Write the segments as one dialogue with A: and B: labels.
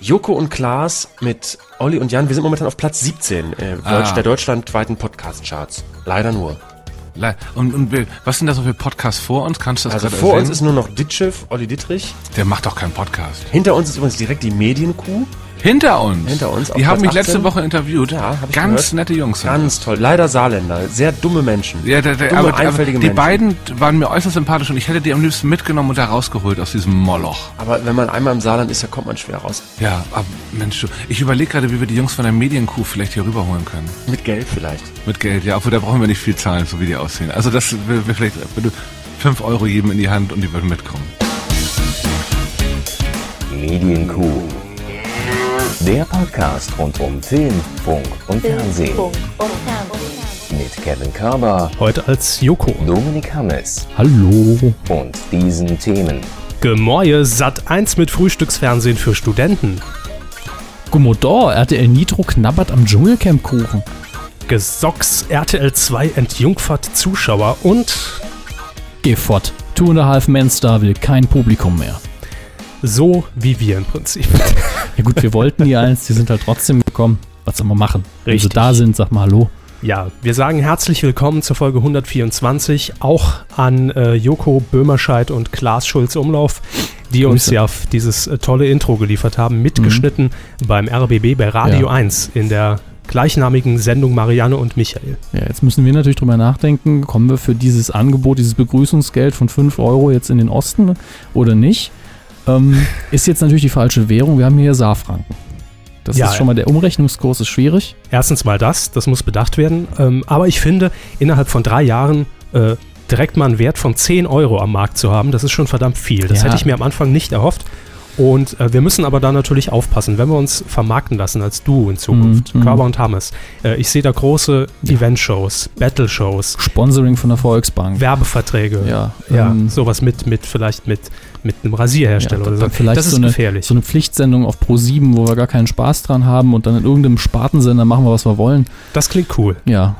A: Joko und Klaas mit Olli und Jan. Wir sind momentan auf Platz 17 äh,
B: Ah.
A: Der deutschlandweiten Podcast-Charts. Leider nur.
B: Le- Und, und was sind da so für Podcasts vor uns? Kannst du das
A: Also vor uns
B: erwähnen?
A: ist nur noch Ditschef, Olli Dittrich.
B: Der macht doch keinen Podcast.
A: Hinter uns ist übrigens direkt die Medienkuh.
B: Hinter uns.
A: Hinter uns,
B: Die haben
A: Platz
B: mich letzte
A: 18.
B: Woche interviewt.
A: Ja, hab ich
B: Ganz
A: gehört.
B: nette Jungs.
A: Ganz toll. Leider Saarländer. Sehr dumme Menschen.
B: Ja, der, der,
A: Dumme,
B: aber, aber die
A: Menschen.
B: beiden waren mir äußerst sympathisch und ich hätte die am liebsten mitgenommen und da rausgeholt aus diesem Moloch.
A: Aber wenn man einmal im Saarland ist, da kommt man schwer raus.
B: Ja, aber Mensch, ich überlege gerade, wie wir die Jungs von der Medienkuh vielleicht hier rüberholen können.
A: Mit Geld vielleicht.
B: Mit Geld, ja, obwohl da brauchen wir nicht viel zahlen, so wie die aussehen. Also das wäre wär vielleicht bitte 5 Euro jedem in die Hand und die würden mitkommen.
C: Medienkuh. Der Podcast rund um Film, Funk und Fernsehen. Mit Kevin Körber,
D: Heute als Joko.
C: Dominik Hammes
D: Hallo.
C: und diesen Themen.
D: Gemäue Sat 1 mit Frühstücksfernsehen für Studenten.
E: Commodore, RTL Nitro knabbert am Dschungelcamp-Kuchen.
D: Gesocks RTL 2 entjungfert Zuschauer und
E: Geh fort. Two and a Half Men Star will kein Publikum mehr.
D: So wie wir im Prinzip.
E: Ja gut, wir wollten die eins, die sind halt trotzdem gekommen. Was soll man machen? Wenn sie
D: Richtig.
E: da sind, sag mal Hallo.
D: Ja, wir sagen herzlich willkommen zur Folge 124, auch an äh, Joko Böhmerscheid und Klaas Schulz-Umlauf, die uns
E: Grüße.
D: ja f- dieses äh, tolle Intro geliefert haben, mitgeschnitten beim RBB bei Radio
E: Ja.
D: 1 in der gleichnamigen Sendung Marianne und Michael.
E: Ja, jetzt müssen wir natürlich drüber nachdenken, kommen wir für dieses Angebot, dieses Begrüßungsgeld von 5 Euro jetzt in den Osten oder nicht? Ähm, ist jetzt natürlich die falsche Währung. Wir haben hier Saarfranken. Das
D: Ja,
E: ist schon mal, der Umrechnungskurs ist schwierig.
D: Erstens mal das, das muss bedacht werden. Ähm, aber ich finde, innerhalb von drei Jahren äh, direkt mal einen Wert von 10 Euro am Markt zu haben, das ist schon verdammt viel. Das
E: Ja.
D: hätte ich mir am Anfang nicht erhofft. Und äh, wir müssen aber da natürlich aufpassen, wenn wir uns vermarkten lassen als du in Zukunft,
E: Mhm, mhm.
D: Körber und Hammes. Äh, ich sehe da große Event-Shows, Battle-Shows,
E: Sponsoring von der Volksbank.
D: Werbeverträge.
E: Ja,
D: Ja,
E: ähm,
D: sowas mit, mit vielleicht mit, mit einem Rasierhersteller
E: Ja,
D: oder so.
E: vielleicht
D: das ist
E: so eine-
D: gefährlich.
E: So eine Pflichtsendung auf Pro7, wo wir gar keinen Spaß dran haben und dann in irgendeinem Spartensender machen wir, was wir wollen.
D: das klingt cool.
E: Ja,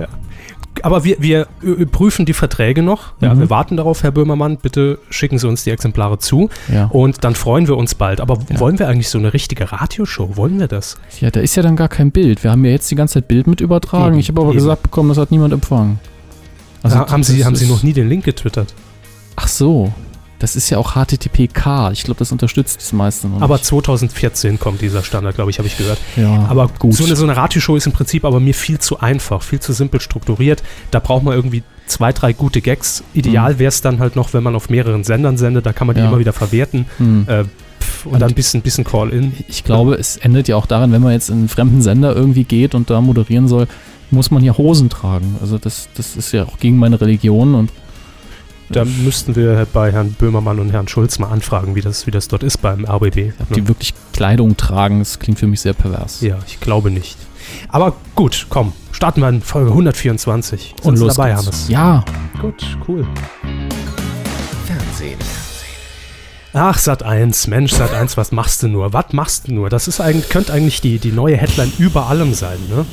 D: Aber wir, wir prüfen die Verträge noch. Ja,
E: Mhm.
D: Wir warten darauf, Herr Böhmermann. Bitte schicken Sie uns die Exemplare zu.
E: ja.
D: Und dann freuen wir uns bald. Aber
E: Ja.
D: wollen wir eigentlich so eine richtige Radioshow? Wollen wir das?
E: Ja, da ist ja dann gar kein Bild. Wir haben ja jetzt die ganze Zeit Bild mit übertragen.
D: Eben,
E: ich habe aber
D: eben.
E: gesagt bekommen, das hat niemand empfangen. Also
D: Ha- haben Sie, haben Sie noch nie den Link getwittert?
E: Ach so. Das ist ja auch HTTPK. Ich glaube, das unterstützt das meiste noch
D: Aber
E: nicht.
D: 2014 kommt dieser Standard, glaube ich, habe ich gehört.
E: ja,
D: Aber
E: gut.
D: So eine, so eine Radioshow ist im Prinzip aber mir viel zu einfach, viel zu simpel strukturiert. Da braucht man irgendwie zwei, drei gute Gags. Ideal wäre es dann halt noch, wenn man auf mehreren Sendern sendet. Da kann man die
E: Ja.
D: immer wieder verwerten.
E: Hm.
D: Äh, Und- dann ein bisschen, bisschen Call-In.
E: Ich glaube, es endet ja auch daran, wenn man jetzt in einen fremden Sender irgendwie geht und da moderieren soll, muss man ja Hosen tragen. Also das, das ist ja auch gegen meine Religion und
D: Da müssten wir bei Herrn Böhmermann und Herrn Schulz mal anfragen, wie das, wie das dort ist beim RBB.
E: ob die wirklich Kleidung tragen, das klingt für mich sehr pervers.
D: Ja, ich glaube nicht. Aber gut, komm, starten wir in Folge 124. Sind
E: Und los
D: dabei,
E: geht's.
D: Hammes?
E: Ja,
D: Gut, cool.
C: Fernsehen.
D: Ach, Sat 1, Mensch, Sat 1, was machst du nur? Was machst du nur? Das ist eigentlich, könnte eigentlich die, die neue Headline über allem sein, ne?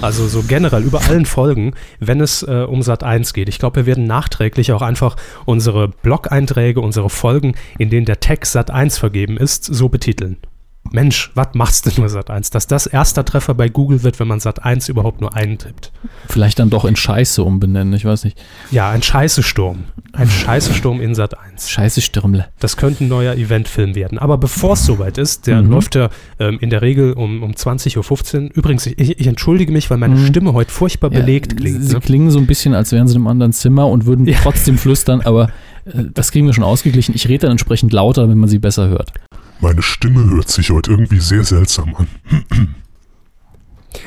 D: Also so generell über allen Folgen, wenn es äh, um Sat 1 geht. Ich glaube, wir werden nachträglich auch einfach unsere Blog-Einträge, unsere Folgen, in denen der Tag Sat 1 vergeben ist, so betiteln. Mensch, was machst du nur Sat 1? Dass das erster Treffer bei Google wird, wenn man Sat 1 überhaupt nur eintippt.
E: vielleicht dann doch in Scheiße umbenennen, ich weiß nicht.
D: Ja, ein Scheißesturm. Ein Scheißesturm in Sat 1.
E: Scheiße Stürmle.
D: Das könnte ein neuer Eventfilm werden. Aber bevor es soweit ist, der
E: Mhm.
D: läuft ja ähm, in der Regel um, um 20.15 Uhr. Übrigens, ich, ich entschuldige mich, weil meine
E: Mhm.
D: Stimme heute furchtbar belegt klingt.
E: Sie
D: Ne?
E: klingen so ein bisschen, als wären sie im anderen Zimmer und würden
D: Ja.
E: trotzdem flüstern, aber äh, das kriegen wir schon ausgeglichen. Ich rede dann entsprechend lauter, wenn man sie besser hört.
F: Meine Stimme hört sich heute irgendwie sehr seltsam an.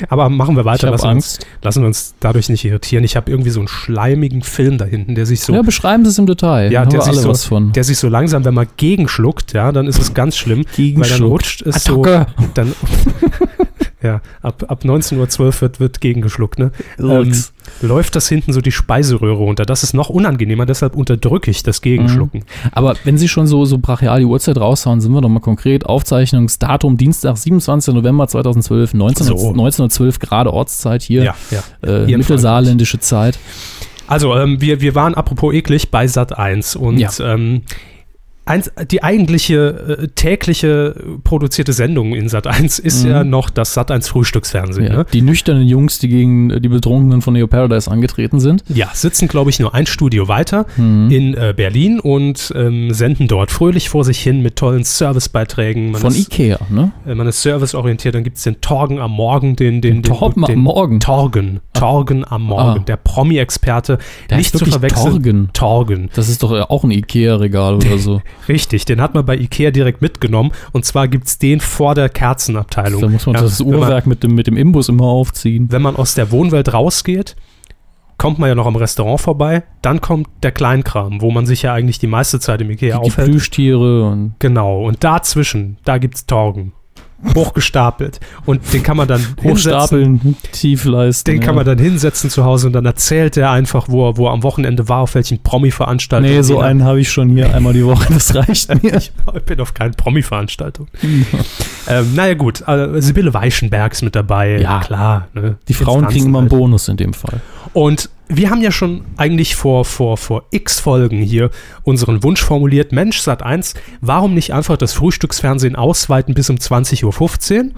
D: Aber machen wir weiter. Lassen, uns,
E: Angst.
D: lassen wir uns dadurch nicht irritieren. Ich habe irgendwie so einen schleimigen Film da hinten, der sich so,
E: Ja, beschreiben Sie es im Detail.
D: Ja, der sich so-
E: was von.
D: der sich so langsam, wenn man gegenschluckt, ja, dann ist es ganz schlimm. Weil dann rutscht es so.
E: Attacke.
D: Dann, ja, ab, ab 19.12 Uhr wird, wird gegengeschluckt, ne? Ähm, läuft das hinten so die Speiseröhre runter. Das ist noch unangenehmer, deshalb unterdrücke ich das Gegenschlucken.
E: Aber wenn Sie schon so, so brachial die Uhrzeit raushauen, sind wir doch mal konkret. Aufzeichnungsdatum Dienstag, 27. November 2012, 19,
D: So.
E: 1912 gerade Ortszeit hier,
D: Ja, ja.
E: äh,
D: Hier
E: mittelsaarländische Zeit.
D: Also, ähm, wir, wir waren apropos eklig bei Sat 1 und
E: Ja.
D: ähm, eins, die eigentliche äh, tägliche produzierte Sendung in Sat 1 ist
E: Mhm.
D: ja noch das Sat 1 Frühstücksfernsehen.
E: Ja,
D: Ne?
E: Die nüchternen Jungs, die gegen die Betrunkenen von Neo Paradise angetreten sind.
D: Ja, sitzen, glaube ich, nur ein Studio weiter
E: Mhm.
D: in äh, Berlin und ähm, senden dort fröhlich vor sich hin mit tollen Servicebeiträgen. Man
E: Von
D: ist,
E: Ikea, ne?
D: äh, man ist serviceorientiert, dann gibt es den Torgen am Morgen, den, den, den,
E: Torben
D: den
E: am Morgen.
D: Torgen, Torgen am Morgen,
E: Ah.
D: der Promi-Experte, nicht zu verwechseln.
E: Torgen.
D: Torgen.
E: Das ist doch auch ein Ikea-Regal oder so.
D: Richtig, den hat man bei Ikea direkt mitgenommen. Und zwar gibt es den vor der Kerzenabteilung.
E: Da muss man
D: Ja,
E: das
D: wenn man-
E: Uhrwerk mit dem, mit dem Imbus immer aufziehen.
D: Wenn man aus der Wohnwelt rausgeht, kommt man ja noch am Restaurant vorbei. Dann kommt der Kleinkram, wo man sich ja eigentlich die meiste Zeit im Ikea
E: Die, die
D: aufhält.
E: Plüschtiere und
D: Genau. Und dazwischen, da gibt's Torgen. Hochgestapelt. Und den kann man dann.
E: Hochstapeln, Tiefleisten.
D: Den kann man dann hinsetzen zu Hause und dann erzählt er einfach, wo er, wo er am Wochenende war, auf welchen Promi-Veranstaltungen.
E: Nee, so einen habe ich schon hier einmal die Woche, das reicht mir.
D: Ich bin auf keinen Promi-Veranstaltung. ähm, naja, gut. Äh, Sibylle Weichenberg ist mit dabei.
E: Ja.
D: klar. Ne?
E: Die Frauen kriegen immer einen
D: halt.
E: Bonus in dem Fall.
D: Und wir haben ja schon eigentlich vor, vor, vor x Folgen hier unseren Wunsch formuliert, Mensch, Sat 1, warum nicht einfach das Frühstücksfernsehen ausweiten bis um 20.15 Uhr?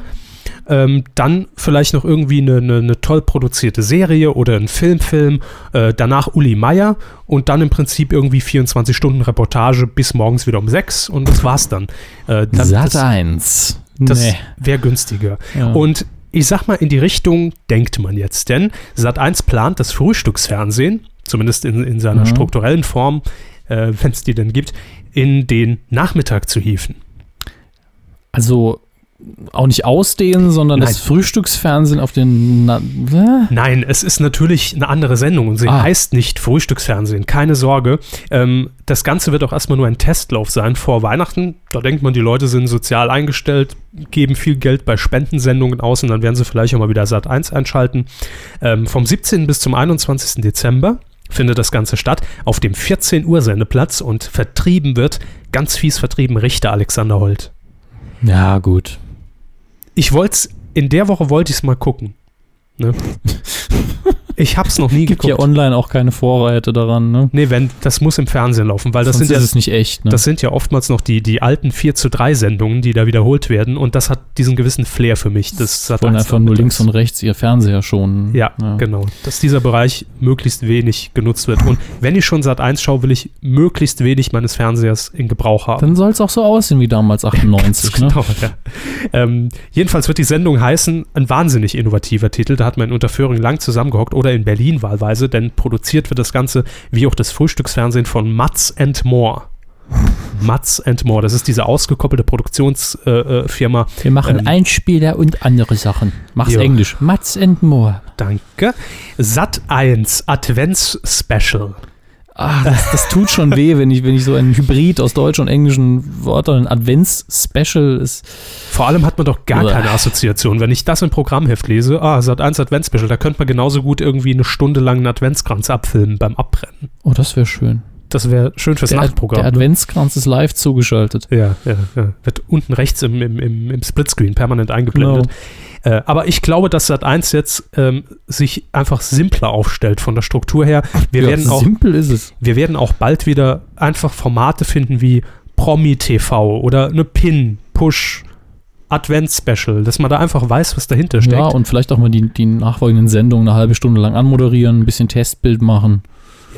D: Ähm, dann vielleicht noch irgendwie eine, eine, eine toll produzierte Serie oder ein Filmfilm, äh, danach Uli Meier und dann im Prinzip irgendwie 24 Stunden Reportage bis morgens wieder um 6 und das war's dann. Äh, dann
E: Sat
D: das,
E: 1.
D: das
E: nee.
D: wäre günstiger.
E: Ja.
D: Und ich sag mal, in die Richtung denkt man jetzt, denn Sat1 plant das Frühstücksfernsehen, zumindest in, in seiner
E: Mhm.
D: strukturellen Form, äh, wenn es die denn gibt, in den Nachmittag zu hieven.
E: Also auch nicht ausdehnen, sondern das
D: Nein.
E: Frühstücksfernsehen auf den. Na?
D: Nein, es ist natürlich eine andere Sendung und sie
E: Ah.
D: heißt nicht Frühstücksfernsehen, keine Sorge. Ähm, das Ganze wird auch erstmal nur ein Testlauf sein vor Weihnachten. Da denkt man, die Leute sind sozial eingestellt, geben viel Geld bei Spendensendungen aus und dann werden sie vielleicht auch mal wieder Sat 1 einschalten. Ähm, vom 17. bis zum 21. Dezember findet das Ganze statt auf dem 14 Uhr Sendeplatz und vertrieben wird, ganz fies vertrieben, Richter Alexander Holt.
E: Ja, gut.
D: Ich wollte in der Woche wollte ich es mal gucken. Ne? Ich hab's noch nie
E: Gibt
D: geguckt.
E: ja online auch keine Vorräte daran, ne?
D: Nee, wenn, das muss im Fernsehen laufen, weil das
E: Sonst
D: sind, ja,
E: nicht echt, ne?
D: das sind ja oftmals noch die, die alten 4 zu 3 Sendungen, die da wiederholt werden und das hat diesen gewissen Flair für mich. Das Sat.
E: wollen
D: 1
E: einfach nur links und rechts ihr Fernseher schonen.
D: Ja, genau. Dass dieser Bereich möglichst wenig genutzt wird. Und wenn ich schon Sat 1 schaue, will ich möglichst wenig meines Fernsehers in Gebrauch haben.
E: Dann soll es auch so aussehen wie damals 98, ne?
D: Genau, ja. ähm, jedenfalls wird die Sendung heißen, ein wahnsinnig innovativer Titel. Da hat man in Unterföhring lang zusammengehockt oder in Berlin wahlweise, denn produziert wird das Ganze wie auch das Frühstücksfernsehen von Mats and More. Mats and More, das ist diese ausgekoppelte Produktionsfirma. Äh, Firma.
E: Wir machen
D: Ähm,
E: Einspieler und andere Sachen. Mach's
D: Ja.
E: Englisch. Mats and More.
D: Danke. Sat 1 Advents Special.
E: Ah, das, das tut schon weh, wenn ich, wenn ich so ein Hybrid aus deutschen und englischen Wörtern, ein Advents-Special ist.
D: Vor allem hat man doch gar keine Assoziation. Wenn ich das im Programmheft lese, ah, Sat 1 Advents Special, da könnte man genauso gut irgendwie eine Stunde lang einen Adventskranz abfilmen beim Abbrennen.
E: Oh, das wäre schön.
D: Das wäre schön fürs
E: Der,
D: Nachtprogramm.
E: der
D: ne?
E: Adventskranz ist live zugeschaltet.
D: Ja, ja, ja. Wird unten rechts im, im, im, im Splitscreen permanent eingeblendet. Äh, aber ich glaube, dass Sat1 jetzt ähm, sich einfach simpler aufstellt von der Struktur her. Wir,
E: ja,
D: werden auch,
E: simpel ist es.
D: wir werden auch bald wieder einfach Formate finden wie Promi-TV oder eine Pin, Push, Advents-Special, dass man da einfach weiß, was dahinter steckt.
E: Ja, und vielleicht auch mal die, die nachfolgenden Sendungen eine halbe Stunde lang anmoderieren, ein bisschen Testbild machen.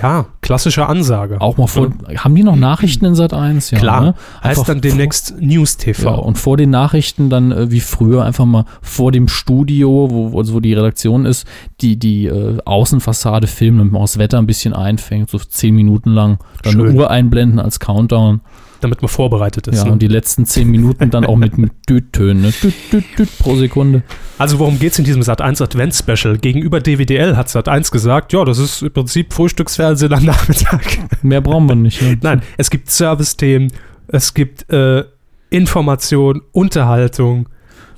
D: Ja, klassische Ansage.
E: Auch mal vor. Haben die noch Nachrichten in Sat 1? Ja,
D: Klar.
E: Ne?
D: heißt dann demnächst News TV.
E: Ja, und vor den Nachrichten dann äh, wie früher einfach mal vor dem Studio, wo, wo, wo die Redaktion ist, die, die äh, Außenfassade filmen und man das Wetter ein bisschen einfängt, so zehn Minuten lang. Dann eine
D: Schön.
E: Uhr einblenden als Countdown.
D: Damit man vorbereitet ist.
E: Ja,
D: ne?
E: und die letzten zehn Minuten dann auch mit, mit Düt-Tönen. Ne? Düt, düt, düt pro Sekunde.
D: Also worum geht es in diesem Sat1 Advent Special? Gegenüber DWDL hat Sat1 gesagt, ja, das ist im Prinzip Frühstücksfernsehen am Nachmittag.
E: Mehr brauchen wir nicht. Ne?
D: Nein, es gibt Service-Themen, es gibt äh, Information, Unterhaltung,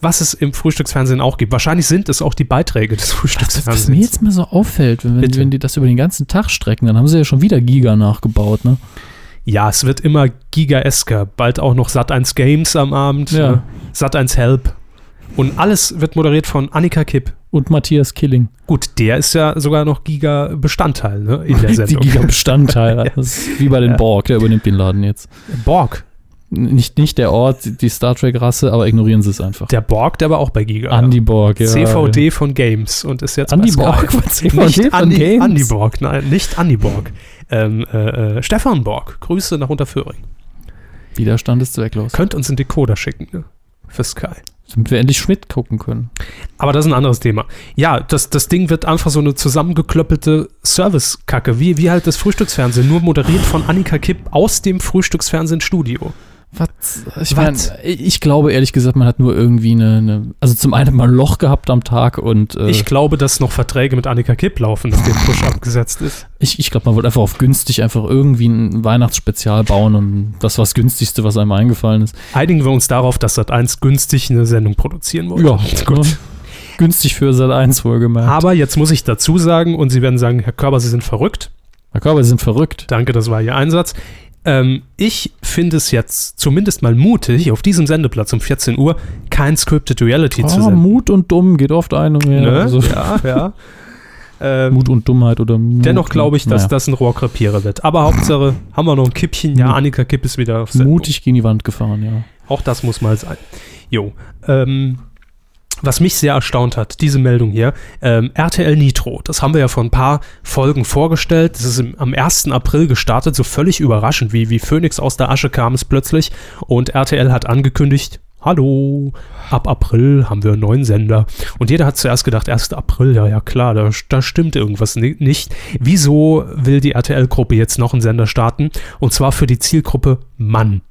D: was es im Frühstücksfernsehen auch gibt. Wahrscheinlich sind es auch die Beiträge des
E: Das, was
D: Frühstücksfernsehens.
E: mir jetzt mal so auffällt, wenn, wenn die das über den ganzen Tag strecken, dann haben sie ja schon wieder Giga nachgebaut. Ne?
D: Ja, es wird immer gigaesker. Bald auch noch Sat1 Games am Abend,
E: Ja.
D: ne? Sat1 Help. Und alles wird moderiert von Annika Kipp.
E: Und Matthias Killing.
D: Gut, der ist ja sogar noch Giga-Bestandteil ne, in der
E: Die
D: Sendung.
E: Giga-Bestandteile. Das ist wie bei den. Borg, der übernimmt den Laden jetzt.
D: Borg.
E: Nicht, nicht der Ort, die Star Trek-Rasse, aber ignorieren sie es einfach.
D: Der Borg, der war auch bei Giga.
E: Andy Borg, ja.
D: CVD von Games und ist jetzt
E: Andy. Borg war CVD
D: Nicht
E: von
D: Andy,
E: Games?
D: Andy Borg, nein, nicht Andy Borg. Ähm, äh, äh, Stefan Borg, Grüße nach Unterföhring.
E: Widerstand ist zwecklos.
D: Könnt uns einen Decoder schicken, ne? Für Sky.
E: Damit wir endlich Schmidt gucken können.
D: Aber das ist ein anderes Thema. Ja, das, das Ding wird einfach so eine zusammengeklöppelte Service-Kacke, wie, wie halt das Frühstücksfernsehen, nur moderiert von Annika Kipp aus dem Frühstücksfernsehen-Studio.
E: Was? Ich,
D: Was?
E: mein, ich glaube ehrlich gesagt, man hat nur irgendwie eine, eine also zum einen mal ein Loch gehabt am Tag und äh,
D: Ich glaube, dass noch Verträge mit Annika Kipp laufen, dass der Push abgesetzt ist.
E: ich, ich glaube, man wollte einfach auf günstig einfach irgendwie ein Weihnachtsspezial bauen und das war das günstigste, was einem eingefallen ist.
D: Einigen wir uns darauf, dass Sat1 günstig eine Sendung produzieren wollte.
E: Ja,
D: gut.
E: ne? Günstig für Sat 1 wohlgemerkt.
D: Aber jetzt muss ich dazu sagen, und Sie werden sagen, Herr Körber, Sie sind verrückt.
E: Herr Körber, Sie sind verrückt.
D: Danke, das war Ihr Einsatz. Ähm, ich finde es jetzt zumindest mal mutig, auf diesem Sendeplatz um 14 Uhr kein Scripted Reality zu
E: Ah,
D: senden.
E: Mut und Dumm geht oft ein und her.
D: Ne?
E: Also,
D: Ja, ja. Ähm,
E: Mut und Dummheit oder Mut
D: dennoch glaube ich, dass
E: naja.
D: das ein Rohrkrepierer wird. Aber Hauptsache, haben wir noch ein Kippchen. Ja, Annika Kipp ist wieder auf Sendung.
E: mutig gegen die Wand gefahren, ja.
D: Auch das muss mal sein. Jo. Ähm, was mich sehr erstaunt hat, diese Meldung hier, ähm, RTL Nitro, das haben wir ja vor ein paar Folgen vorgestellt. Das ist im, am 1. April gestartet, so völlig überraschend, wie, wie Phoenix aus der Asche kam es plötzlich. Und RTL hat angekündigt, hallo, ab April haben wir einen neuen Sender. Und jeder hat zuerst gedacht, 1. April, ja, ja klar, da, da stimmt irgendwas ni- nicht. Wieso will die RTL-Gruppe jetzt noch einen Sender starten? Und zwar für die Zielgruppe Mann.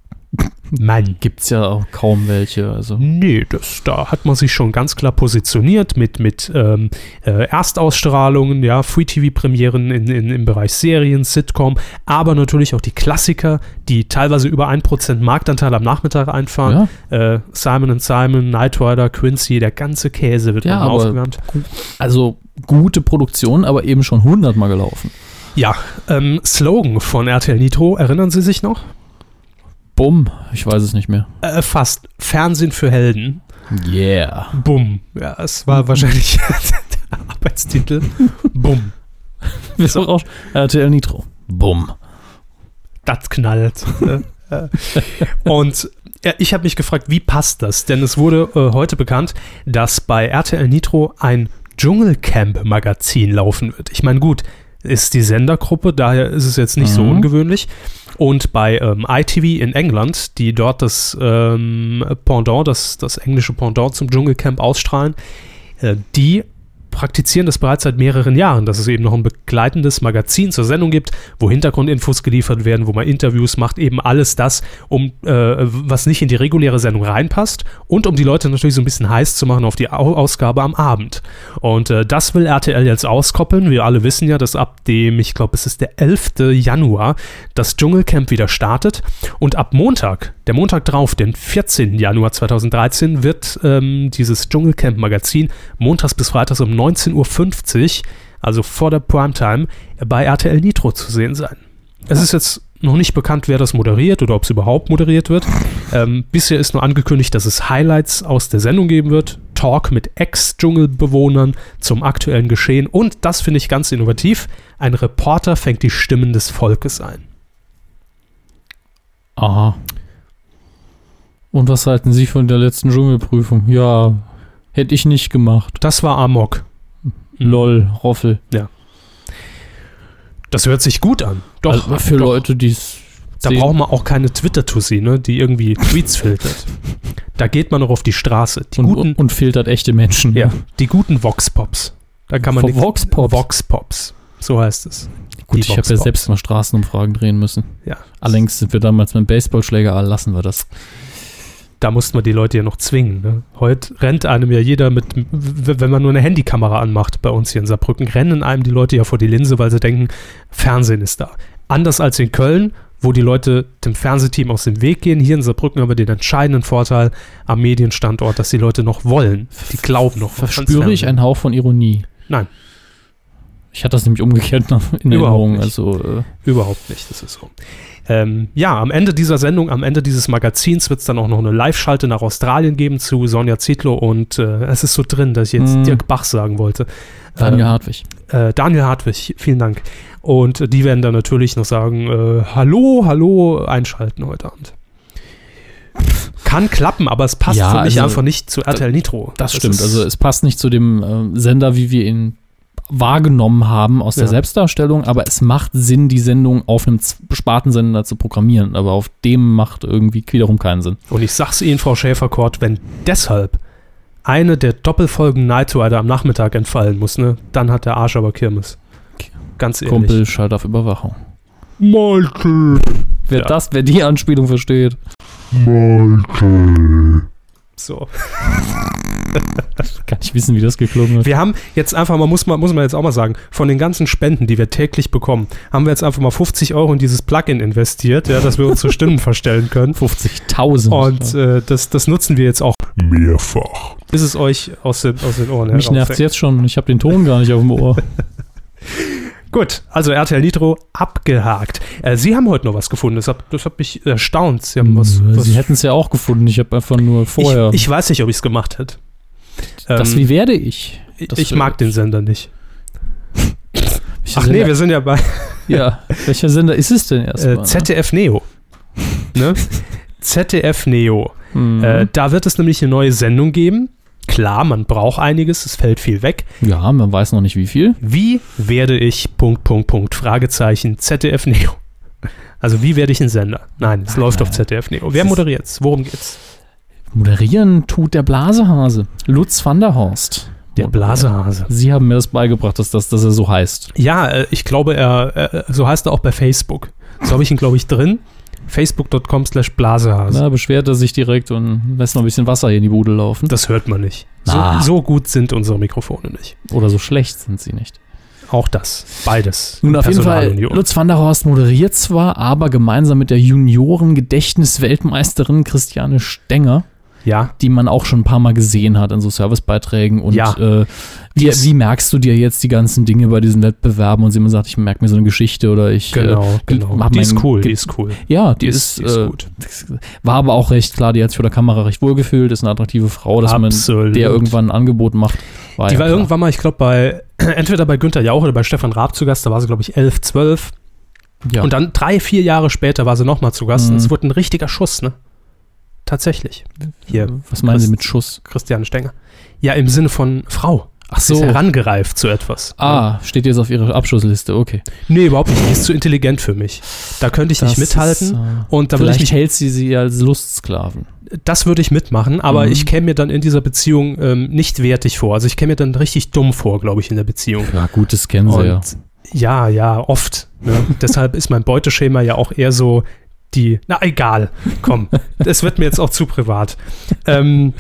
D: Mann.
E: Gibt's ja auch kaum welche. Also.
D: Nee, das, da hat man sich schon ganz klar positioniert mit, mit ähm, äh, Erstausstrahlungen, ja, Free-TV-Premieren in, in, im Bereich Serien, Sitcom, aber natürlich auch die Klassiker, die teilweise über 1% Marktanteil am Nachmittag einfahren.
E: Ja,
D: Äh, Simon Simon, Knight Rider, Quincy, der ganze Käse wird
E: Ja,
D: aufgewärmt.
E: also gute Produktion, aber eben schon hundertmal gelaufen.
D: Ja, ähm, Slogan von RTL Nitro, erinnern Sie sich noch?
E: Bumm, ich weiß es nicht mehr.
D: Äh, fast. Fernsehen für Helden.
E: Yeah.
D: Bumm. Ja, es war wahrscheinlich der Arbeitstitel. Bumm.
E: Wir sind auch RTL Nitro. Bumm.
D: das knallt. ne? Äh, Und ja, ich habe mich gefragt, wie passt das? Denn es wurde äh, heute bekannt, dass bei RTL Nitro ein Dschungelcamp-Magazin laufen wird. Ich meine, gut, ist die Sendergruppe, daher ist es jetzt nicht so
E: Mhm.
D: ungewöhnlich. Und bei ähm, ITV in England, die dort das ähm, Pendant, das, das englische Pendant zum Dschungelcamp ausstrahlen, äh, die praktizieren das bereits seit mehreren Jahren, dass es eben noch ein begleitendes Magazin zur Sendung gibt, wo Hintergrundinfos geliefert werden, wo man Interviews macht, eben alles das, um äh, was nicht in die reguläre Sendung reinpasst und um die Leute natürlich so ein bisschen heiß zu machen auf die Au Ausgabe am Abend. Und äh, das will RTL jetzt auskoppeln. Wir alle wissen ja, dass ab dem, ich glaube, es ist der 11. Januar, das Dschungelcamp wieder startet und ab Montag, der Montag drauf, den 14. Januar 2013, wird ähm, dieses Dschungelcamp-Magazin montags bis freitags um 19.50 Uhr, also vor der Primetime, bei RTL Nitro zu sehen sein. Es ist jetzt noch nicht bekannt, wer das moderiert oder ob es überhaupt moderiert wird. Ähm, bisher ist nur angekündigt, dass es Highlights aus der Sendung geben wird. Talk mit Ex-Dschungelbewohnern zum aktuellen Geschehen. Und das finde ich ganz innovativ. Ein Reporter fängt die Stimmen des Volkes ein.
E: Aha. Und was halten Sie von der letzten Dschungelprüfung? Ja, hätte ich nicht gemacht.
D: Das war Amok.
E: Lol, Roffel.
D: Das hört sich gut an. Doch,
E: also für
D: doch.
E: Leute, die es
D: Da
E: sehen.
D: braucht man auch keine Twitter-Tussi, ne, die irgendwie Tweets filtert. Da geht man noch auf die Straße. Die
E: und,
D: guten,
E: und, filtert echte Menschen.
D: ja, die guten Vox-Pops. Da kann man
E: Vo-
D: nix-
E: Vox-Pops?
D: Vox-Pops. So heißt es.
E: Gut,
D: Die
E: ich habe ja selbst mal Straßenumfragen drehen müssen.
D: Ja.
E: Allerdings sind wir damals mit dem Baseballschläger, ah, lassen wir das.
D: Da mussten wir die Leute ja noch zwingen. Ne? Heute rennt einem ja jeder mit, wenn man nur eine Handykamera anmacht bei uns hier in Saarbrücken, rennen einem die Leute ja vor die Linse, weil sie denken, Fernsehen ist da. Anders als in Köln, wo die Leute dem Fernsehteam aus dem Weg gehen. Hier in Saarbrücken haben wir den entscheidenden Vorteil am Medienstandort, dass die Leute noch wollen. Die glauben noch.
E: Verspüre ich einen Hauch von Ironie?
D: Nein.
E: Ich hatte das nämlich umgekehrt noch in
D: Überhaupt
E: Erinnerung.
D: nicht.
E: Also, äh,
D: Überhaupt nicht, das ist so. Ähm, ja, am Ende dieser Sendung, am Ende dieses Magazins wird es dann auch noch eine Live-Schalte nach Australien geben zu Sonja Zietlow und äh, es ist so drin, dass ich jetzt
E: Mm.
D: Dirk Bach sagen wollte.
E: Daniel
D: Ähm,
E: Hartwig.
D: äh, Daniel Hartwig, vielen Dank. Und die werden dann natürlich noch sagen, äh, hallo, hallo, einschalten heute Abend. Kann klappen, aber es passt
E: Ja,
D: für mich
E: also,
D: einfach nicht zu RTL Nitro.
E: Das, stimmt.
D: ist-
E: Also es passt nicht zu dem äh, Sender, wie wir ihn wahrgenommen haben aus der
D: Ja.
E: Selbstdarstellung, aber es macht Sinn, die Sendung auf einem Spartensender zu programmieren. Aber auf dem macht irgendwie wiederum keinen Sinn.
D: Und ich sag's Ihnen, Frau Schäferkort, wenn deshalb eine der Doppelfolgen Night Rider am Nachmittag entfallen muss, ne, dann hat der Arsch aber Kirmes. Ganz ehrlich.
E: Kumpel schalt auf Überwachung.
F: Michael,
E: Wer
D: Ja.
E: das, wer die Anspielung versteht.
F: Michael.
D: So.
E: Kann ich wissen, wie das geklungen hat.
D: Wir haben jetzt einfach mal, muss man, muss man jetzt auch mal sagen, von den ganzen Spenden, die wir täglich bekommen, haben wir jetzt einfach mal 50 Euro in dieses Plugin investiert, ja, dass wir unsere Stimmen verstellen können.
E: 50.000.
D: Und äh, das, das nutzen wir jetzt auch,
F: Mehrfach.
D: bis es euch aus den, aus den Ohren
E: Mich nervt
D: herausfällt.
E: jetzt schon. Ich habe den Ton gar nicht auf dem Ohr.
D: Gut, also RTL Nitro abgehakt. Äh, Sie haben heute noch was gefunden, das hat, das hat mich erstaunt. Sie was. was
E: Sie hätten es ja auch gefunden. Ich habe einfach nur vorher.
D: Ich, ich weiß nicht, ob ich es gemacht hätte.
E: das
D: Ähm,
E: wie werde ich? Das
D: ich mag den Sender nicht.
E: Welcher
D: Ach nee,
E: Sender-
D: wir sind ja bei
E: Ja, welcher Sender ist es denn erstmal?
D: äh, ZDF Neo. ne? ZDF Neo.
E: Mhm.
D: Äh, da wird es nämlich eine neue Sendung geben. Klar, man braucht einiges, es fällt viel weg.
E: ja, man weiß noch nicht wie viel.
D: Wie werde ich Punkt, Punkt, Punkt, Fragezeichen, ZDF Neo. Also wie werde ich ein Sender? Nein, es
E: Nein,
D: läuft auf
E: nein.
D: ZDF Neo. Wer
E: ist-
D: moderiert's? Worum geht's?
E: Moderieren tut der Blasehase. Lutz van der Horst.
D: Der Blasehase.
E: Sie haben mir das beigebracht, dass, das, dass er so heißt.
D: Ja, äh, ich glaube, er, äh, so heißt er auch bei Facebook. So habe ich ihn, glaube ich, drin. Facebook.com slash Blasehase.
E: Da beschwert er sich direkt und lässt noch ein bisschen Wasser hier in die Bude laufen.
D: Das hört man nicht. So,
E: Na.
D: so gut sind unsere Mikrofone nicht.
E: Oder so schlecht sind sie nicht.
D: Auch das. Beides.
E: Nun, auf jeden Fall. Lutz van der Horst moderiert zwar, aber gemeinsam mit der Junioren-Gedächtnis-Weltmeisterin Christiane Stenger,
D: Ja.
E: die man auch schon ein paar Mal gesehen hat in so Servicebeiträgen. Und
D: Ja.
E: äh, wie, wie merkst du dir jetzt die ganzen Dinge bei diesen Wettbewerben? Und sie immer sagt, ich merke mir so eine Geschichte oder ich.
D: Genau,
E: äh,
D: genau.
E: hab
D: Die ist cool,
E: Ge-
D: die ist cool.
E: Ja, die,
D: Die
E: ist,
D: ist, die ist
E: äh,
D: gut.
E: War aber auch recht klar, die hat sich vor der Kamera recht wohlgefühlt, ist eine attraktive Frau, dass
D: Absolut.
E: man der irgendwann ein Angebot macht. War
D: Die
E: ja
D: war
E: klar.
D: irgendwann mal, ich glaube, bei entweder bei Günther Jauch oder bei Stefan Raab zu Gast. Da war sie, glaube ich, 11, 12.
E: Ja.
D: Und dann drei, vier Jahre später war sie nochmal zu Gast.
E: Mhm.
D: Und es wurde ein richtiger Schuss, ne? Tatsächlich. Hier,
E: Was meinen Sie mit Schuss?
D: Christiane Stenger. Ja, im Sinne von Frau.
E: Ach
D: Sie ist herangereift zu etwas.
E: Ah, steht jetzt auf Ihrer Abschlussliste, okay.
D: Nee, überhaupt nicht. Die ist zu intelligent für mich. Da könnte ich nicht
E: Das
D: mithalten.
E: ist, äh,
D: und da würde ich
E: Vielleicht
D: mich,
E: hält sie sie als Lustsklaven.
D: das würde ich mitmachen, aber
E: Mhm.
D: ich käme mir dann in dieser Beziehung ähm, nicht wertig vor. Also ich käme mir dann richtig dumm vor, glaube ich, in der Beziehung.
E: Ja, gut, das kennen sie ja.
D: Und ja, ja, oft. Ne? Deshalb ist mein Beuteschema ja auch eher so die, na egal, komm, es wird mir jetzt auch zu privat. Ähm,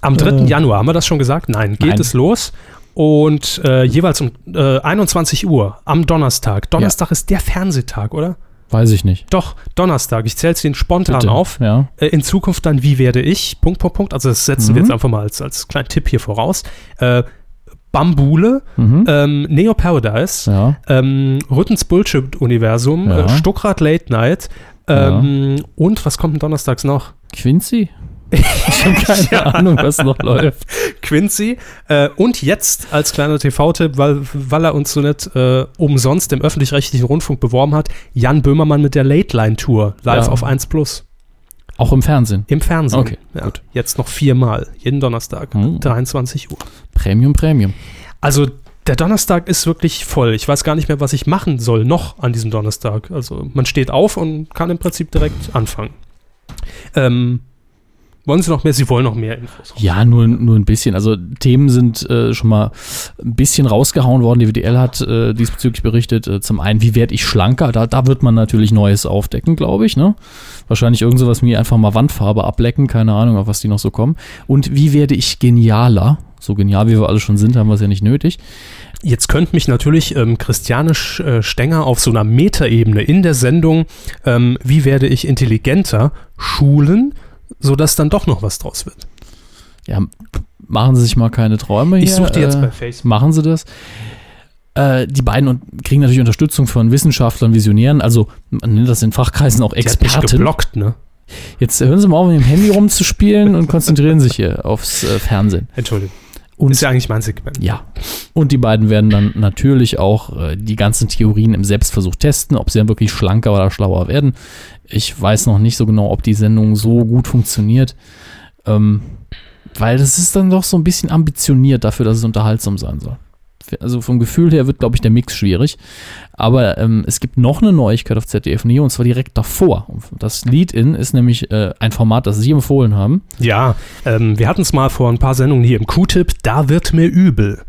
D: am 3.
E: Äh.
D: Januar, haben wir das schon gesagt? Nein, geht
E: Nein.
D: es los. Und äh, jeweils um äh, 21 Uhr am Donnerstag. Donnerstag ist der Fernsehtag, oder?
E: Weiß ich nicht.
D: Doch, Donnerstag. Ich zähle es Ihnen spontan
E: Bitte.
D: auf.
E: Ja.
D: Äh, in Zukunft dann, wie werde ich? Punkt, Punkt, Punkt. Also das setzen wir
E: Mhm.
D: jetzt einfach mal als, als kleinen Tipp hier voraus. Äh, Bambule,
E: Mhm.
D: ähm, Neo Paradise,
E: ja.
D: ähm, Rüttens Bullshit-Universum,
E: Ja.
D: äh, Stuckrad Late Night ähm, und was kommt denn donnerstags noch?
E: Quincy? Ich habe keine Ahnung, was noch läuft.
D: Quincy. Äh, und jetzt als kleiner TV-Tipp, weil, weil er uns so nett äh, umsonst im öffentlich-rechtlichen Rundfunk beworben hat, Jan Böhmermann mit der Late Line Tour live
E: Ja.
D: auf 1 Plus
E: Auch im Fernsehen.
D: im Fernsehen.
E: Okay,
D: ja, Jetzt noch viermal, jeden Donnerstag,
E: Mhm.
D: 23 Uhr.
E: Premium, Premium.
D: Also der Donnerstag ist wirklich voll. Ich weiß gar nicht mehr, was ich machen soll noch an diesem Donnerstag. Also man steht auf und kann im Prinzip direkt anfangen. Ähm, wollen Sie noch mehr? Sie wollen noch mehr Infos.
E: Ja, nur, nur ein bisschen. Also Themen sind äh, schon mal ein bisschen rausgehauen worden. Die WDL hat äh, diesbezüglich berichtet. Äh, zum einen, wie werde ich schlanker? Da, da wird man natürlich Neues aufdecken, glaube ich. Ne? Wahrscheinlich irgend sowas wie einfach mal Wandfarbe ablecken. Keine Ahnung, auf was die noch so kommen. Und wie werde ich genialer? So genial, wie wir alle schon sind, haben wir es ja nicht nötig.
D: Jetzt könnte mich natürlich ähm, Christiane Sch- äh, Stenger auf so einer Metaebene in der Sendung, ähm, wie werde ich intelligenter, schulen, sodass dann doch noch was draus wird.
E: Ja, machen Sie sich mal keine Träume hier.
D: Ich suche die jetzt
E: äh,
D: bei Facebook.
E: Machen Sie das. Äh, die beiden und kriegen natürlich Unterstützung von Wissenschaftlern, Visionären, also man nennt das in Fachkreisen auch
D: Die
E: Experten.
D: geblockt, ne?
E: Jetzt hören Sie mal auf, mit dem Handy rumzuspielen und konzentrieren sich hier aufs äh, Fernsehen.
D: Entschuldigung.
E: Und
D: Ist ja eigentlich mein Segment.
E: ja. Und die beiden werden dann natürlich auch äh, die ganzen Theorien im Selbstversuch testen, ob sie dann wirklich schlanker oder schlauer werden. Ich weiß noch nicht so genau, ob die Sendung so gut funktioniert. Ähm, weil das ist dann doch so ein bisschen ambitioniert dafür, dass es unterhaltsam sein soll. Also vom Gefühl her wird, glaube ich, der Mix schwierig. Aber ähm, es gibt noch eine Neuigkeit auf ZDF Neo und zwar direkt davor. Das Lead-In ist nämlich äh, ein Format, das Sie empfohlen haben.
D: Ja, ähm, wir hatten es mal vor ein paar Sendungen hier im Q-Tip. Da wird mir übel.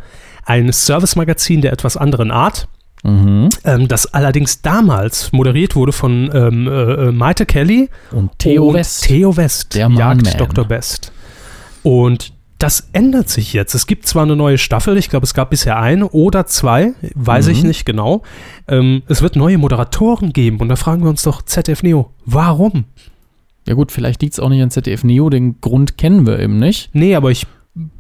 D: Ein Service-Magazin der etwas anderen Art,
E: Mhm.
D: ähm, das allerdings damals moderiert wurde von ähm, äh, äh, Maite Kelly
E: Und Theo
D: und
E: West.
D: Theo West,
E: Der
D: Jagd. Dr. Best. Und das ändert sich jetzt. Es gibt zwar eine neue Staffel, ich glaube, es gab bisher eine oder zwei, weiß ich
E: Mhm.
D: nicht genau. Ähm, es wird neue Moderatoren geben und da fragen wir uns doch ZDF Neo, warum?
E: Ja gut, vielleicht liegt es auch nicht an ZDF Neo, den Grund kennen wir eben nicht.
D: Nee, aber ich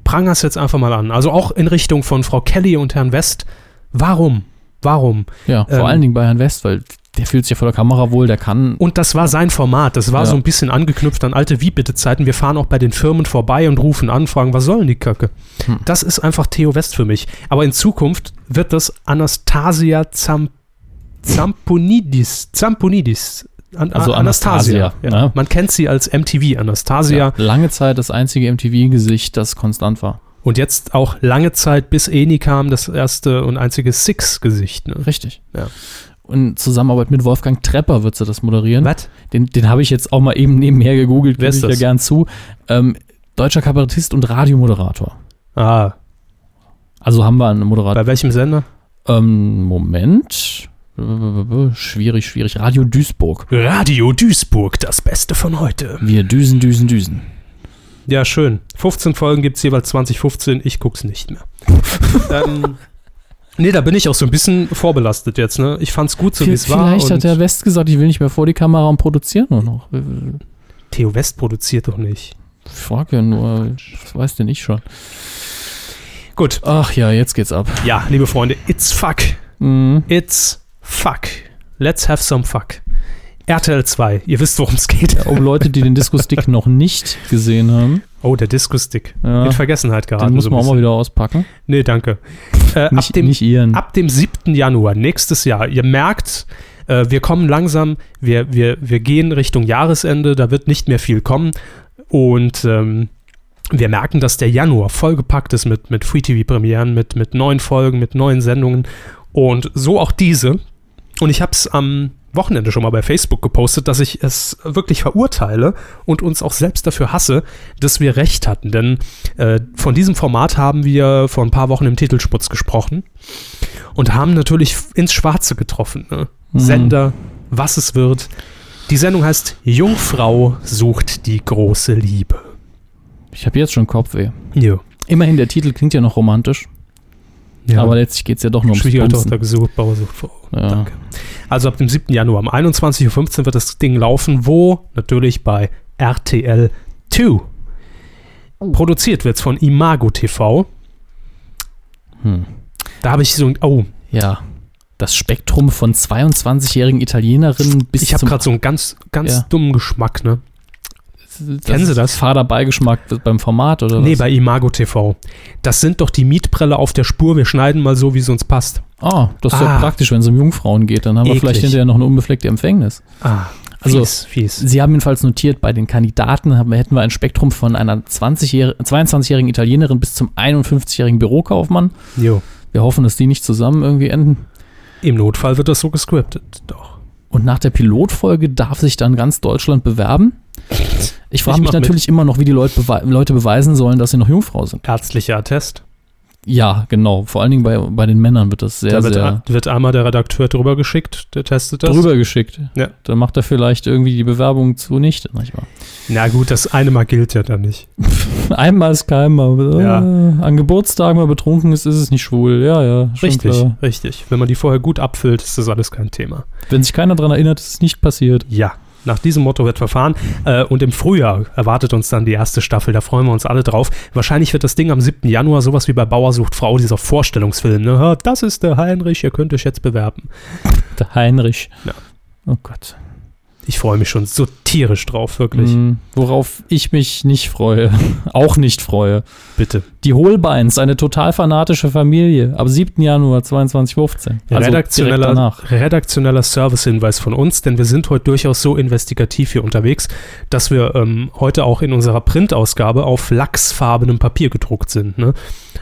D: prangere es jetzt einfach mal an. Also auch in Richtung von Frau Kelly und Herrn West. Warum? Warum?
E: Ja, vor
D: Ähm,
E: allen Dingen bei Herrn West, weil der fühlt sich vor der Kamera wohl, der kann.
D: Und das war sein Format. Das war
E: Ja.
D: so ein bisschen angeknüpft an alte Wie-Bitte-Zeiten. Wir fahren auch bei den Firmen vorbei und rufen an, fragen, was sollen die Köcke?
E: Hm.
D: Das ist einfach Theo West für mich. Aber in Zukunft wird das Anastasia Zam Zamponidis. Zamponidis. An
E: Also
D: Anastasia.
E: Anastasia,
D: ja.
E: ne?
D: Man kennt sie als MTV Anastasia.
E: Ja, lange Zeit das einzige MTV-Gesicht, das konstant war.
D: Und jetzt auch lange Zeit, bis Eni kam, das erste und einzige Six-Gesicht. Ne?
E: Richtig.
D: Ja.
E: In Zusammenarbeit mit Wolfgang Trepper wird sie das moderieren.
D: Was?
E: Den, den habe ich jetzt auch mal eben nebenher gegoogelt, gebe ich
D: das?
E: gern zu. Ähm, deutscher Kabarettist und Radiomoderator.
D: Ah,
E: Also haben wir einen Moderator.
D: bei welchem Sender?
E: Ähm, Moment. Schwierig, schwierig. Radio Duisburg.
D: Radio Duisburg, das Beste von heute.
E: Wir düsen, düsen, düsen.
D: Ja, schön. 15 Folgen gibt es jeweils 2015. Ich guck's nicht mehr. ähm, nee, da bin ich auch so ein bisschen vorbelastet jetzt. Ne? Ich fand's gut, so wie es war.
E: Vielleicht hat der West gesagt, ich will nicht mehr vor die Kamera und produzieren nur noch.
D: Theo West produziert doch nicht.
E: Ich frage ja nur, was weiß denn ich schon.
D: Gut.
E: Ach ja, jetzt geht's ab.
D: Ja, liebe Freunde, it's fuck.
E: Mhm.
D: It's fuck. Let's have some fuck. RTL 2, ihr wisst, worum es geht.
E: Um Leute, die den Disco-Stick noch nicht gesehen haben,
D: Oh, der Disco-Stick.
E: Ja.
D: In Vergessenheit geraten.
E: den muss
D: so
E: man auch mal wieder auspacken.
D: Nee, danke. Äh,
E: Nicht,
D: ab, dem,
E: nicht ihren.
D: ab dem 7. Januar nächstes Jahr, ihr merkt, äh, wir kommen langsam, wir, wir, wir gehen Richtung Jahresende, da wird nicht mehr viel kommen. Und ähm, wir merken, dass der Januar vollgepackt ist mit, mit Free-TV-Premieren, mit, mit neuen Folgen, mit neuen Sendungen. Und so auch diese. Und ich habe es am Wochenende schon mal bei Facebook gepostet, dass ich es wirklich verurteile und uns auch selbst dafür hasse, dass wir recht hatten. Denn äh, von diesem Format haben wir vor ein paar Wochen im Titelschmutz gesprochen und haben natürlich ins Schwarze getroffen. Ne?
E: Mhm.
D: Sender, was es wird. Die Sendung heißt Jungfrau sucht die große Liebe.
E: Ich habe jetzt schon Kopfweh.
D: Jo.
E: Immerhin, der Titel klingt ja noch romantisch,
D: Ja.
E: aber letztlich geht's ja doch nur ums
D: Schwiegertochter gesucht, Bauer sucht Frau.
E: Ja.
D: Danke. Also ab dem 7. Januar um 21.15 Uhr wird das Ding laufen. Wo? Natürlich bei RTL 2. Produziert wird es von Imago TV.
E: Hm.
D: Da habe ich so ein. Oh,
E: Ja. Das Spektrum von 22-jährigen Italienerinnen bis
D: ich habe gerade so einen ganz, ganz
E: Ja.
D: dummen Geschmack, ne? Kennen Sie das?
E: Vaterbeigeschmack beim Format oder
D: Nee,
E: was?
D: bei Imago TV. Das sind doch die Mietbrille auf der Spur. Wir schneiden mal so, wie es uns passt.
E: Ah, das ist
D: Ah.
E: ja praktisch, wenn es um Jungfrauen geht. Dann haben wir
D: Eklig.
E: vielleicht hinterher noch eine unbefleckte Empfängnis.
D: Ah,
E: Also-
D: fies, fies.
E: Sie haben jedenfalls notiert, bei den Kandidaten haben, hätten wir ein Spektrum von einer 20 22-jährigen Italienerin bis zum 51-jährigen Bürokaufmann.
D: Jo.
E: Wir hoffen, dass die nicht zusammen irgendwie enden.
D: Im Notfall wird das so gescriptet. Doch.
E: Und nach der Pilotfolge darf sich dann ganz Deutschland bewerben. Ich frage
D: Ich
E: mich natürlich immer noch, wie die Leute, bewe Leute beweisen sollen, dass sie noch Jungfrau sind.
D: Ärztlicher Attest.
E: Ja, genau. Vor allen Dingen bei, bei den Männern wird das sehr,
D: da wird,
E: sehr
D: wird einmal der Redakteur drüber geschickt, der testet das.
E: drüber geschickt.
D: Ja.
E: Dann macht er vielleicht irgendwie die Bewerbung zunichte. Manchmal.
D: Na gut, das eine Mal gilt ja dann nicht.
E: Einmal ist keinem,
D: Ja.
E: äh, an Geburtstagen mal betrunken ist, ist es nicht schwul. Ja, ja,
D: Richtig,
E: klar.
D: richtig. Wenn man die vorher gut abfüllt, ist das alles kein Thema.
E: Wenn sich keiner daran erinnert, ist es nicht passiert.
D: Ja. Nach diesem Motto wird verfahren. Äh, und im Frühjahr erwartet uns dann die erste Staffel. Da freuen wir uns alle drauf. Wahrscheinlich wird das Ding am 7. Januar sowas wie bei Bauer sucht Frau, dieser Vorstellungsfilm. Ne? Das ist der Heinrich, ihr könnt euch jetzt bewerben.
E: Der Heinrich.
D: Ja.
E: Oh Gott.
D: Ich freue mich schon so tierisch drauf, wirklich.
E: Mhm. Worauf ich mich nicht freue, auch nicht freue.
D: Bitte.
E: Die Holbeins, eine total fanatische Familie, ab 7. Januar 2215. Also
D: redaktioneller, redaktioneller Servicehinweis von uns, denn wir sind heute durchaus so investigativ hier unterwegs, dass wir ähm, heute auch in unserer Printausgabe auf lachsfarbenem Papier gedruckt sind. Ne?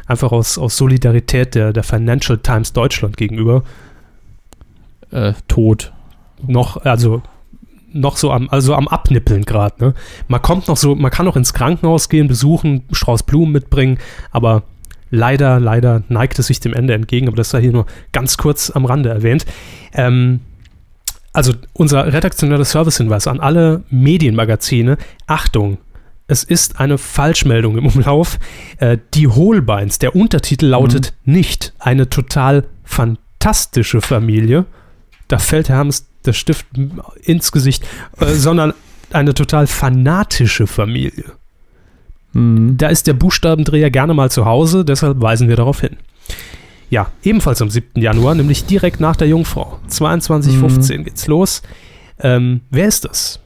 D: Einfach aus, aus Solidarität der, der Financial Times Deutschland gegenüber.
E: Äh, tot.
D: Noch, also noch so am, also am Abnippeln gerade. Ne? Man kommt noch so, man kann noch ins Krankenhaus gehen, besuchen, Strauß Blumen mitbringen, aber leider, leider neigt es sich dem Ende entgegen, aber das sei hier nur ganz kurz am Rande erwähnt. Ähm, also unser redaktioneller Servicehinweis an alle Medienmagazine, Achtung, es ist eine Falschmeldung im Umlauf. Äh, die Hohlbeins, der Untertitel lautet nicht eine total fantastische Familie. Da fällt Hermes der Stift ins Gesicht, äh, sondern eine total fanatische Familie.
E: Mhm.
D: Da ist der Buchstabendreher gerne mal zu Hause, deshalb weisen wir darauf hin. Ja, ebenfalls am 7. Januar, nämlich direkt nach der Jungfrau. 22.15 geht's los. Ähm, wer ist das?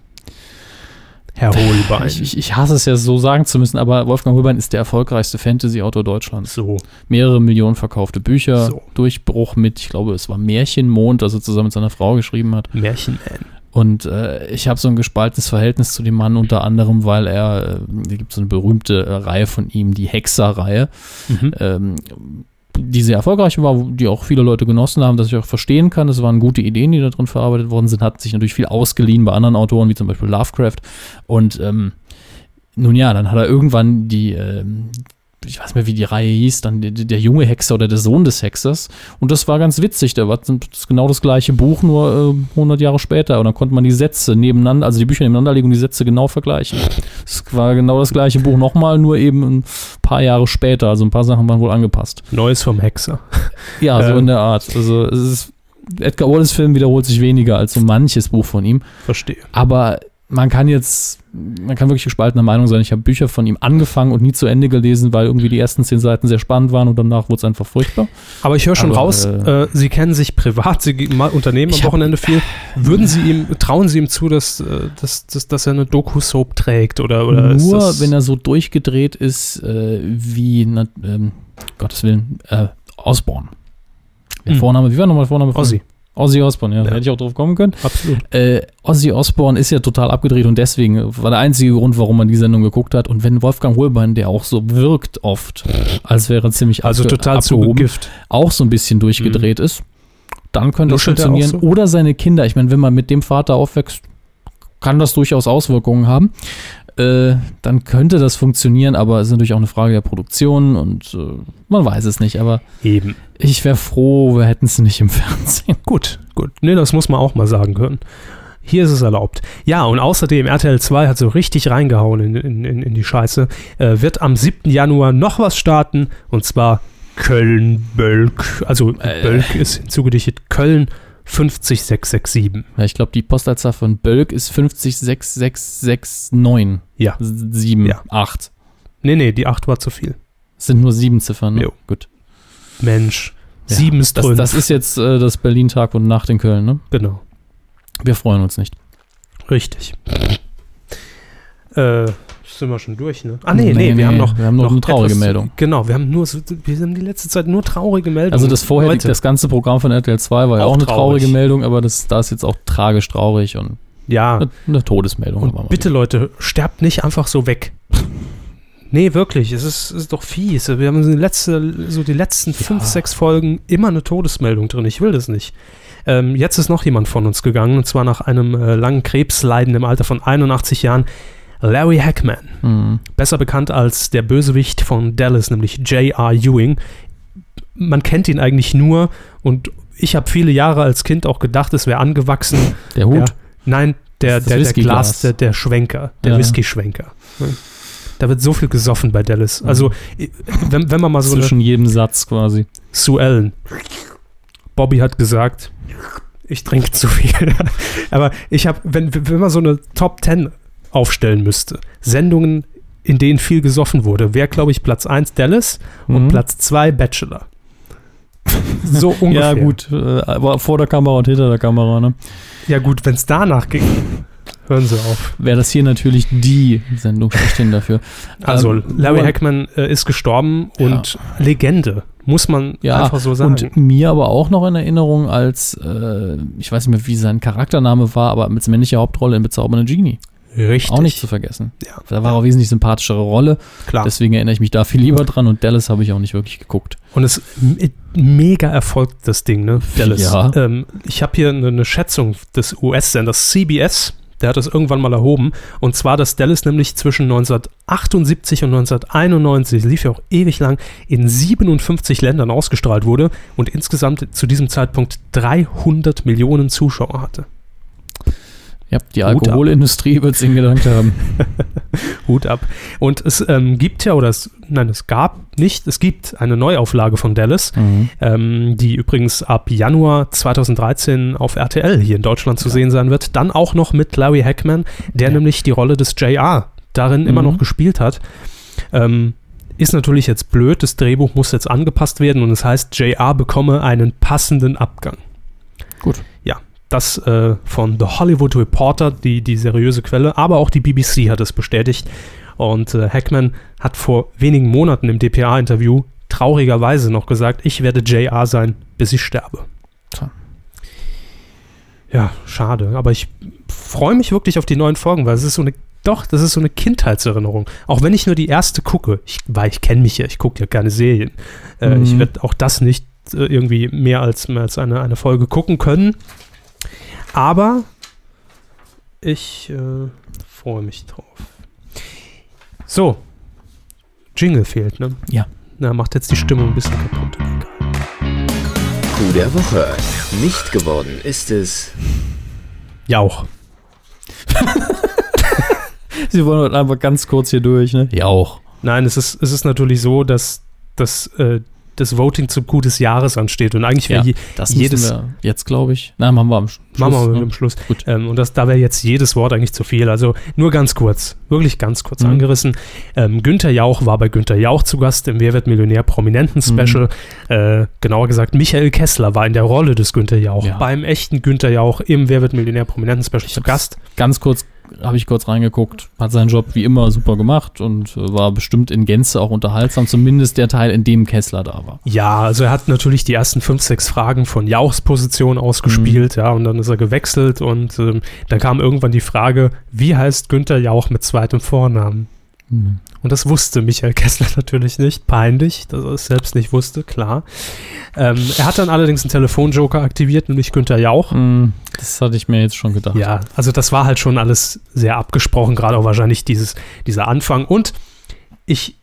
D: Herr Holbein.
E: Ich, ich, ich hasse es ja so sagen zu müssen, aber Wolfgang Holbein ist der erfolgreichste Fantasy-Autor Deutschlands.
D: so,
E: Mehrere Millionen verkaufte Bücher,
D: So.
E: Durchbruch mit, ich glaube, es war Märchenmond, das er zusammen mit seiner Frau geschrieben hat.
D: Märchenman.
E: Und äh, ich habe so ein gespaltenes Verhältnis zu dem Mann, unter anderem, weil er, äh, da gibt so eine berühmte äh, Reihe von ihm, die Hexer-Reihe,
D: Mhm.
E: ähm, die sehr erfolgreich war, die auch viele Leute genossen haben, dass ich auch verstehen kann. Das waren gute Ideen, die da drin verarbeitet worden sind, hat sich natürlich viel ausgeliehen bei anderen Autoren, wie zum Beispiel Lovecraft. Und ähm, nun ja, dann hat er irgendwann die, ähm, ich weiß nicht mehr, wie die Reihe hieß, dann der, der junge Hexer oder der Sohn des Hexers. Und das war ganz witzig. Da war das genau das gleiche Buch, nur äh, 100 Jahre später. Und dann konnte man die Sätze nebeneinander, also die Bücher nebeneinander legen und die Sätze genau vergleichen. Es war genau das gleiche Buch nochmal, nur eben ein paar Jahre später. Also ein paar Sachen waren wohl angepasst.
D: Neues vom Hexer.
E: Ja, so
D: Ähm.
E: in der Art. Also es ist, Edgar Wallace Film wiederholt sich weniger als so manches Buch von ihm.
D: Verstehe.
E: Aber man kann jetzt, man kann wirklich gespaltener Meinung sein. Ich habe Bücher von ihm angefangen und nie zu Ende gelesen, weil irgendwie die ersten zehn Seiten sehr spannend waren und danach wurde es einfach furchtbar.
D: Aber ich höre schon
E: Aber,
D: raus,
E: äh,
D: äh, Sie kennen sich privat, Sie unternehmen am
E: Ich hab-
D: Wochenende viel. Würden Sie ihm, trauen Sie ihm zu, dass, äh, dass, dass, dass er eine Doku-Soap trägt? Oder, oder
E: Nur wenn er so durchgedreht ist, äh, wie, na, ähm, Gottes Willen, äh, Osborne. Der
D: Hm.
E: Vorname, wie war nochmal der Vorname? von-
D: Ozzy.
E: Ozzy Osbourne, ja, da
D: Ja.
E: hätte ich auch drauf kommen können.
D: Absolut.
E: Äh, Ozzy Osbourne ist ja total abgedreht und deswegen war der einzige Grund, warum man die Sendung geguckt hat. Und wenn Wolfgang Hohlbein, der auch so wirkt oft, als wäre ziemlich
D: Also total
E: abgehoben, auch so ein bisschen durchgedreht ist, dann könnte das
D: er
E: funktionieren.
D: so?
E: Oder seine Kinder. Ich meine, wenn man mit dem Vater aufwächst, kann das durchaus Auswirkungen haben. Äh, dann könnte das funktionieren, aber es ist natürlich auch eine Frage der Produktion und äh, man weiß es nicht. Aber
D: Eben.
E: ich wäre froh, wir hätten es nicht im Fernsehen.
D: Gut, gut. Nee, das muss man auch mal sagen können. Hier ist es erlaubt. Ja, und außerdem, RTL 2 hat so richtig reingehauen in, in, in, in die Scheiße. Äh, wird am 7. Januar noch was starten, und zwar Köln-Bölk. Also
E: Äh.
D: Bölk ist hinzugedichtet Köln 50667.
E: Ja, ich glaube, die Postleitzahl von Bölk ist 506669.
D: Ja.
E: 7,
D: Ja.
E: 8.
D: Nee, nee, die 8 war zu viel.
E: Es sind nur sieben Ziffern. Ne?
D: Jo.
E: Gut.
D: Mensch.
E: Ja,
D: Sieben ist
E: Das,
D: drin.
E: das ist jetzt äh, das Berlin Tag und Nacht in Köln, ne?
D: Genau.
E: Wir freuen uns nicht.
D: Richtig. Äh, sind wir schon durch, ne? Ah, nee, nee,
E: Nee,
D: wir
E: nee,
D: haben noch,
E: wir haben noch eine traurige
D: etwas-
E: Meldung.
D: Genau, wir haben nur, so- wir haben die letzte Zeit nur traurige Meldungen.
E: Also das vorher,
D: Leute,
E: das ganze Programm von RTL 2 war ja
D: Auch
E: auch eine
D: traurig.
E: traurige Meldung, aber das, da ist jetzt auch tragisch traurig und
D: ja.
E: eine, eine Todesmeldung.
D: bitte, Leute, sterbt nicht einfach so weg. Nee, wirklich, es ist, es ist doch fies. Wir haben so die, letzte, so die letzten fünf, sechs Folgen immer eine Todesmeldung drin. Ich will das nicht. Ähm, jetzt ist noch jemand von uns gegangen, und zwar nach einem äh, langen Krebsleiden im Alter von 81 Jahren. Larry Hackman,
E: Mhm.
D: besser bekannt als der Bösewicht von Dallas, nämlich J.R. Ewing. Man kennt ihn eigentlich nur und ich habe viele Jahre als Kind auch gedacht, es wäre angewachsen.
E: Der Hut.
D: Ja. Nein, der, der, der. Glas, der, der Schwenker, der
E: Ja.
D: Whisky-Schwenker. Da wird so viel gesoffen bei Dallas. Also, i- wenn, wenn man mal so eine
E: Zwischen jedem Satz quasi.
D: Sue Ellen. Bobby hat gesagt, Ich trinke zu viel. Aber ich habe, wenn, wenn man so eine Top 10 aufstellen müsste, Sendungen, in denen viel gesoffen wurde, wäre, glaube ich, Platz 1 Dallas und
E: Mhm.
D: Platz 2 Bachelor. So ungefähr.
E: Ja, gut, äh, aber vor der Kamera und hinter der Kamera, ne?
D: Ja, gut, wenn es danach ging, hören Sie auf.
E: Wäre das hier natürlich die Sendung schlechthin dafür.
D: Also,
E: Ähm,
D: Larry Hackman äh, ist gestorben
E: Ja.
D: und Legende, muss man
E: Ja,
D: einfach so sagen.
E: und mir aber auch noch in Erinnerung als, äh, ich weiß nicht mehr, wie sein Charaktername war, aber als männliche Hauptrolle in Bezaubernde Genie.
D: Richtig.
E: Auch nicht zu vergessen.
D: Ja.
E: Da war auch wesentlich sympathischere Rolle,
D: Klar.
E: deswegen erinnere ich mich da viel lieber dran und Dallas habe ich auch nicht wirklich geguckt.
D: Und es me- mega erfolgt, das Ding, ne? Dallas.
E: Ja.
D: Ähm, ich habe hier eine, eine Schätzung des US-Senders CBS, der hat das irgendwann mal erhoben. Und zwar, dass Dallas nämlich zwischen 1978 und 1991, lief ja auch ewig lang, in 57 Ländern ausgestrahlt wurde und insgesamt zu diesem Zeitpunkt 300 Millionen Zuschauer hatte.
E: Ja, die. Alkoholindustrie wird es in Gedanken haben.
D: Hut ab. Und es ähm, gibt ja, oder es, nein, es gab nicht, es gibt eine Neuauflage von Dallas,
E: Mhm.
D: ähm, die übrigens ab Januar 2013 auf RTL hier in Deutschland zu sehen sein wird. Dann auch noch mit Larry Hackman, der
E: Ja.
D: nämlich die Rolle des JR darin immer
E: Mhm.
D: noch gespielt hat. Ähm, ist natürlich jetzt blöd, das Drehbuch muss jetzt angepasst werden und es heißt, JR bekomme einen passenden Abgang.
E: Gut.
D: Das äh, von The Hollywood Reporter, die, die seriöse Quelle, aber auch die BBC hat es bestätigt. Und äh, Hackman hat vor wenigen Monaten im DPA-Interview traurigerweise noch gesagt, ich werde JR sein, bis ich sterbe.
E: Tja.
D: Ja, schade. Aber ich freue mich wirklich auf die neuen Folgen, weil es ist so eine, doch, das ist so eine Kindheitserinnerung. Auch wenn ich nur die erste gucke, ich, weil ich kenne mich ja, ich gucke ja keine Serien. Äh,
E: Mhm.
D: Ich werde auch das nicht äh, irgendwie mehr als, mehr als eine, eine Folge gucken können. Aber ich äh, freue mich drauf. So. Jingle fehlt, ne?
E: Ja.
D: Na, macht jetzt die Stimmung ein bisschen kaputt.
C: Coup der Woche. Nicht geworden ist es.
D: Jauch.
E: Sie wollen heute einfach ganz kurz hier durch, ne? Ja, auch.
D: Nein, es ist, es ist natürlich so, dass, dass äh, das Voting zum Coup des Jahres ansteht. Und eigentlich wäre
E: Ja, Das
D: jedes-
E: wir jetzt, glaube ich. Nein, machen wir am Sch- Schluss.
D: Machen wir
E: ne?
D: dem Schluss.
E: Gut.
D: Ähm, und das, da wäre jetzt jedes Wort eigentlich zu viel. Also nur ganz kurz, wirklich ganz kurz
E: Mhm.
D: angerissen. Ähm, Günther Jauch war bei Günther Jauch zu Gast im Wer wird Millionär Prominenten Special.
E: Mhm.
D: Äh, genauer gesagt, Michael Kessler war in der Rolle des Günther Jauch
E: Ja.
D: beim echten Günther Jauch im Wer wird Millionär Prominenten Special zu
E: hab's-
D: Gast.
E: Ganz kurz habe ich kurz reingeguckt, hat seinen Job wie immer super gemacht und äh, war bestimmt in Gänze auch unterhaltsam, zumindest der Teil, in dem Kessler da war.
D: Ja, also er hat natürlich die ersten fünf, sechs Fragen von Jauchs Position ausgespielt,
E: Mhm.
D: ja, und dann ist er gewechselt und ähm, dann kam irgendwann die Frage, wie heißt Günther Jauch mit zweitem Vornamen?
E: Mhm.
D: Und das wusste Michael Kessler natürlich nicht. Peinlich, dass er es selbst nicht wusste, klar. Ähm, er hat dann allerdings einen Telefonjoker aktiviert, nämlich Günther Jauch.
E: Mhm, Das hatte ich mir jetzt schon gedacht.
D: Ja, also das war halt schon alles sehr abgesprochen, gerade auch wahrscheinlich dieses, dieser Anfang. Und ich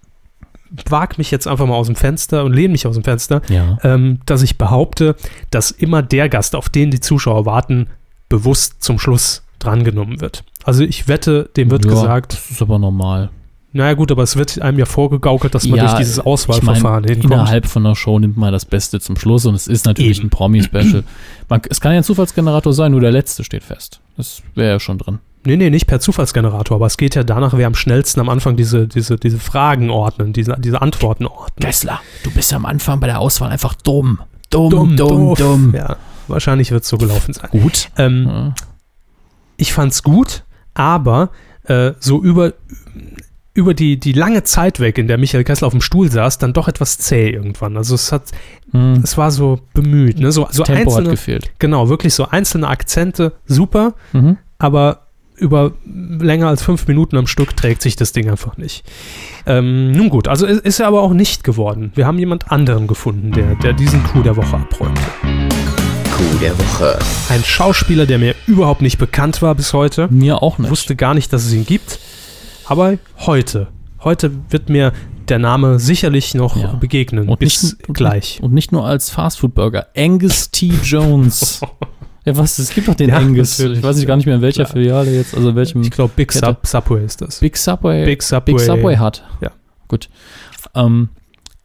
D: wage mich jetzt einfach mal aus dem Fenster und lehne mich aus dem Fenster,
E: Ja.
D: ähm, dass ich behaupte, dass immer der Gast, auf den die Zuschauer warten, bewusst zum Schluss drangenommen wird. Also ich wette, dem wird
E: ja,
D: gesagt,
E: Das ist aber normal.
D: Naja gut, aber es wird einem ja vorgegaukelt, dass man
E: Ja,
D: durch dieses
E: Ich
D: Auswahlverfahren
E: meine,
D: hinkommt.
E: innerhalb von einer Show nimmt man das Beste zum Schluss und es ist natürlich
D: Eben.
E: ein Promi-Special. Es kann ja ein Zufallsgenerator sein, nur der letzte steht fest. Das wäre ja schon drin.
D: Nee, nee, nicht per Zufallsgenerator, aber es geht ja danach, wer am schnellsten am Anfang diese, diese, diese Fragen ordnen, diese, diese Antworten ordnen.
E: Gessler, du bist am Anfang bei der Auswahl einfach dumm. Dumm, dumm, dumm.
D: doof. Ja, wahrscheinlich wird es so gelaufen sein.
E: Gut.
D: Ähm,
E: Ja.
D: ich fand's gut, aber äh, so über, über die, die lange Zeit weg, in der Michael Kessler auf dem Stuhl saß, dann doch etwas zäh irgendwann. Also es hat,
E: Hm.
D: es war so bemüht, ne? So, so
E: Tempo hat
D: einzelne,
E: gefehlt.
D: genau, wirklich so einzelne Akzente, super,
E: Mhm.
D: aber über länger als fünf Minuten am Stück trägt sich das Ding einfach nicht. Ähm, nun gut, also ist ist er aber auch nicht geworden. Wir haben jemand anderen gefunden, der, der diesen Coup der Woche abräumte.
C: Coup der Woche.
D: Ein Schauspieler, der mir überhaupt nicht bekannt war bis heute.
E: Mir auch nicht.
D: wusste gar nicht, dass es ihn gibt. Aber heute, heute wird mir der Name sicherlich noch
E: Ja.
D: begegnen.
E: Und
D: bis
E: nicht,
D: gleich.
E: Und nicht nur als Fastfood-Burger. Angus T. Jones. ja, was? Es gibt doch den
D: Ja,
E: Angus.
D: natürlich,
E: Ich weiß nicht gar nicht mehr in welcher
D: klar.
E: Filiale jetzt, also in welchem.
D: Ich glaube, Big. Sub, Subway ist das.
E: Big Subway.
D: Big Subway.
E: Big Subway hat.
D: Ja.
E: Gut. Ähm,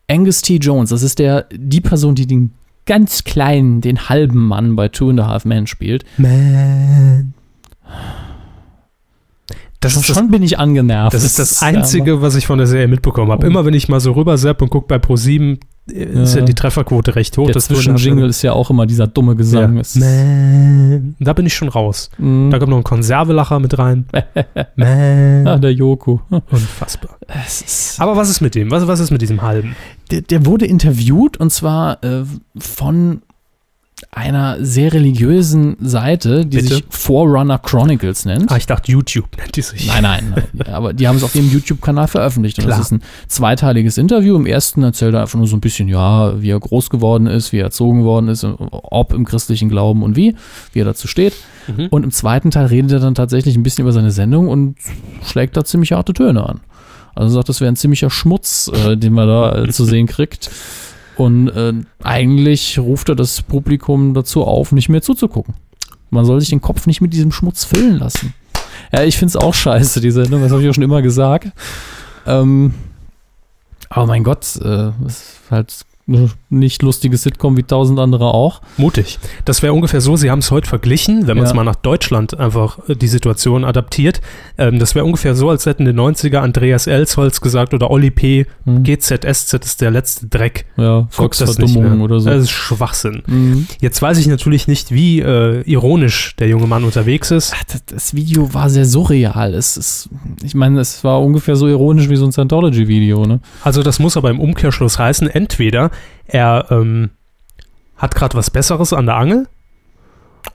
E: Angus T. Jones, das ist der, die Person, die den ganz kleinen, den halben Mann bei Two and a Half Men spielt.
D: Man. Das ist das,
E: Schon bin ich angenervt.
D: das ist das Einzige, was ich von der Serie mitbekommen habe. Immer wenn ich mal so rüber und gucke bei Pro7, ist ja
E: Ja.
D: die Trefferquote recht hoch.
E: Der
D: Das
E: Zwischenjingle ist ja auch immer dieser dumme Gesang. Es ist-
D: Man. Da bin ich schon raus.
E: Mhm.
D: Da kommt noch ein Konservelacher mit rein.
E: Ah,
D: Man.
E: der Joko.
D: Unfassbar.
E: Es ist,
D: Aber was ist mit dem? Was, was ist mit diesem halben?
E: der, der wurde interviewt und zwar äh, von einer sehr religiösen Seite, die
D: Bitte?
E: sich Forerunner Chronicles nennt.
D: Ah, ich dachte, YouTube nennt die sich.
E: Nein, nein, nein. Aber die haben es auf ihrem YouTube-Kanal veröffentlicht. Und
D: Klar.
E: das ist ein zweiteiliges Interview. Im ersten erzählt er einfach nur so ein bisschen, ja, wie er groß geworden ist, wie er erzogen worden ist, ob im christlichen Glauben und wie, wie er dazu steht.
D: Mhm.
E: Und im zweiten Teil redet er dann tatsächlich ein bisschen über seine Sendung und schlägt da ziemlich harte Töne an. Also sagt, das wäre ein ziemlicher Schmutz, äh, den man da äh, zu sehen kriegt. Und äh, eigentlich ruft er das Publikum dazu auf, nicht mehr zuzugucken. Man soll sich den Kopf nicht mit diesem Schmutz füllen lassen. Ja, ich finde es auch scheiße, die Sendung, das habe ich auch schon immer gesagt. Ähm, aber mein Gott, äh, ist halt nicht lustige Sitcom wie tausend andere auch.
D: Mutig. Das wäre ungefähr so, Sie haben es heute verglichen, wenn man es
E: Ja.
D: mal nach Deutschland einfach äh, die Situation adaptiert. Ähm, das wäre ungefähr so, als hätten den 90er Andreas Elsholz gesagt oder Olli P.
E: Hm.
D: GZSZ ist der letzte Dreck.
E: Ja,
D: Guck das nicht
E: Volksverdummung
D: mehr.
E: oder so.
D: Das ist Schwachsinn.
E: Mhm.
D: Jetzt weiß ich natürlich nicht, wie äh, ironisch der junge Mann unterwegs ist.
E: Ach, das, das Video war sehr surreal. Es ist, ich meine, es war ungefähr so ironisch wie so ein Scientology-Video, ne?
D: Also das muss aber im Umkehrschluss heißen, entweder er ähm, hat gerade was Besseres an der Angel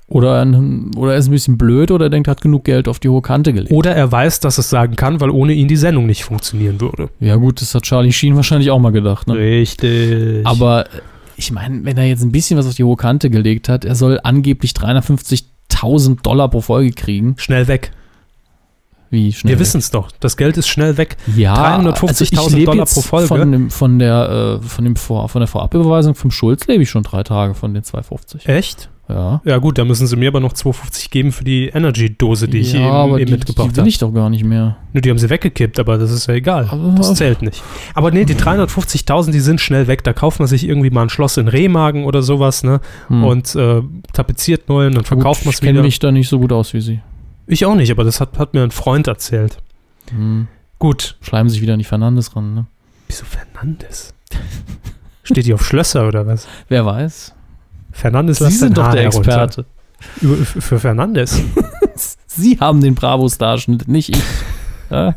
E: Oder, ein, oder er ist ein bisschen blöd oder er denkt, hat genug Geld auf die hohe Kante gelegt.
D: oder er weiß, dass es sagen kann, weil ohne ihn die Sendung nicht funktionieren würde.
E: Ja, gut, das hat Charlie Sheen wahrscheinlich auch mal gedacht, ne?
D: Richtig.
E: Aber äh, ich meine, wenn er jetzt ein bisschen was auf die hohe Kante gelegt hat, er soll angeblich 350.000 Dollar pro Folge kriegen.
D: schnell weg.
E: Wie schnell?
D: Wir wissen es doch. Das Geld ist schnell weg.
E: ja,
D: 350.000
E: also ich
D: Dollar pro Folge.
E: Von, dem, von, der, äh, von, dem Vor, von der Vorabüberweisung vom Schulz lebe ich schon drei Tage von den 250.
D: Echt?
E: Ja.
D: Ja gut, da müssen sie mir aber noch 2,50 geben für die Energy-Dose, die ich
E: ja,
D: eben,
E: aber
D: eben
E: die,
D: mitgebracht
E: die will
D: habe.
E: ich doch gar nicht mehr.
D: Nur die haben sie weggekippt, aber das ist ja egal.
E: Aber-
D: Das zählt nicht. Aber nee, die 350.000, die sind schnell weg. Da kauft man sich irgendwie mal ein Schloss in Remagen oder sowas, ne?
E: Hm.
D: Und äh, tapeziert neu und dann verkauft man es
E: Ich kenne
D: wieder.
E: mich da nicht so gut aus wie sie.
D: Ich auch nicht, aber das hat, hat mir ein Freund erzählt.
E: Hm.
D: Gut.
E: Schleimen sich wieder an die Fernandes ran, ne?
D: Wieso Fernandes? Steht die auf Schlösser oder was?
E: Wer weiß.
D: Fernandes
E: Sie sind doch
D: Haar
E: der
D: herunter.
E: Experte.
D: F- für Fernandes.
E: Sie haben den Bravo-Starschnitt, nicht ich. Ja?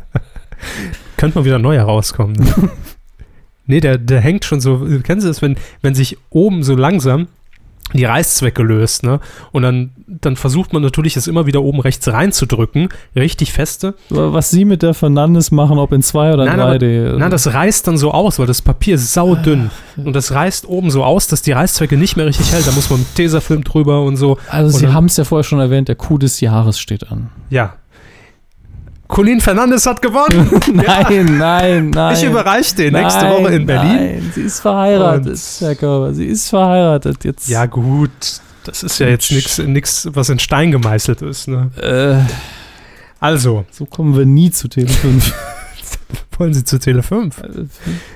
D: Könnte mal wieder neu herauskommen. Ne? nee, der, der hängt schon so. Kennen Sie das, wenn, wenn sich oben so langsam die Reißzwecke löst, ne? Und dann, dann versucht man natürlich, es immer wieder oben rechts reinzudrücken, richtig feste.
E: Was Sie mit der Fernandes machen, ob in 2 oder
D: Nein,
E: 3D.
D: Na, das reißt dann so aus, weil das Papier ist saudünn. Und das reißt oben so aus, dass die Reißzwecke nicht mehr richtig hält. Da muss man mit Tesafilm drüber und so.
E: also
D: und
E: Sie haben es ja vorher schon erwähnt, der Coup des Jahres steht an.
D: Ja. Colin Fernandes hat gewonnen.
E: Nein, nein, nein.
D: Ich überreiche den nächste
E: Nein,
D: Woche in Berlin.
E: Nein, sie ist verheiratet,
D: Und-
E: Herr Körber. Sie ist verheiratet jetzt.
D: Ja, gut. Das ist ja jetzt nichts, was in Stein gemeißelt ist. Ne?
E: Äh,
D: Also,
E: so kommen wir nie zu Tele 5.
D: wollen Sie zu Tele 5?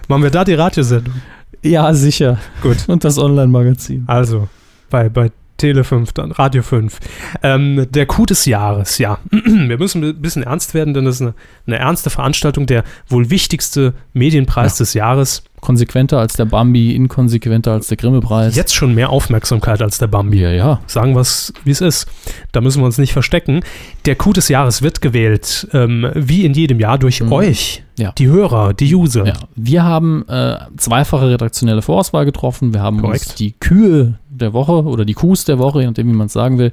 D: Machen wir da die Radiosendung?
E: ja, sicher.
D: Gut.
E: Und das Online-Magazin.
D: Also, bei, bei Tele 5, dann Radio 5. Ähm, der Coup des Jahres, ja. Wir müssen ein bisschen ernst werden, denn das ist eine, eine ernste Veranstaltung, der wohl wichtigste Medienpreis des Jahres.
E: Konsequenter als der Bambi, inkonsequenter als der Grimme-Preis.
D: Jetzt schon mehr Aufmerksamkeit als der Bambi.
E: Ja, ja.
D: Sagen wir es, wie es ist. Da müssen wir uns nicht verstecken. Der Coup des Jahres wird gewählt, ähm, wie in jedem Jahr, durch
E: Mhm.
D: euch,
E: Ja.
D: die Hörer, die User.
E: Ja, wir haben äh, zweifache redaktionelle Vorauswahl getroffen. Wir haben uns
D: Korrekt.
E: die Kühe der Woche oder die Kuhs der Woche, je nachdem, wie man es sagen will,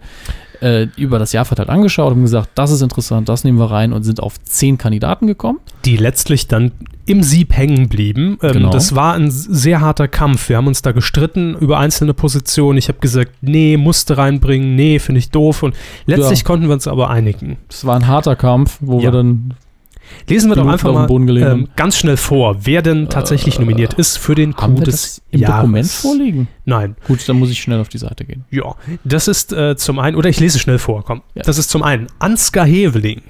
E: äh, über das Jahr verteilt angeschaut und gesagt, das ist interessant, das nehmen wir rein und sind auf zehn Kandidaten gekommen.
D: die letztlich dann im Sieb hängen blieben. Ähm,
E: Genau.
D: Das war ein sehr harter Kampf. Wir haben uns da gestritten über einzelne Positionen. Ich habe gesagt, nee, musste reinbringen, nee, finde ich doof. Und letztlich
E: Ja.
D: konnten wir uns aber einigen.
E: Das war ein harter Kampf, wo
D: Ja.
E: wir dann
D: Lesen wir doch einfach mal ähm,
E: haben.
D: ganz schnell vor, wer denn tatsächlich
E: Äh,
D: nominiert ist für den
E: haben
D: Coup
E: wir
D: des
E: das im
D: Jahres.
E: Dokument vorliegen.
D: Nein,
E: Gut, dann muss ich schnell auf die Seite gehen.
D: ja. Das ist äh, zum einen, oder ich lese schnell vor, komm.
E: Ja.
D: Das ist zum einen Ansgar Heveling.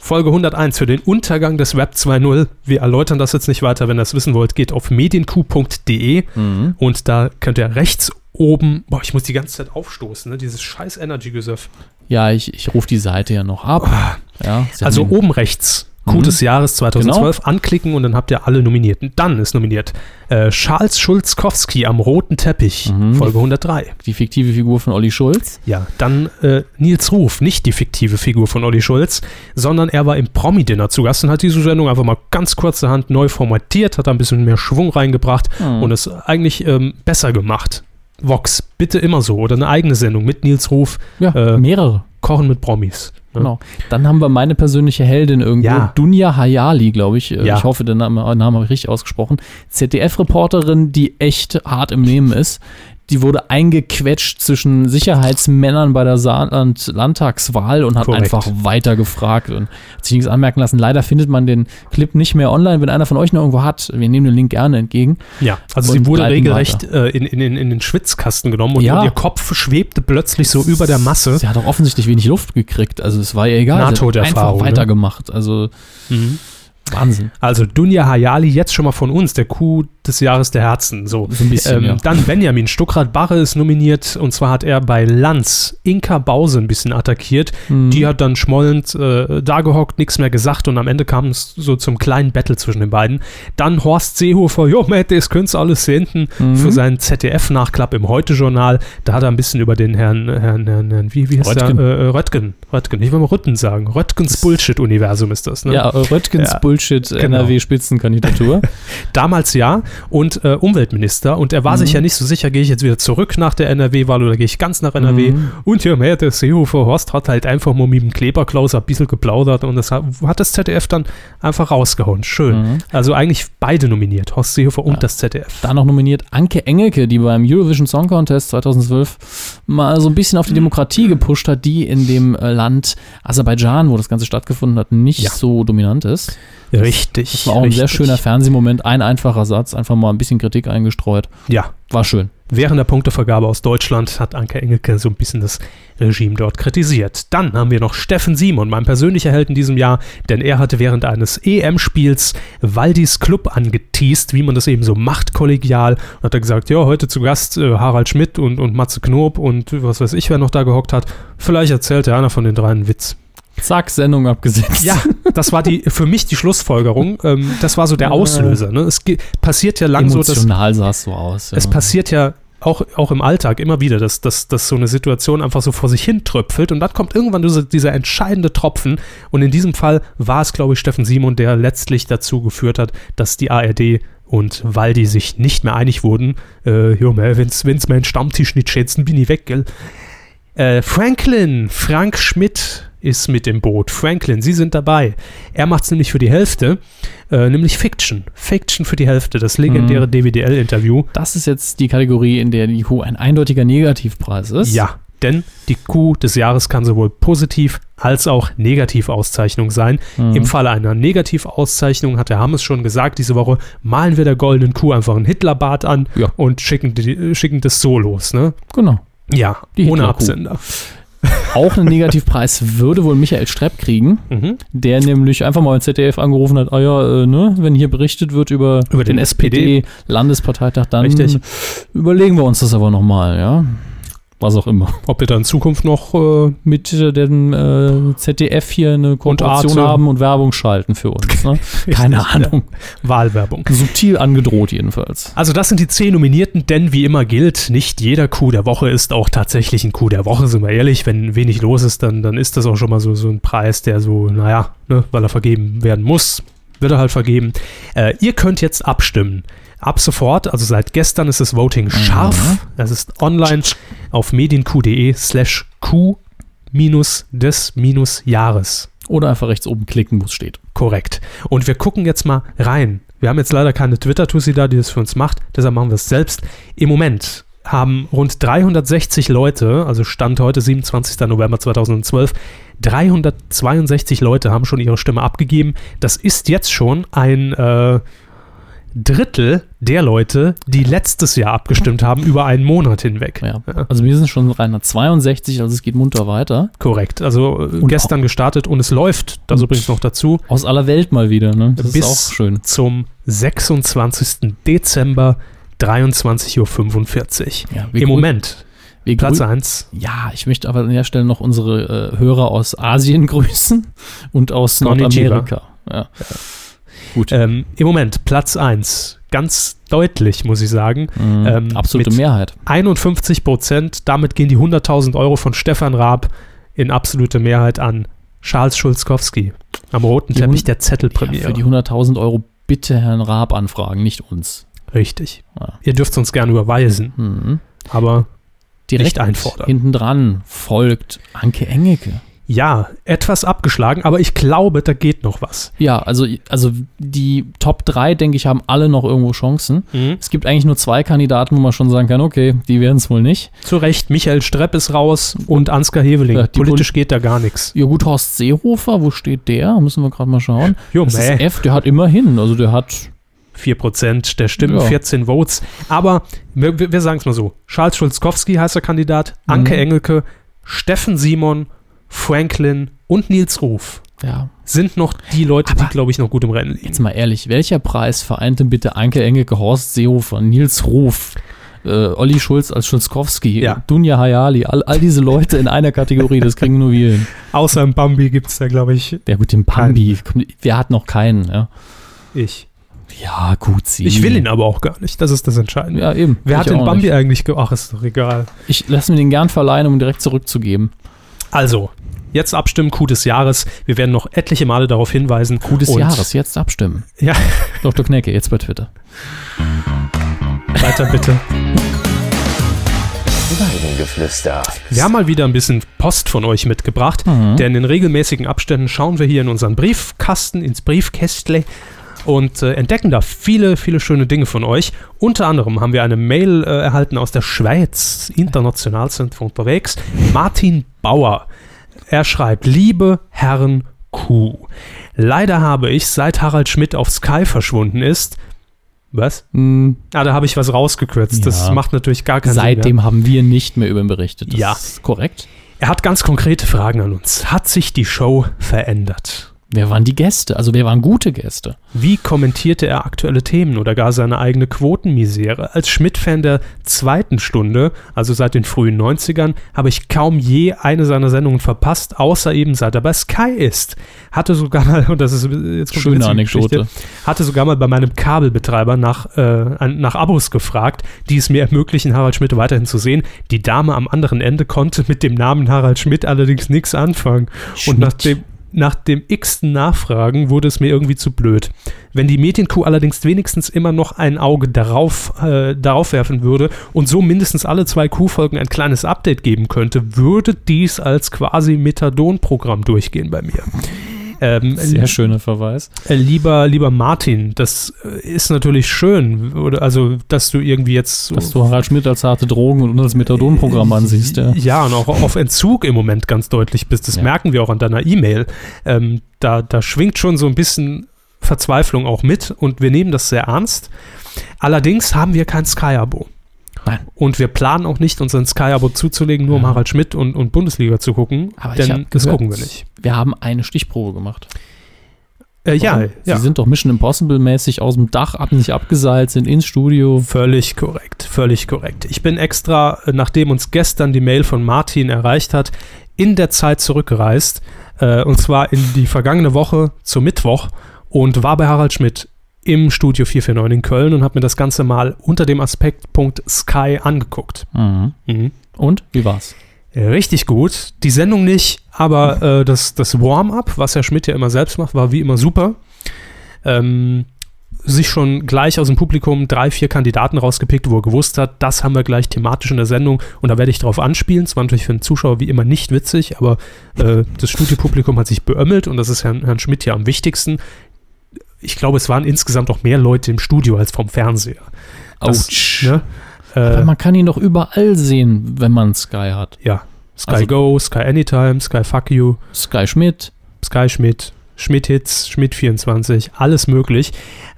D: Folge 101 für den Untergang des Web 2.0. Wir erläutern das jetzt nicht weiter. Wenn ihr das wissen wollt, geht auf medienq.de
E: Mhm.
D: und da könnt ihr rechts oben, boah, ich muss die ganze Zeit aufstoßen, ne? dieses scheiß Energy-Gesöff.
E: Ja, ich, ich rufe die Seite ja noch ab. Ja, Sie
D: Also
E: haben
D: oben rechts, Coup des Jahres 2012, anklicken und dann habt ihr alle Nominierten. Dann ist nominiert äh, Charles Schulzkowski am roten Teppich,
E: Mhm.
D: Folge 103.
E: die fiktive Figur von Olli Schulz.
D: Ja, dann äh, Nils Ruf, nicht die fiktive Figur von Olli Schulz, sondern er war im Promi-Dinner zu Gast und hat diese Sendung einfach mal ganz kurzerhand neu formatiert, hat da ein bisschen mehr Schwung reingebracht
E: Hm.
D: und es eigentlich ähm, besser gemacht. Vox, bitte immer so. Oder eine eigene Sendung mit Nils Ruf,
E: Ja,
D: äh,
E: mehrere.
D: Kochen mit Promis. ne?
E: Genau. Dann haben wir meine persönliche Heldin irgendwo,
D: Ja.
E: Dunja Hayali, glaube ich. Äh,
D: Ja.
E: Ich hoffe, den Namen, Namen habe ich richtig ausgesprochen. ZDF-Reporterin, die echt hart im Nehmen ist. Die wurde eingequetscht zwischen Sicherheitsmännern bei der Saarland-Landtagswahl und hat
D: Korrekt.
E: einfach weiter gefragt und hat sich nichts anmerken lassen. Leider findet man den Clip nicht mehr online. Wenn einer von euch noch irgendwo hat, wir nehmen den Link gerne entgegen.
D: Ja, also sie wurde regelrecht äh, in, in, in, den Schwitzkasten genommen und,
E: Ja.
D: und ihr Kopf schwebte plötzlich so über der Masse.
E: Sie hat auch offensichtlich wenig Luft gekriegt. Also es war ihr egal.
D: Nahtoderfahrung,
E: einfach
D: ne?
E: weitergemacht. Also Wahnsinn.
D: Also Dunja Hayali jetzt schon mal von uns, der Kuh des Jahres der Herzen. So.
E: So ein bisschen,
D: ähm,
E: ja.
D: Dann Benjamin Stuckrad-Barre ist nominiert und zwar hat er bei Lanz Inka Bause ein bisschen attackiert.
E: Mhm.
D: Die hat dann schmollend äh, da gehockt, nichts mehr gesagt und am Ende kam es so zum kleinen Battle zwischen den beiden. Dann Horst Seehofer, jo, Matt, das könnt's alles sehen
E: Mhm.
D: für seinen ZDF-Nachklapp im Heute-Journal. Da hat er ein bisschen über den Herrn, Herrn, Herrn, Herrn wie, wie heißt
E: Röttgen.
D: der? Äh, Röttgen. Röttgen. Ich will mal Rütten sagen. Röttgens Bullshit-Universum ist das, ne?
E: Ja, äh, Röttgens
D: Ja,
E: Bullshit
D: genau.
E: NRW-Spitzenkandidatur.
D: Damals ja und äh, Umweltminister und er war
E: Mhm.
D: sich ja nicht so sicher, gehe ich jetzt wieder zurück nach der NRW-Wahl oder gehe ich ganz nach NRW
E: Mhm.
D: und ja, mehr der Seehofer Horst hat halt einfach mal mit dem Kleberklaus ein bisschen geplaudert und das hat, hat das ZDF dann einfach rausgehauen. Schön.
E: Mhm.
D: Also eigentlich beide nominiert, Horst Seehofer und
E: Ja.
D: das ZDF.
E: Da noch nominiert Anke Engelke, die beim Eurovision Song Contest 2012 mal so ein bisschen auf die Demokratie gepusht hat, die in dem äh, Land Aserbaidschan, wo das Ganze stattgefunden hat, nicht
D: Ja.
E: so dominant ist.
D: Richtig.
E: Das war auch ein sehr
D: richtig.
E: schöner Fernsehmoment, ein einfacher Satz, einfach mal ein bisschen Kritik eingestreut.
D: Ja,
E: War schön.
D: Während der Punktevergabe aus Deutschland hat Anke Engelke so ein bisschen das Regime dort kritisiert. Dann haben wir noch Steffen Simon, mein persönlicher Held in diesem Jahr, denn er hatte während eines EM-Spiels Waldis Club angeteased, wie man das eben so macht, kollegial. Und hat er gesagt, ja, heute zu Gast äh, Harald Schmidt und, und Matze Knob und was weiß ich, wer noch da gehockt hat. Vielleicht erzählt der einer von den dreien einen Witz.
E: Zack, Sendung abgesetzt.
D: Ja, das war die für mich die Schlussfolgerung. Ähm, das war so der Auslöser. Ne? Es passiert ja lang so, dass
E: Emotional sah es so aus.
D: es
E: ja.
D: passiert ja auch, auch im Alltag immer wieder, dass, dass, dass so eine Situation einfach so vor sich hin tröpfelt und dann kommt irgendwann diese, dieser entscheidende Tropfen und in diesem Fall war es, glaube ich, Steffen Simon, der letztlich dazu geführt hat, dass die ARD und Waldi sich nicht mehr einig wurden. Äh, jo, wenn es meinen Stammtisch nicht schätzen, bin ich weg, gell? Äh, Franklin, Frank Schmidt ist mit im Boot. Franklin, Sie sind dabei. Er macht es nämlich für die Hälfte, äh, nämlich Fiction. Fiction für die Hälfte, das legendäre DWDL-Interview.
E: Das ist jetzt die Kategorie, in der die Kuh ein eindeutiger Negativpreis ist.
D: Ja, denn die Kuh des Jahres kann sowohl positiv als auch Negativauszeichnung sein.
E: Mhm.
D: Im Falle einer Negativauszeichnung hat der Hammes schon gesagt, diese Woche malen wir der goldenen Kuh einfach einen Hitlerbart an
E: Ja.
D: und schicken, die, schicken das so los, ne?
E: Genau.
D: Ja, ohne. Absender.
E: Auch einen Negativpreis würde wohl Michael Strepp kriegen,
D: Mhm.
E: der nämlich einfach mal im ZDF angerufen hat, ah ja, äh, ne, wenn hier berichtet wird über,
D: Über den
E: SPD-Landesparteitag, dann
D: Richtig.
E: überlegen wir uns das aber nochmal, ja. Was auch immer.
D: Ob wir da in Zukunft noch äh,
E: Mit äh, dem äh, ZDF hier eine Kooperation haben und Werbung schalten für uns. Ne? Keine Ahnung.
D: Wahlwerbung.
E: Subtil angedroht jedenfalls.
D: Also das sind die zehn Nominierten, denn wie immer gilt, nicht jeder Coup der Woche ist auch tatsächlich ein Coup der Woche, sind wir ehrlich. Wenn wenig los ist, dann, dann ist das auch schon mal so, so ein Preis, der so, naja, ne, weil er vergeben werden muss, wird er halt vergeben. Äh, ihr könnt jetzt abstimmen. Ab sofort, also seit gestern ist das Voting scharf. Das ist online auf medienq.de slash q minus des minus Jahres.
E: Oder einfach rechts oben klicken, wo es steht.
D: Korrekt. Und wir gucken jetzt mal rein. Wir haben jetzt leider keine Twitter-Tussi da, die das für uns macht, deshalb machen wir es selbst. Im Moment haben rund 360 Leute, also Stand heute 27. November 2012, 362 Leute haben schon ihre Stimme abgegeben. Das ist jetzt schon ein äh, Drittel der Leute, die letztes Jahr abgestimmt haben, über einen Monat hinweg.
E: Ja. Also wir sind schon 362, also es geht munter weiter.
D: Korrekt. Also äh,
E: Und
D: gestern gestartet und es läuft, das übrigens noch dazu,
E: Aus aller Welt mal wieder, ne? Das
D: Bis-
E: ist auch schön.
D: zum 26. Dezember 23.45 Uhr.
E: Ja,
D: Im Moment Platz
E: grü-
D: 1.
E: Ja, ich möchte aber an der Stelle noch unsere äh, Hörer aus Asien grüßen und aus. Nordamerika. Ja. Gut.
D: Ähm, Im Moment Platz 1. Ganz deutlich, muss ich sagen.
E: Mhm.
D: ähm,
E: Absolute Mehrheit.
D: 51 Prozent. Damit gehen die 100.000 Euro von Stefan Raab in absolute Mehrheit an Charles Schulzkowski am roten
E: Die
D: Teppich der
E: Ja,
D: Zettelpremiere.
E: für die 100.000 Euro bitte Herrn Raab anfragen, nicht uns.
D: Richtig.
E: Ja.
D: Ihr dürft uns gerne überweisen,
E: Mhm.
D: aber
E: Direkt
D: Nicht einfordern.
E: Hinten dran folgt Anke Engelke.
D: ja, etwas abgeschlagen, aber ich glaube, da geht noch was.
E: Ja, also, also die Top 3, denke ich, haben alle noch irgendwo Chancen. Es gibt eigentlich nur zwei Kandidaten, wo man schon sagen kann, okay, die werden es wohl nicht.
D: Zu Recht, Michael Strepp ist raus und Ansgar Heveling.
E: Ja,
D: Politisch geht da gar nichts.
E: Ja gut, Horst Seehofer, wo steht der? Müssen wir gerade mal schauen.
D: Jo,
E: Das ist. F, der hat immerhin, also der hat
D: 4% der Stimmen,
E: Ja.
D: 14 Votes. Aber wir, wir sagen es mal so: Charles Schulzkowski heißt der Kandidat, Anke
E: Mhm.
D: Engelke, Steffen Simon, Franklin und Nils Ruf
E: ja,
D: sind noch die Leute, die,
E: Aber-
D: glaube ich, noch gut im Rennen liegen.
E: jetzt mal ehrlich, welcher Preis vereinte bitte Anke Engelke, Horst Seehofer, Nils Ruf, äh, Olli Schulz als Schulzkowski,
D: Ja.
E: Dunja Hayali, all, all diese Leute in einer Kategorie, das kriegen nur wir hin.
D: Außer im Bambi gibt es da, glaube ich,
E: Ja gut, den Pambi, komm, wer hat noch keinen? Ja,
D: ich.
E: Ja gut, sie.
D: Ich will ihn aber auch gar nicht. Das ist das Entscheidende.
E: Ja, eben.
D: Wer
E: Ich
D: hat den Bambi
E: nicht.
D: eigentlich ge Ach, ist doch egal.
E: Ich lasse mir den gern verleihen, um ihn direkt zurückzugeben.
D: Also, jetzt abstimmen, Coup des Jahres. Wir werden noch etliche Male darauf hinweisen.
E: Coup des
D: Und-
E: Jahres, jetzt abstimmen.
D: Ja,
E: Dr. Knecke, jetzt bei Twitter.
D: weiter bitte.
C: Weidengeflüster.
D: Wir haben mal wieder ein bisschen Post von euch mitgebracht,
E: Mhm.
D: denn in regelmäßigen Abständen schauen wir hier in unseren Briefkasten, ins Briefkästle und äh, entdecken da viele, viele schöne Dinge von euch. Unter anderem haben wir eine Mail äh, erhalten aus der Schweiz, international sind wir unterwegs. Martin Bauer. Er schreibt, liebe Herren Q, leider habe ich, seit Harald Schmidt auf Sky verschwunden ist, was?
E: Hm,
D: Ah, da habe ich was rausgekürzt. Das
E: Ja.
D: macht natürlich gar keinen Sinn. mehr.
E: Seitdem haben wir nicht mehr über ihn berichtet. Das
D: Ja.
E: ist korrekt.
D: Er hat ganz konkrete Fragen an uns. Hat sich die Show verändert?
E: Wer waren die Gäste? Also wer waren gute Gäste?
D: Wie kommentierte er aktuelle Themen oder gar seine eigene Quotenmisere? Als Schmidt-Fan der zweiten Stunde, also seit den frühen 90ern, habe ich kaum je eine seiner Sendungen verpasst, außer eben seit er bei Sky ist. Hatte sogar mal, und das ist jetzt
E: Schöne Anekdote.
D: Geschichte, hatte sogar mal bei meinem Kabelbetreiber nach, äh, nach Abos gefragt, die es mir ermöglichen, Harald Schmidt weiterhin zu sehen. Die Dame am anderen Ende konnte mit dem Namen Harald Schmidt allerdings nichts anfangen. Und
E: Schmidt.
D: nach dem, nach dem x-ten Nachfragen wurde es mir irgendwie zu blöd. Wenn die Medienkuh allerdings wenigstens immer noch ein Auge darauf, äh, darauf werfen würde und so mindestens alle zwei Kuhfolgen ein kleines Update geben könnte, würde dies als quasi Methadon-Programm durchgehen bei mir. Ähm,
E: Sehr schöner Verweis.
D: äh, lieber, lieber Martin, das äh, ist natürlich schön, oder also, dass du irgendwie jetzt
E: Dass du Harald Schmidt als harte Drogen und als Methadon-Programm ansiehst, ja.
D: ja, und auch auf Entzug im Moment ganz deutlich bist. Das
E: Ja.
D: merken wir auch an deiner E-Mail. Ähm, da, da schwingt schon so ein bisschen Verzweiflung auch mit und wir nehmen das sehr ernst. Allerdings haben wir kein Sky-Abo.
E: Nein.
D: Und wir planen auch nicht, unseren Sky-Abo zuzulegen, nur um
E: Ja.
D: Harald Schmidt und, und Bundesliga zu gucken.
E: Aber ich
D: denn das
E: gehört,
D: gucken wir nicht.
E: Wir haben eine Stichprobe gemacht.
D: Äh, ja, ja.
E: Sie sind doch Mission Impossible-mäßig aus dem Dach, haben sich abgeseilt, sind ins Studio.
D: Völlig korrekt, völlig korrekt. Ich bin extra, äh, nachdem uns gestern die Mail von Martin erreicht hat, in der Zeit zurückgereist. Äh, und zwar in die vergangene Woche zum Mittwoch und war bei Harald Schmidt im Studio 449 in Köln und habe mir das Ganze mal unter dem Aspektpunkt Sky angeguckt.
E: Mhm.
D: Mhm.
E: Und, wie war's?
D: Richtig gut. Die Sendung nicht, aber äh, das, das Warm-up, was Herr Schmidt ja immer selbst macht, war wie immer super. Ähm, sich schon gleich aus dem Publikum drei, vier Kandidaten rausgepickt, wo er gewusst hat, das haben wir gleich thematisch in der Sendung und da werde ich drauf anspielen. Es war natürlich für den Zuschauer wie immer nicht witzig, aber äh, das Studiopublikum hat sich beömmelt und das ist Herrn, Herrn Schmidt ja am wichtigsten. Ich glaube, es waren insgesamt auch mehr Leute im Studio als vom Fernseher.
E: Autsch.
D: Ne?
E: Aber
D: Äh,
E: man kann ihn doch überall sehen, wenn man Sky hat.
D: ja, Sky
E: Also-
D: Go, Sky Anytime, Sky Fuck You.
E: Sky Schmidt,
D: Sky Schmidt, Schmidt Hits, Schmidt 24, alles möglich.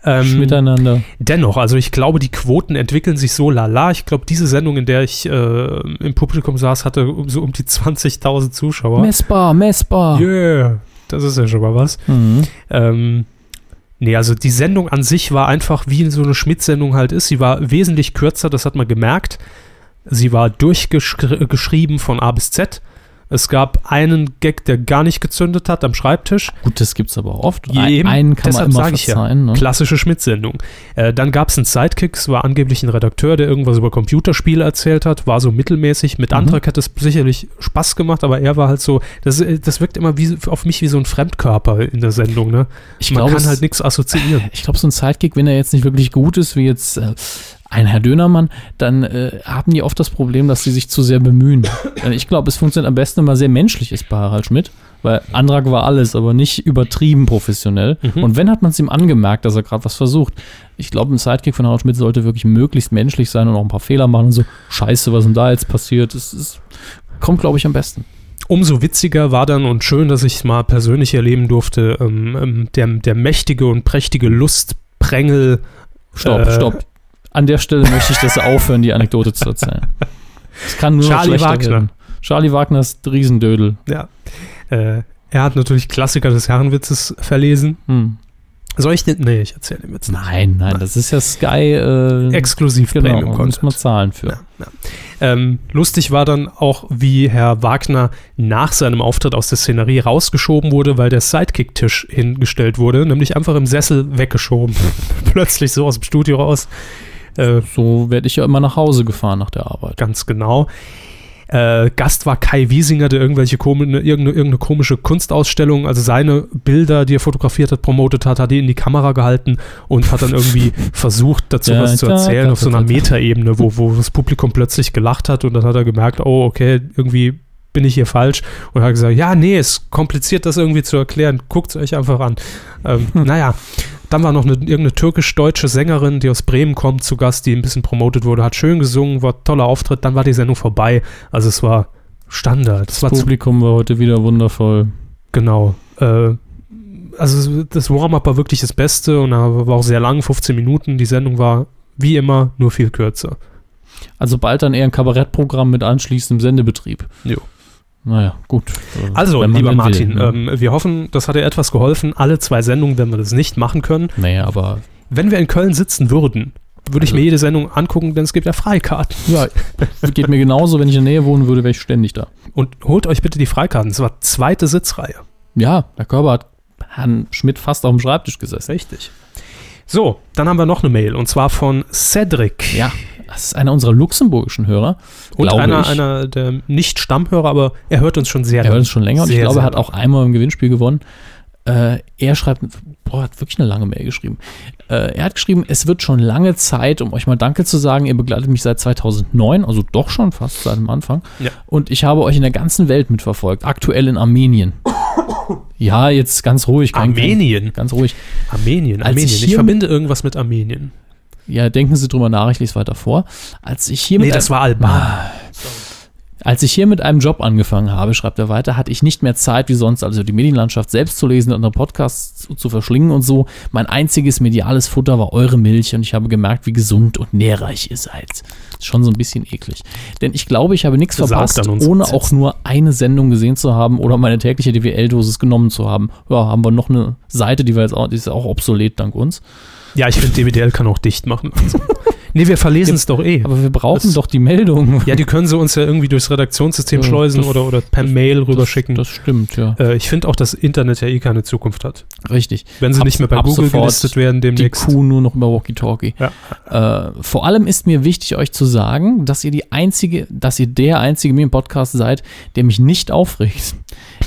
D: Ähm,
E: Miteinander.
D: dennoch, also ich glaube, die Quoten entwickeln sich so lala. Ich glaube, diese Sendung, in der ich äh, im Publikum saß, hatte um- so um die 20.000 Zuschauer.
E: Messbar, messbar.
D: Yeah, das ist ja schon mal was.
E: Mhm.
D: Ähm, Nee, also die Sendung an sich war einfach, wie so eine Schmidt-Sendung halt ist. Sie war wesentlich kürzer, das hat man gemerkt. Sie war durchgeschrieben von A bis Z. Es gab einen Gag, der gar nicht gezündet hat am Schreibtisch.
E: Gut, das gibt's aber auch oft.
D: Eben,
E: einen kann man
D: deshalb
E: immer
D: sag ich ja,
E: ne?
D: Klassische Schmidt-Sendung. Äh, dann gab es einen Sidekick, es war angeblich ein Redakteur, der irgendwas über Computerspiele erzählt hat, war so mittelmäßig. Mit
E: Mhm.
D: Antrag hätte es sicherlich Spaß gemacht, aber er war halt so, das, äh, das wirkt immer wie, auf mich wie so ein Fremdkörper in der Sendung. Ne?
E: Ich
D: Man
E: glaube,
D: kann
E: es-
D: halt nichts assoziieren.
E: Ich glaube, so ein Sidekick, wenn er jetzt nicht wirklich gut ist, wie jetzt äh, ein Herr Dönermann, dann äh, haben die oft das Problem, dass sie sich zu sehr bemühen. Äh, ich glaube, es funktioniert am besten, wenn man sehr menschlich ist bei Harald Schmidt, weil Antrag war alles, aber nicht übertrieben professionell.
D: Mhm.
E: Und wenn, hat man es ihm angemerkt, dass er gerade was versucht. Ich glaube, ein Sidekick von Harald Schmidt sollte wirklich möglichst menschlich sein und auch ein paar Fehler machen und so, scheiße, was denn da jetzt passiert? Das ist, kommt, glaube ich, am besten.
D: Umso witziger war dann und schön, dass ich es mal persönlich erleben durfte, ähm, ähm, der, der mächtige und prächtige Lustprängel.
E: Stopp,
D: Äh,
E: stopp. An der Stelle möchte ich, sie aufhören, die Anekdote zu erzählen. Es kann nur
D: Charlie Wagner.
E: werden. Charlie Wagner ist Riesendödel.
D: Ja. Äh, er hat natürlich Klassiker des Herrenwitzes verlesen.
E: Hm.
D: Soll ich den? Nee, ich erzähle den Witz nicht.
E: Nein, nein, das ist ja Sky. Äh,
D: Exklusiv
E: genau,
D: Premium
E: da muss man zahlen für.
D: Ja, ja. Ähm, lustig war dann auch, wie Herr Wagner nach seinem Auftritt aus der Szenerie rausgeschoben wurde, weil der Sidekick-Tisch hingestellt wurde, nämlich einfach im Sessel weggeschoben. Plötzlich so aus dem Studio raus. Äh,
E: So werde ich ja immer nach Hause gefahren nach der Arbeit.
D: ganz genau. Äh, Gast war Kai Wiesinger, der irgendwelche komi irgendeine, irgendeine komische Kunstausstellung, also seine Bilder, die er fotografiert hat, promotet hat, hat die in die Kamera gehalten und hat dann irgendwie versucht, dazu
E: Da,
D: was zu erzählen
E: da,
D: auf so einer. Metaebene, wo, wo das Publikum plötzlich gelacht hat und dann hat er gemerkt, oh, okay, irgendwie bin ich hier falsch und hat gesagt, ja, nee, es ist kompliziert, das irgendwie zu erklären, guckt es euch einfach an. Ähm, Naja, dann war noch eine, irgendeine türkisch-deutsche Sängerin, die aus Bremen kommt, zu Gast, die ein bisschen promotet wurde, hat schön gesungen, war toller Auftritt, dann war die Sendung vorbei. Also es war Standard. War
E: Das
D: zu,
E: Publikum war heute wieder wundervoll.
D: genau. Äh, also das Warm-up war wirklich das Beste und war auch sehr lang, 15 Minuten. Die Sendung war wie immer nur viel kürzer.
E: Also bald dann eher ein Kabarettprogramm mit anschließendem Sendebetrieb.
D: Jo.
E: Naja, gut.
D: Also, lieber Martin,
E: will, ne?
D: ähm, wir hoffen, das hat dir etwas geholfen. Alle zwei Sendungen werden wir das nicht machen können.
E: naja, aber
D: Wenn wir in Köln sitzen würden, würde ich
E: Also-
D: mir jede Sendung angucken, denn es gibt ja Freikarten.
E: ja, geht mir genauso, wenn ich in der Nähe wohnen würde, wäre ich ständig da.
D: Und holt euch bitte die Freikarten. Es war zweite Sitzreihe.
E: Ja, der Körper hat Herrn Schmidt fast auf dem Schreibtisch gesessen.
D: Richtig. So, dann haben wir noch eine Mail und zwar von Cedric.
E: Ja, das ist einer unserer luxemburgischen Hörer.
D: und einer,
E: ich.
D: einer der nicht Stammhörer, aber er hört uns schon sehr
E: Er hört uns schon länger und ich
D: Sehr,
E: glaube,
D: sehr
E: er hat
D: lange.
E: auch einmal im Gewinnspiel gewonnen. Äh, er schreibt, boah, hat wirklich eine lange Mail geschrieben. Äh, er hat geschrieben, es wird schon lange Zeit, um euch mal Danke zu sagen. Ihr begleitet mich seit 2009, also doch schon fast seit dem Anfang.
D: Ja.
E: Und ich habe euch in der ganzen Welt mitverfolgt, aktuell in Armenien. ja, jetzt ganz ruhig. kein-
D: Armenien.
E: Ganz ruhig.
D: Armenien,
E: Als
D: Armenien.
E: ich
D: Ich, verbinde irgendwas mit Armenien.
E: Ja, denken Sie drüber nach, ich lese weiter vor. Als ich hier
D: Nee,
E: mit
D: das war Albanien.
E: Als ich hier mit einem Job angefangen habe, schreibt er weiter, hatte ich nicht mehr Zeit wie sonst, also die Medienlandschaft selbst zu lesen und andere Podcasts zu, zu verschlingen und so. Mein einziges mediales Futter war eure Milch und ich habe gemerkt, wie gesund und nährreich ihr seid. Ist schon so ein bisschen eklig. Denn ich glaube, ich habe nichts verpasst, ohne auch nur eine Sendung gesehen zu haben oder meine tägliche DWL-Dosis genommen zu haben. Ja, haben wir noch eine Seite, die, wir jetzt auch, die ist auch obsolet dank uns.
D: Ja, ich finde, DWDL kann auch dicht machen. langsam. Nee, wir verlesen es doch eh.
E: Aber wir brauchen
D: Das-
E: doch die Meldung.
D: Ja, die können sie uns ja irgendwie durchs Redaktionssystem
E: Ja,
D: schleusen
E: das-
D: oder, oder per Mail rüberschicken.
E: Das stimmt, ja.
D: äh, ich finde auch, dass Internet ja eh keine Zukunft hat.
E: Richtig.
D: Wenn sie
E: Ab-
D: nicht mehr bei Google gelistet werden
E: die
D: demnächst.
E: Kuh nur noch über Walkie-Talkie.
D: Ja.
E: Äh, vor allem ist mir wichtig, euch zu sagen, dass ihr die einzige, dass ihr der einzige Medienpodcast seid, der mich nicht aufregt.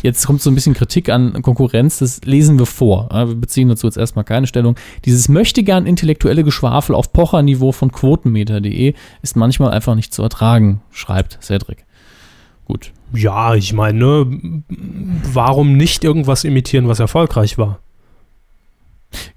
E: Jetzt kommt so ein bisschen Kritik an Konkurrenz, das lesen wir vor. Wir beziehen dazu jetzt erstmal keine Stellung. Dieses möchte gern intellektuelle Geschwafel auf Pocherniveau von quotenmeter.de ist manchmal einfach nicht zu ertragen, schreibt Cedric. Gut.
D: Ja, ich meine, ne, warum nicht irgendwas imitieren, was erfolgreich war?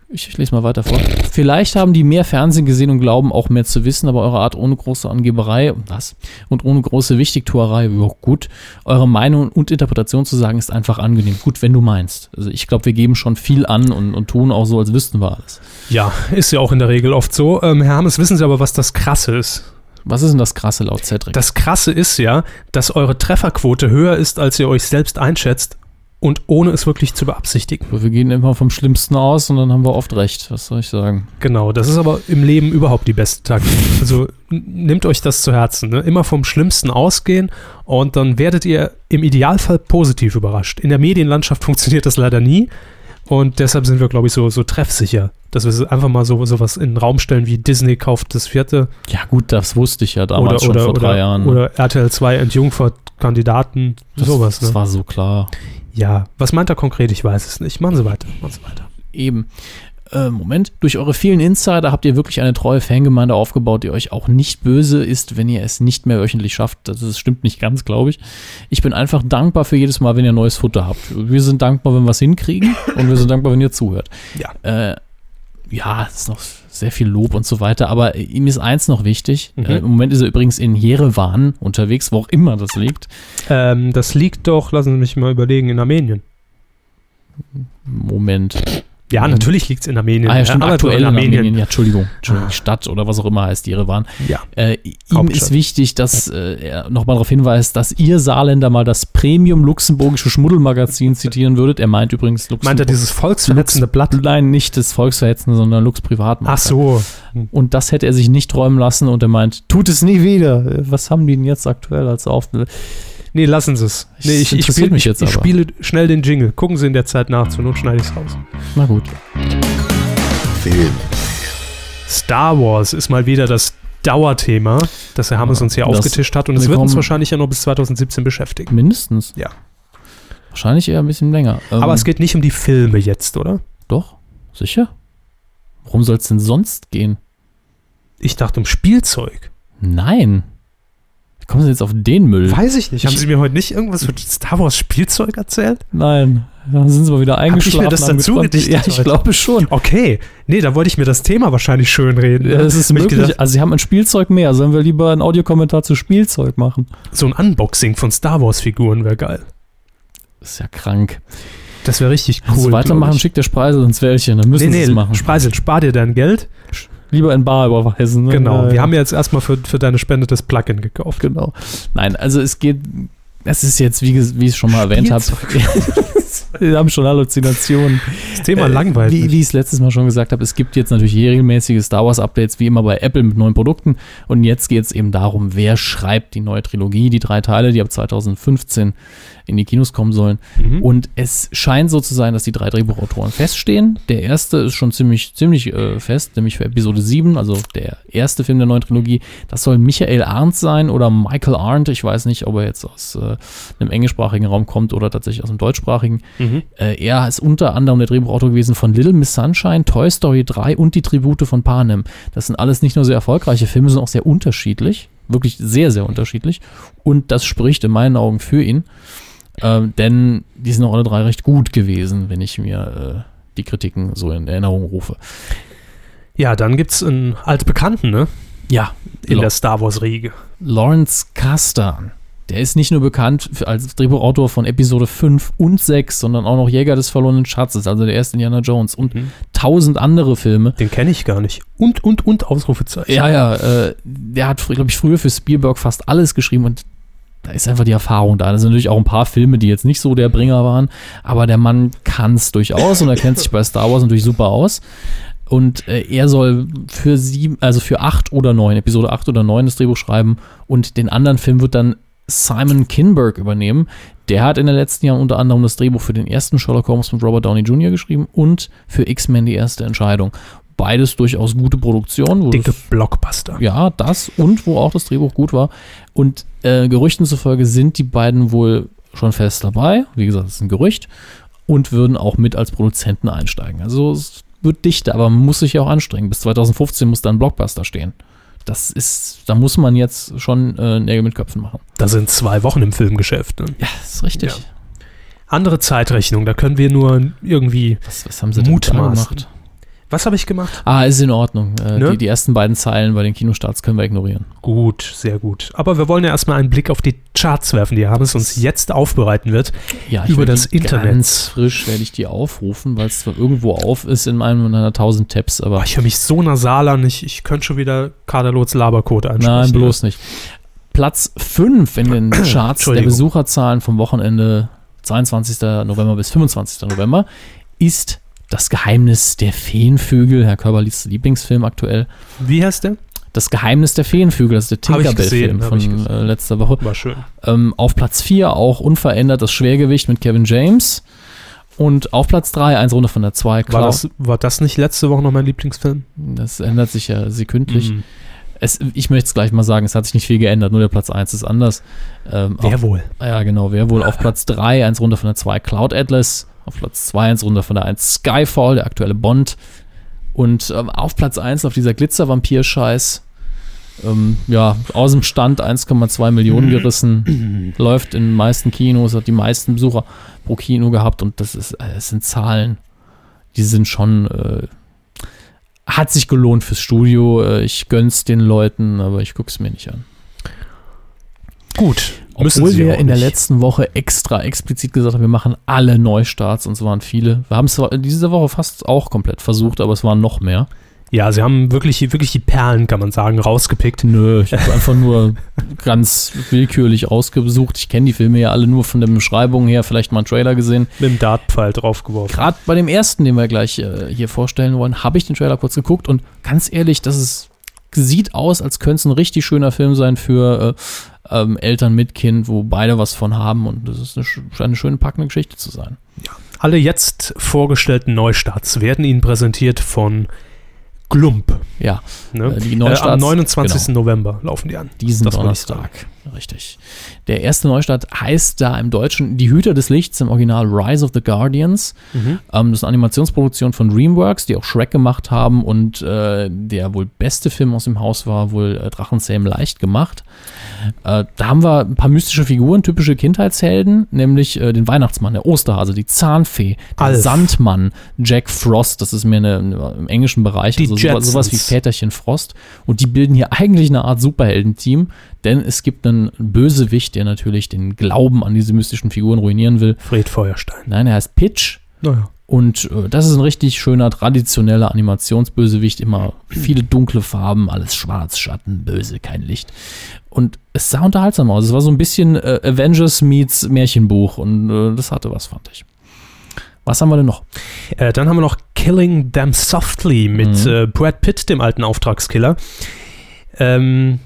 E: Ich, ich lese mal weiter vor. Vielleicht haben die mehr Fernsehen gesehen und glauben auch mehr zu wissen, aber eure Art ohne große Angeberei, was? Und ohne große Wichtigtuerei, ja gut. Eure Meinung und Interpretation zu sagen ist einfach angenehm. Gut, wenn du meinst. Also ich glaube, wir geben schon viel an und, und tun auch so, als wüssten wir alles.
D: Ja, ist ja auch in der Regel oft so. Ähm, Herr Hammes, wissen Sie aber, was das Krasse ist?
E: Was ist denn das Krasse laut Cedric?
D: Das Krasse ist ja, dass eure Trefferquote höher ist, als ihr euch selbst einschätzt und ohne es wirklich zu beabsichtigen.
E: Wir gehen immer vom Schlimmsten aus und dann haben wir oft recht. Was soll ich sagen?
D: Genau, das ist aber im Leben überhaupt die beste Taktik. Also nehmt euch das zu Herzen. Ne? Immer vom Schlimmsten ausgehen und dann werdet ihr im Idealfall positiv überrascht. In der Medienlandschaft funktioniert das leider nie und deshalb sind wir, glaube ich, so, so treffsicher, dass wir einfach mal so sowas in den Raum stellen wie Disney kauft das vierte
E: Ja, gut, das wusste ich ja damals
D: oder,
E: schon
D: oder,
E: vor drei
D: oder,
E: Jahren.
D: oder RTL 2 entjungfert Kandidaten,
E: das,
D: sowas.
E: Das
D: Ne?
E: war so klar.
D: Ja, was meint er konkret? Ich weiß es nicht. Machen Sie weiter, machen Sie weiter.
E: Eben. Äh, Moment, durch eure vielen Insider habt ihr wirklich eine treue Fangemeinde aufgebaut, die euch auch nicht böse ist, wenn ihr es nicht mehr wöchentlich schafft. Das, das stimmt nicht ganz, glaube ich. Ich bin einfach dankbar für jedes Mal, wenn ihr neues Futter habt. Wir sind dankbar, wenn wir es hinkriegen und wir sind dankbar, wenn ihr zuhört.
D: Ja.
E: Äh, ja, es ist noch sehr viel Lob und so weiter, aber ihm ist eins noch wichtig.
D: Mhm.
E: Äh, Im Moment ist er übrigens in Jerewan unterwegs, wo auch immer das liegt.
D: Ähm, das liegt doch, lassen Sie mich mal überlegen, in Armenien.
E: Moment.
D: Ja,
E: Mhm.
D: natürlich liegt es in Armenien.
E: Ah ja, stimmt,
D: aber
E: aktuell in Armenien. Ja, Entschuldigung. Entschuldigung,
D: Ah.
E: Stadt oder was auch immer heißt Jerewan.
D: Ja.
E: Äh, ihm
D: Hauptstadt.
E: ist wichtig, dass äh, er nochmal darauf hinweist, dass ihr Saarländer mal das Premium luxemburgische Schmuddelmagazin zitieren würdet. Er meint übrigens Luxemburg.
D: Meint er dieses volksverletzende Blatt?
E: Nein, nicht das Volksverhetzende, sondern Lux Privatmarkt.
D: Ach so.
E: Und das hätte er sich nicht träumen lassen und er meint, tut es nie wieder. Äh, Was haben die denn jetzt aktuell als auf?
D: Nee, lassen Sie es. Nee, ich, ich,
E: interessiert
D: spiel,
E: mich jetzt
D: ich, ich
E: aber.
D: spiele schnell den Jingle. Gucken Sie in der Zeit nach, zur Not schneide ich es raus.
E: Na gut.
C: Film,
D: Star Wars ist mal wieder das Dauerthema, das Herr Hammes uns hier
E: Das-
D: aufgetischt hat. Und es
E: wir
D: wird uns wahrscheinlich ja noch bis 2017 beschäftigen.
E: Mindestens.
D: Ja.
E: Wahrscheinlich eher ein bisschen länger. Ähm,
D: Aber es geht nicht um die Filme jetzt, oder?
E: Doch, sicher. Worum soll es denn sonst gehen?
D: Ich dachte um Spielzeug.
E: Nein. Wie kommen Sie jetzt auf den Müll?
D: Weiß ich nicht. Haben Sie mir heute nicht irgendwas für Star Wars Spielzeug erzählt?
E: Nein. Da sind Sie mal wieder
D: ich mir
E: eingeschlafen.
D: das dazu gedichtet
E: Ja, ich
D: heute?
E: glaube schon.
D: Okay. Nee, da wollte ich mir das Thema wahrscheinlich schön reden.
E: Ja, das ist
D: Hab ich
E: möglich.
D: gedacht,
E: also Sie haben ein Spielzeug mehr. Sollen wir lieber einen Audiokommentar zu Spielzeug machen?
D: so ein Unboxing von Star Wars Figuren wäre geil.
E: Das ist ja krank.
D: Das wäre richtig
E: Wenn
D: cool.
E: Sie weitermachen,
D: glaub ich.
E: schickt der Spreisel ins Wäldchen. Dann müssen
D: Nee,
E: Sie es
D: nee,
E: machen.
D: Spreisel, spar dir dein Geld.
E: Lieber in Bar überweisen. Ne?
D: Genau. Wir haben ja jetzt erstmal für, für deine Spende das Plugin gekauft.
E: Genau. Nein, also es geht. Es ist jetzt, wie, wie ich es schon mal erwähnt habe. Wir haben schon Halluzinationen.
D: Das Thema
E: Äh,
D: langweilig.
E: Wie, wie ich es letztes Mal schon gesagt habe, es gibt jetzt natürlich regelmäßige Star Wars Updates, wie immer bei Apple mit neuen Produkten. Und jetzt geht es eben darum, wer schreibt die neue Trilogie, die drei Teile, die ab 2015 in die Kinos kommen sollen.
D: Mhm.
E: Und es scheint so zu sein, dass die drei Drehbuchautoren feststehen. Der erste ist schon ziemlich, ziemlich äh, fest, nämlich für Episode 7, also der erste Film der neuen Trilogie. Das soll Michael Arndt sein oder Michael Arndt. Ich weiß nicht, ob er jetzt aus äh, einem englischsprachigen Raum kommt oder tatsächlich aus dem deutschsprachigen.
D: Mhm.
E: Äh, er ist unter anderem der Drehbuchautor gewesen von Little Miss Sunshine, Toy Story 3 und die Tribute von Panem. Das sind alles nicht nur sehr erfolgreiche Filme, sondern auch sehr unterschiedlich. Wirklich sehr, sehr unterschiedlich. Und das spricht in meinen Augen für ihn. Ähm, denn die sind auch alle drei recht gut gewesen, wenn ich mir äh, die Kritiken so in Erinnerung rufe.
D: Ja, dann gibt es einen altbekannten, ne?
E: Ja,
D: In
E: Lo-
D: der Star Wars-Riege.
E: Lawrence Kasdan. Der ist nicht nur bekannt als Drehbuchautor von Episode 5 und 6, sondern auch noch Jäger des verlorenen Schatzes, also der erste Indiana Jones und
D: Mhm.
E: tausend andere Filme.
D: Den kenne ich gar nicht. Und, und, und Ausrufezeichen.
E: Ja, ja, äh, der hat, glaube ich, früher für Spielberg fast alles geschrieben und da ist einfach die Erfahrung da. Da sind natürlich auch ein paar Filme, die jetzt nicht so der Bringer waren, aber der Mann kann es durchaus und er kennt sich bei Star Wars natürlich super aus. Und äh, er soll für sieben, also für acht oder neun, Episode acht oder neun das Drehbuch schreiben und den anderen Film wird dann Simon Kinberg übernehmen. Der hat in den letzten Jahren unter anderem das Drehbuch für den ersten Sherlock Holmes mit Robert Downey Jr. geschrieben und für X-Men die erste Entscheidung. Beides durchaus gute Produktionen. wo
D: Dicke
E: das-
D: Blockbuster.
E: ja, das und wo auch das Drehbuch gut war. Und äh, Gerüchten zufolge sind die beiden wohl schon fest dabei. Wie gesagt, das ist ein Gerücht. Und würden auch mit als Produzenten einsteigen. Also es wird dichter, aber man muss sich ja auch anstrengen. Bis 2015 muss da ein Blockbuster stehen. Das ist, da muss man jetzt schon äh, Nägel mit Köpfen machen.
D: Da sind zwei Wochen im Filmgeschäft. Ne?
E: Ja, ist richtig.
D: Ja. Andere Zeitrechnung, da können wir nur irgendwie.
E: Was, was haben sie denn da
D: Mutmaßen.
E: gemacht?
D: Was habe ich gemacht?
E: Ah, ist in Ordnung. Äh,
D: Ne?
E: die, die ersten beiden Zeilen bei den Kinostarts können wir ignorieren.
D: Gut, sehr gut. Aber wir wollen ja erstmal einen Blick auf die Charts werfen, die Hermes uns jetzt aufbereiten wird.
E: Ja,
D: Über das Internet.
E: Ganz frisch werde ich die aufrufen, weil es zwar irgendwo auf ist in meiner tausend Tabs, aber
D: Boah, ich höre mich so nasal an, ich, ich könnte schon wieder Kaderlots Labercode einsprechen.
E: nein, bloß nicht. Platz 5 in den Charts der. Besucherzahlen vom Wochenende 22. November bis 25. November, ist Das Geheimnis der Feenvögel, Herr Körberlis Lieblingsfilm aktuell.
D: Wie heißt der?
E: Das Geheimnis der Feenvögel, das ist der Tinkerbell-Film von äh, letzter Woche.
D: War schön.
E: Ähm, auf Platz 4 auch unverändert das Schwergewicht mit Kevin James. Und auf Platz 3, eins runter von der 2,
D: War
E: Cloud.
D: das, war das nicht letzte Woche noch mein Lieblingsfilm?
E: Das ändert sich ja sekündlich.
D: Mhm.
E: Es, ich möchte es gleich mal sagen, es hat sich nicht viel geändert, nur der Platz 1 ist anders. Ähm,
D: Wer
E: auf,
D: wohl?
E: Ja, genau, wer wohl auf Platz 3, eins runter von der 2, Cloud Atlas. Auf Platz 2, eins runter von der 1, Skyfall, der aktuelle Bond. Und ähm, auf Platz 1 auf dieser Glitzer-Vampir-Scheiß. Ähm, ja, aus dem Stand 1,2 Millionen gerissen. läuft in den meisten Kinos, hat die meisten Besucher pro Kino gehabt und das ist, äh, es sind Zahlen, die sind schon, äh, hat sich gelohnt fürs Studio. Äh, ich gönn's den Leuten, aber ich guck's mir nicht an.
D: Gut. Müssen
E: Obwohl wir in der letzten Woche extra explizit gesagt haben, wir machen alle Neustarts und es waren viele. Wir haben es zwar diese Woche fast auch komplett versucht, aber es waren noch mehr.
D: Ja, sie haben wirklich, wirklich die Perlen, kann man sagen, rausgepickt.
E: Nö, ich habe einfach nur ganz willkürlich ausgesucht. Ich kenne die Filme ja alle nur von der Beschreibung her, vielleicht mal einen Trailer gesehen.
D: Mit dem Dartpfeil draufgeworfen.
E: Gerade bei dem ersten, den wir gleich äh, hier vorstellen wollen, habe ich den Trailer kurz geguckt und ganz ehrlich, das ist, sieht aus, als könnte es ein richtig schöner Film sein für äh, ähm, Eltern mit Kind, wo beide was von haben und das ist eine, eine schöne packende Geschichte zu sein.
D: Alle jetzt vorgestellten Neustarts werden Ihnen präsentiert von Glump.
E: Ja,
D: Ne?
E: Äh, die
D: äh, am
E: Neustarts,
D: 29. November laufen die an.
E: diesen
D: Das
E: Donnerstag. Richtig. Der erste Neustart heißt da im Deutschen Die Hüter des Lichts, im Original Rise of the Guardians.
D: Mhm.
E: Ähm, das ist eine Animationsproduktion von DreamWorks, die auch Shrek gemacht haben und äh, der wohl beste Film aus dem Haus war wohl äh, Drachenzähmen leicht gemacht. Äh, da haben wir ein paar mystische Figuren, typische Kindheitshelden, nämlich äh, den Weihnachtsmann, der Osterhase, die Zahnfee, der
D: Alf.
E: Sandmann, Jack Frost, das ist mir eine, eine, im englischen Bereich,
D: Die
E: also sowas, sowas wie. Väterchen Frost. Und die bilden hier eigentlich eine Art Superheldenteam, denn es gibt einen Bösewicht, der natürlich den Glauben an diese mystischen Figuren ruinieren will.
D: Fred Feuerstein.
E: Nein, er heißt Pitch.
D: Naja.
E: Und äh, das ist ein richtig schöner, traditioneller Animationsbösewicht. Immer viele dunkle Farben, alles schwarz, Schatten, böse, kein Licht. Und es sah unterhaltsam aus. Es war so ein bisschen äh, Avengers meets Märchenbuch. Und äh, das hatte was, fand ich. Was haben wir denn noch?
D: Äh, dann haben wir noch Killing Them Softly mit
E: Mhm.
D: äh, Brad Pitt, dem alten Auftragskiller. Ähm,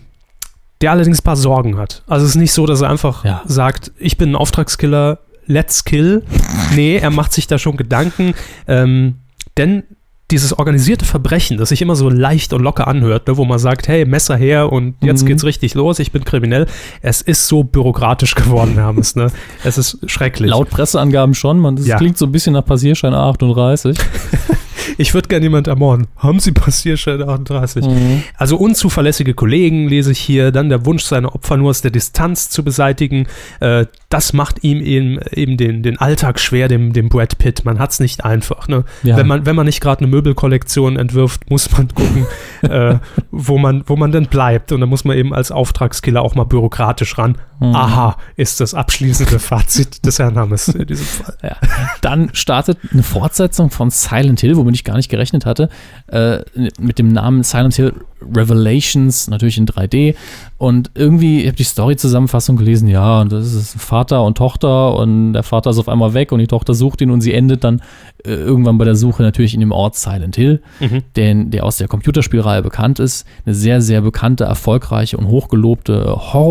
D: der allerdings ein paar Sorgen hat. Also es ist nicht so, dass er einfach
E: Ja.
D: sagt, ich bin ein Auftragskiller, let's kill. Nee, er macht sich da schon Gedanken. Ähm, denn dieses organisierte Verbrechen, das sich immer so leicht und locker anhört, ne, wo man sagt, hey, Messer her und jetzt
E: Mhm.
D: geht's richtig los, ich bin kriminell. Es ist so bürokratisch geworden, Hermes. Ne? Es ist schrecklich.
E: Laut Presseangaben schon. Man, das
D: Ja.
E: klingt so ein bisschen nach Passierschein A38.
D: Ich würde gerne jemand ermorden. Haben Sie Passierschein 38?
E: Mhm.
D: Also unzuverlässige Kollegen lese ich hier, dann der Wunsch, seine Opfer nur aus der Distanz zu beseitigen. Äh, das macht ihm eben, eben den, den Alltag schwer, dem, dem Brad Pitt. Man hat es nicht einfach. Ne?
E: Ja.
D: Wenn, man, wenn man nicht gerade eine Möbelkollektion entwirft, muss man gucken, äh, wo, man, wo man denn bleibt. Und da muss man eben als Auftragskiller auch mal bürokratisch ran.
E: Mhm.
D: Aha, ist das abschließende Fazit des Herrn Hammes in diesem Fall.
E: Ja. Dann startet eine Fortsetzung von Silent Hill, womit ich gar nicht gerechnet hatte, äh, mit dem Namen Silent Hill Revelations, natürlich in 3D. Und irgendwie, ich habe die Story-Zusammenfassung gelesen, ja, und das ist Vater und Tochter und der Vater ist auf einmal weg und die Tochter sucht ihn und sie endet dann äh, irgendwann bei der Suche natürlich in dem Ort Silent Hill,
D: Mhm.
E: den, der aus der Computerspielreihe bekannt ist. Eine sehr, sehr bekannte, erfolgreiche und hochgelobte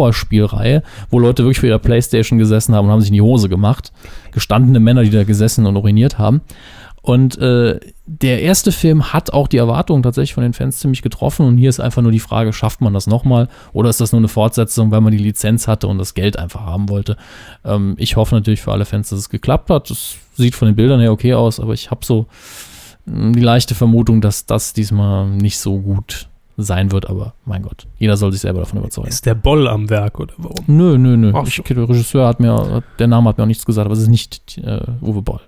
E: Horrorspielreihe, wo Leute wirklich für ihre Playstation gesessen haben und haben sich in die Hose gemacht. Gestandene Männer, die da gesessen und uriniert haben. Und äh, der erste Film hat auch die Erwartungen tatsächlich von den Fans ziemlich getroffen. Und hier ist einfach nur die Frage, schafft man das nochmal? Oder ist das nur eine Fortsetzung, weil man die Lizenz hatte und das Geld einfach haben wollte? Ähm, ich hoffe natürlich für alle Fans, dass es geklappt hat. Das sieht von den Bildern her okay aus, aber ich habe so mh, die leichte Vermutung, dass das diesmal nicht so gut sein wird. Aber mein Gott, jeder soll sich selber davon überzeugen.
D: Ist der Boll am Werk oder warum?
E: Nö, nö, nö.
D: Ach
E: Ich,
D: so.
E: der Regisseur hat mir, der Name hat mir auch nichts gesagt, aber es ist nicht äh, Uwe Boll.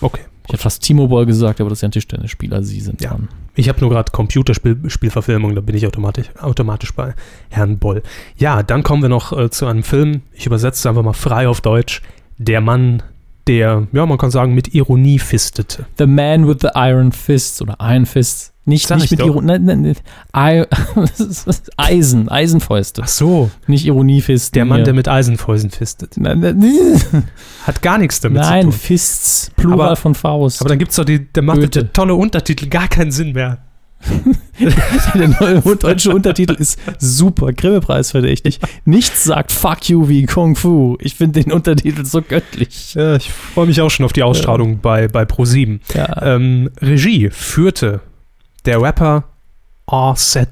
D: Okay.
E: Ich hätte fast Timo Boll gesagt, aber das ist ja ein Tischtennisspieler. Sie sind
D: Ja.
E: dran.
D: Ich habe nur gerade Computerspielverfilmung, da bin ich automatisch, automatisch bei Herrn Boll. Ja, dann kommen wir noch äh, zu einem Film, ich übersetze es einfach mal frei auf Deutsch. Der Mann, der, ja, man kann sagen, mit Ironie fistete.
E: The Man with the Iron Fists oder Iron Fists. Nicht,
D: Sag
E: nicht
D: ich
E: mit. Ironie. Nein, nein, nein. Ei- Eisen, Eisenfäuste.
D: Ach so,
E: Nicht Ironiefisten.
D: der Mann,
E: hier.
D: der mit Eisenfäusen fistet.
E: Nein, nein,
D: Hat gar nichts damit
E: nein
D: zu tun.
E: Fists, Plural
D: Aber-
E: von Faust.
D: Aber dann gibt's doch die, der macht
E: Goethe.
D: der tolle Untertitel gar keinen Sinn mehr.
E: der neue deutsche Untertitel ist super, Grimme-Preis verdächtig. Nichts sagt Fuck you wie Kung Fu. Ich finde den Untertitel so göttlich.
D: Ja, ich freue mich auch schon auf die Ausstrahlung bei, bei Pro7.
E: Ja,
D: Ähm, Regie führte der Rapper RZA.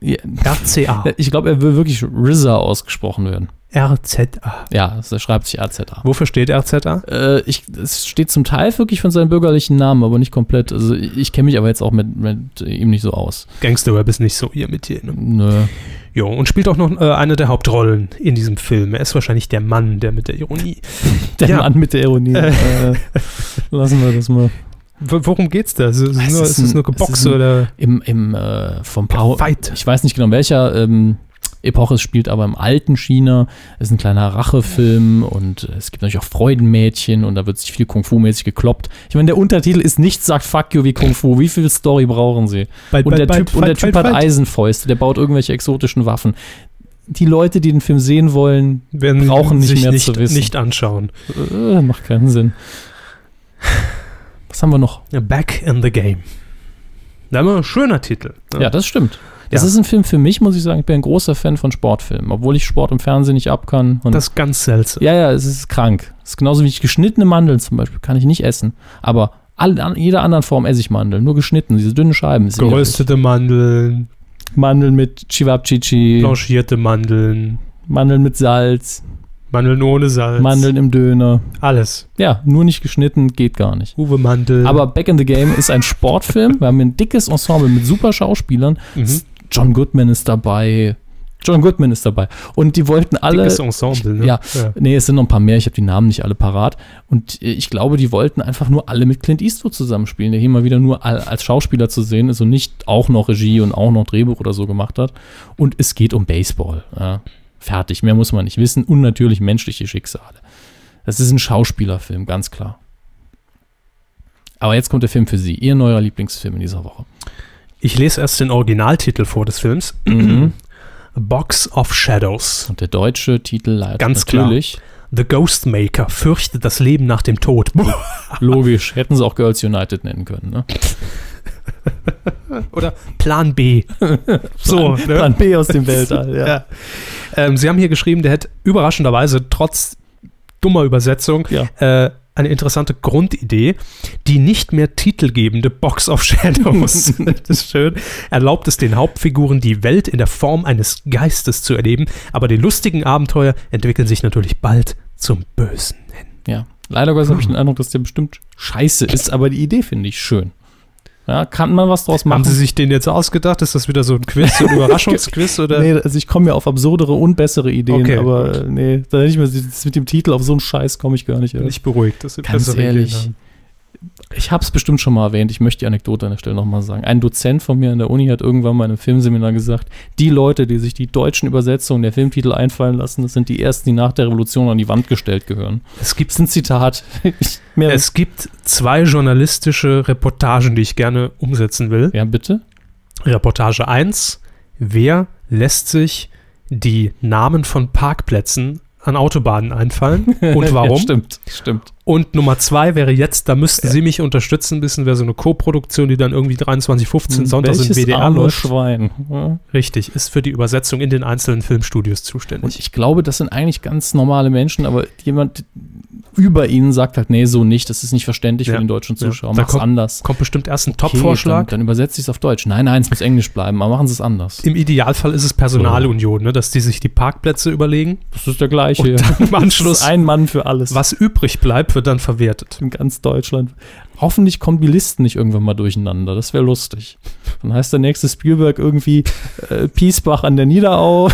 E: ja.
D: RCA.
E: Ich glaube, er will wirklich RZA ausgesprochen werden.
D: RZA.
E: Ja, das schreibt sich RZA.
D: Wofür steht RZA?
E: Äh, ich, es steht zum Teil wirklich von seinem bürgerlichen Namen, aber nicht komplett. Also ich, ich kenne mich aber jetzt auch mit, mit ihm nicht so aus.
D: Gangsterrap ist nicht so ihr Metier. Ne?
E: Nö.
D: Jo, und spielt auch noch äh, eine der Hauptrollen in diesem Film. Er ist wahrscheinlich der Mann, der mit der Ironie.
E: Der
D: Ja.
E: Mann mit der Ironie. äh, lassen wir das mal.
D: Worum geht's da? Ist es,
E: Es
D: nur,
E: ist
D: ist es
E: ein-
D: nur
E: es
D: Geboxe
E: ein-
D: oder
E: Im, im äh, vom Pau
D: Fight?
E: Ich weiß nicht genau, in welcher ähm, Epoche es spielt, aber im alten China ist ein kleiner Rachefilm und es gibt natürlich auch Freudenmädchen und da wird sich viel Kung-Fu-mäßig gekloppt. Ich meine, der Untertitel ist nichts sagt Fuck you wie Kung-Fu. Wie viel Story brauchen sie?
D: Bite,
E: Und der Typ,
D: bite,
E: und der typ hat. Eisenfäuste, der baut irgendwelche exotischen Waffen. Die Leute, die den Film sehen wollen,
D: Werden
E: brauchen nicht
D: sich
E: mehr
D: nicht,
E: zu wissen.
D: nicht anschauen.
E: äh, macht keinen Sinn. Was haben wir noch?
D: Back in the Game. Da haben wir ein schöner Titel.
E: Ja, das stimmt. Das
D: Ja.
E: ist ein Film für mich, muss ich sagen. Ich bin ein großer Fan von Sportfilmen, obwohl ich Sport im Fernsehen nicht ab kann.
D: Das ist ganz seltsam.
E: ja, ja, es ist krank. Es ist genauso wie ich geschnittene Mandeln zum Beispiel, kann ich nicht essen. Aber all, an jeder anderen Form esse ich Mandeln, nur geschnitten, diese dünnen Scheiben.
D: Geröstete Mandeln,
E: Mandeln mit Chivapchichi,
D: blanchierte Mandeln,
E: Mandeln mit Salz,
D: Mandeln ohne Salz.
E: Mandeln im Döner.
D: Alles.
E: Ja, nur nicht geschnitten, geht gar nicht.
D: Uwe Mandel.
E: Aber Back in the Game ist ein Sportfilm. Wir haben ein dickes Ensemble mit super Schauspielern.
D: Mhm.
E: John Goodman ist dabei. John Goodman ist dabei. Und die wollten alle.
D: dickes Ensemble, ne?
E: Ja. Nee, es sind noch ein paar mehr, ich habe die Namen nicht alle parat. Und äh, ich glaube, die wollten einfach nur alle mit Clint Eastwood zusammenspielen, der hier mal wieder nur al- als Schauspieler zu sehen ist und nicht auch noch Regie und auch noch Drehbuch oder so gemacht hat. Und es geht um Baseball. Ja. Fertig, mehr muss man nicht wissen. Und natürlich menschliche Schicksale. Das ist ein Schauspielerfilm, ganz klar. Aber jetzt kommt der Film für Sie, Ihr neuer Lieblingsfilm in dieser Woche.
D: Ich lese erst den Originaltitel vor des Films.
E: Mhm.
D: Box of Shadows.
E: Und der deutsche Titel leitet
D: Ganz klar.
E: natürlich,
D: The Ghostmaker fürchtet das Leben nach dem Tod.
E: logisch, hätten sie auch Girls United nennen können. Ne?
D: Oder Plan B. so, ne?
E: Plan B aus dem Weltall, ja.
D: Ja. Ähm, Sie haben hier geschrieben, der hätte überraschenderweise trotz dummer Übersetzung
E: Ja.
D: äh, eine interessante Grundidee. Die nicht mehr titelgebende Box of Shadows, das ist schön, erlaubt es den Hauptfiguren, die Welt in der Form eines Geistes zu erleben, aber die lustigen Abenteuer entwickeln sich natürlich bald zum Bösen hin.
E: Ja, leider Gottes habe ich den Eindruck, dass der bestimmt scheiße ist, aber die Idee finde ich schön. Ja, kann man was draus machen?
D: Haben Sie sich den jetzt ausgedacht? Ist das wieder so ein Quiz, so ein Überraschungsquiz? Oder?
E: Nee, also ich komme ja auf absurdere und bessere Ideen,
D: Okay,
E: aber
D: gut.
E: äh, nee, da hätte ich mir mit dem Titel auf so einen Scheiß komme ich gar nicht.
D: Bin ich beruhigt, dass Sie
E: Ganz
D: bessere Ideen
E: ehrlich,
D: haben.
E: Ich habe es bestimmt schon mal erwähnt, ich möchte die Anekdote an der Stelle nochmal sagen. Ein Dozent von mir an der Uni hat irgendwann mal in einem Filmseminar gesagt, die Leute, die sich die deutschen Übersetzungen der Filmtitel einfallen lassen, das sind die ersten, die nach der Revolution an die Wand gestellt gehören.
D: Es gibt
E: ein Zitat.
D: Es gibt zwei journalistische Reportagen, die ich gerne umsetzen will.
E: ja, bitte?
D: Reportage 1. Wer lässt sich die Namen von Parkplätzen an Autobahnen einfallen und
E: Ja,
D: warum?
E: stimmt, stimmt.
D: Und Nummer zwei wäre jetzt, da müssten Sie mich unterstützen, ein bisschen wäre so eine Co-Produktion, die dann irgendwie 23.15 Sonntags in
E: Welches
D: WDR läuft.
E: Schwein. Ja.
D: Richtig, ist für die Übersetzung in den einzelnen Filmstudios
E: Und
D: zuständig.
E: ich glaube, das sind eigentlich ganz normale Menschen, aber jemand über ihnen sagt halt, nee, so nicht, das ist nicht verständlich
D: Ja.
E: für den deutschen
D: Ja.
E: Zuschauer, mach's
D: kommt-
E: anders.
D: Kommt bestimmt erst ein
E: Okay,
D: Top-Vorschlag.
E: Dann, dann übersetzt es auf Deutsch. Nein, nein, es muss Englisch bleiben, aber machen sie es anders.
D: Im Idealfall ist es Personalunion, ne, dass die sich die Parkplätze überlegen.
E: Das ist der gleiche.
D: Und dann im Anschluss-
E: ein Mann für alles.
D: Was übrig bleibt, wird dann verwertet.
E: in ganz Deutschland. Hoffentlich kommen die Listen nicht irgendwann mal durcheinander. Das wäre lustig. Dann heißt der nächste Spielberg irgendwie äh, Piesbach an der Niederau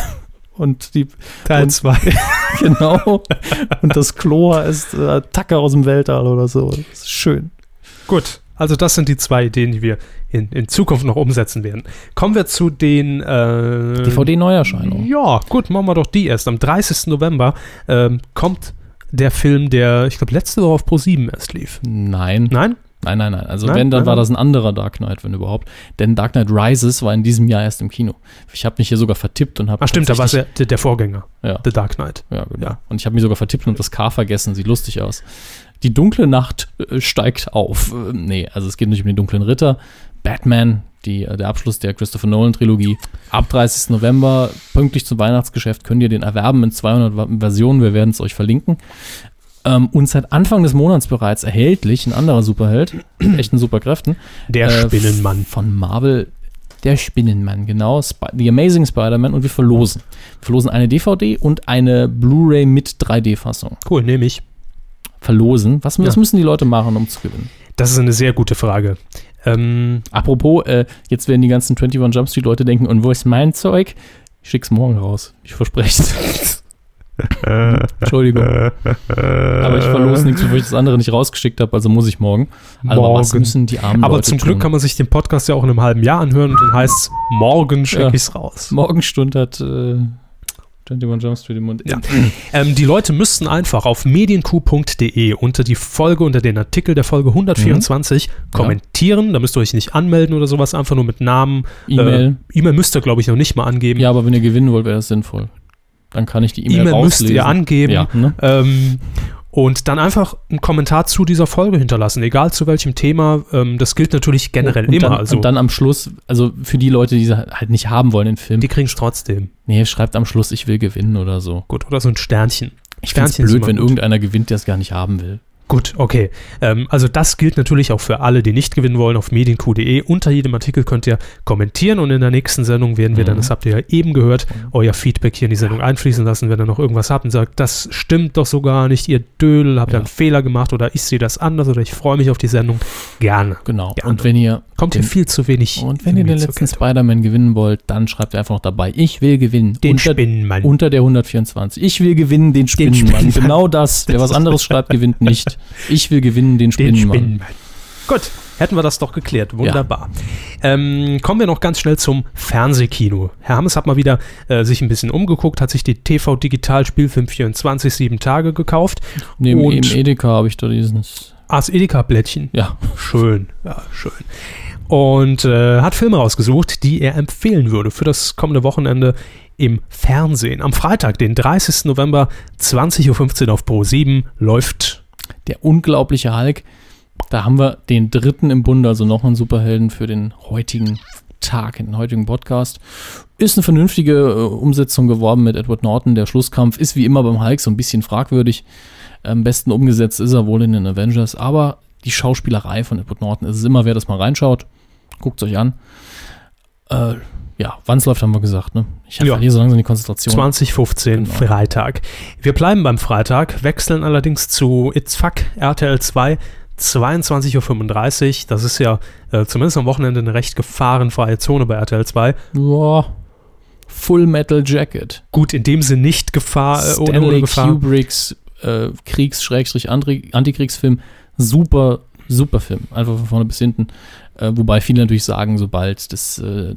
E: und die
D: Teil
E: Und-
D: 2.
E: genau und das Klo ist äh, Tacker aus dem Weltall oder so. Das ist schön.
D: Gut, also das sind die zwei Ideen, die wir in, in Zukunft noch umsetzen werden. Kommen wir zu den äh,
E: DVD-Neuerscheinung.
D: Ja, gut, machen wir doch die erst. Am 30. November ähm, kommt der Film, der, ich glaube, letzte Woche auf Pro7 erst lief.
E: Nein.
D: Nein?
E: Nein, nein, nein. Also
D: Nein?
E: wenn, dann
D: Nein,
E: war das ein anderer Dark Knight, wenn überhaupt. Denn Dark Knight Rises war in diesem Jahr erst im Kino. Ich habe mich hier sogar vertippt und habe.
D: Ach stimmt, da war es ja der, der Vorgänger,
E: Ja,
D: The Dark Knight.
E: ja, genau.
D: Ja.
E: Und ich habe mich sogar vertippt und das K vergessen. Sieht lustig aus. Die dunkle Nacht äh, steigt auf. Äh, nee, also es geht nicht um den dunklen Ritter. Batman, die, äh, der Abschluss der Christopher Nolan-Trilogie. Ab 30. November, pünktlich zum Weihnachtsgeschäft, könnt ihr den erwerben in 200 Va- Versionen. Wir werden es euch verlinken. Ähm, und seit Anfang des Monats bereits erhältlich ein anderer Superheld mit echten Superkräften.
D: Der
E: Äh,
D: Spinnenmann.
E: Von Marvel. Der Spinnenmann, genau. Sp The Amazing Spider-Man und wir verlosen. Wir verlosen eine DVD und eine Blu-ray mit 3D-Fassung.
D: Cool, nehme ich.
E: Verlosen. Was, was
D: Ja.
E: müssen die Leute machen, um zu gewinnen?
D: Das ist eine sehr gute Frage. Ähm,
E: Apropos, äh, jetzt werden die ganzen 21 Jump Street Leute denken, und wo ist mein Zeug? Ich schick's morgen raus. Ich verspreche es. Entschuldigung. Aber ich verlose nichts, bevor ich das andere nicht rausgeschickt habe, also muss ich morgen. Aber was
D: Morgen.
E: müssen die armen
D: aber
E: Leute
D: zum Glück
E: tun?
D: kann man sich den Podcast ja auch in einem halben Jahr anhören und dann heißt es, morgen schicke
E: Ja.
D: ich's raus.
E: Morgenstund hat äh, 21 Jump Street im.
D: Ja. Ähm, die Leute müssten einfach auf medienq.de unter die Folge, unter den Artikel der Folge 124 kommentieren. Da müsst ihr euch nicht anmelden oder sowas, einfach nur mit Namen.
E: E-Mail.
D: Äh, E-Mail müsst ihr, glaube ich, noch nicht mal angeben.
E: Ja, aber wenn ihr gewinnen wollt, wäre das sinnvoll. Dann kann ich die E-Mail
D: E-Mail müsst ihr angeben.
E: Ja, ne?
D: Ähm, und dann einfach einen Kommentar zu dieser Folge hinterlassen, egal zu welchem Thema. Ähm, das gilt natürlich generell
E: und
D: immer.
E: Dann,
D: also
E: und dann am Schluss, also für die Leute, die sie halt nicht haben wollen, den Film,
D: die kriegen es trotzdem.
E: nee, schreibt am Schluss, ich will gewinnen oder so.
D: Gut, oder so ein Sternchen.
E: Ich finde es blöd, wenn
D: gut.
E: irgendeiner gewinnt, der es gar nicht haben will.
D: Gut, okay. Ähm, also das gilt natürlich auch für alle, die nicht gewinnen wollen, auf medienq.de. Unter jedem Artikel könnt ihr kommentieren und in der nächsten Sendung werden wir dann,
E: Mhm.
D: das habt ihr ja eben gehört, euer Feedback hier in die Sendung einfließen lassen, wenn ihr noch irgendwas habt und sagt, das stimmt doch so gar nicht, ihr Dödel, habt ihr
E: Ja.
D: einen Fehler gemacht oder ich sehe das anders oder ich freue mich auf die Sendung. Gerne.
E: Genau.
D: Ja,
E: und wenn ihr
D: Kommt hier
E: den,
D: viel zu wenig.
E: und wenn ihr den letzten. Spider-Man gewinnen wollt, dann schreibt ihr einfach noch dabei, ich will gewinnen.
D: Den
E: unter,
D: Spinnenmann.
E: unter der 124. Ich will gewinnen, den Spinnenmann.
D: Spinnenmann.
E: Genau das. Wer was anderes schreibt, gewinnt nicht. Ich will gewinnen, den
D: Den
E: Spinnenmann.
D: Spinnenmann. Gut, hätten wir das doch geklärt. Wunderbar. Ähm, kommen wir noch ganz schnell zum Fernsehkino. Herr Hammes hat mal wieder äh, sich ein bisschen umgeguckt, hat sich die TV Digital Spielfilm 24 7 Tage gekauft.
E: Neben
D: Und-
E: im Edeka habe ich da dieses.
D: Ah, das Edeka-Blättchen.
E: Ja,
D: Schön, ja, schön. Und äh, hat Filme rausgesucht, die er empfehlen würde für das kommende Wochenende im Fernsehen. Am Freitag, den 30. November, 20.15 Uhr auf Pro 7 läuft
E: der unglaubliche Hulk. Da haben wir den dritten im Bunde, also noch einen Superhelden für den heutigen Tag, den heutigen Podcast. Ist eine vernünftige äh, Umsetzung geworden mit Edward Norton. Der Schlusskampf ist wie immer beim Hulk so ein bisschen fragwürdig. Am besten umgesetzt ist er wohl in den Avengers, aber die Schauspielerei von Edward Norton ist es immer, wer das mal reinschaut. Guckt es euch an. Äh, ja, wann es läuft, haben wir gesagt. Ne? Ich
D: Ja.
E: verliere so langsam die Konzentration.
D: 2015
E: Genau.
D: Freitag. Wir bleiben beim Freitag, wechseln allerdings zu It's Fuck RTL 2. 22.35 Uhr, das ist ja äh, zumindest am Wochenende eine recht gefahrenfreie Zone bei RTL 2.
E: Ja, Full Metal Jacket.
D: Gut, in dem Sinne nicht Gefahr, äh, ohne, ohne Gefahr.
E: Kubricks äh, Kriegs-Antikriegsfilm. Super, super Film. Einfach von vorne bis hinten. Äh, wobei viele natürlich sagen, sobald das äh,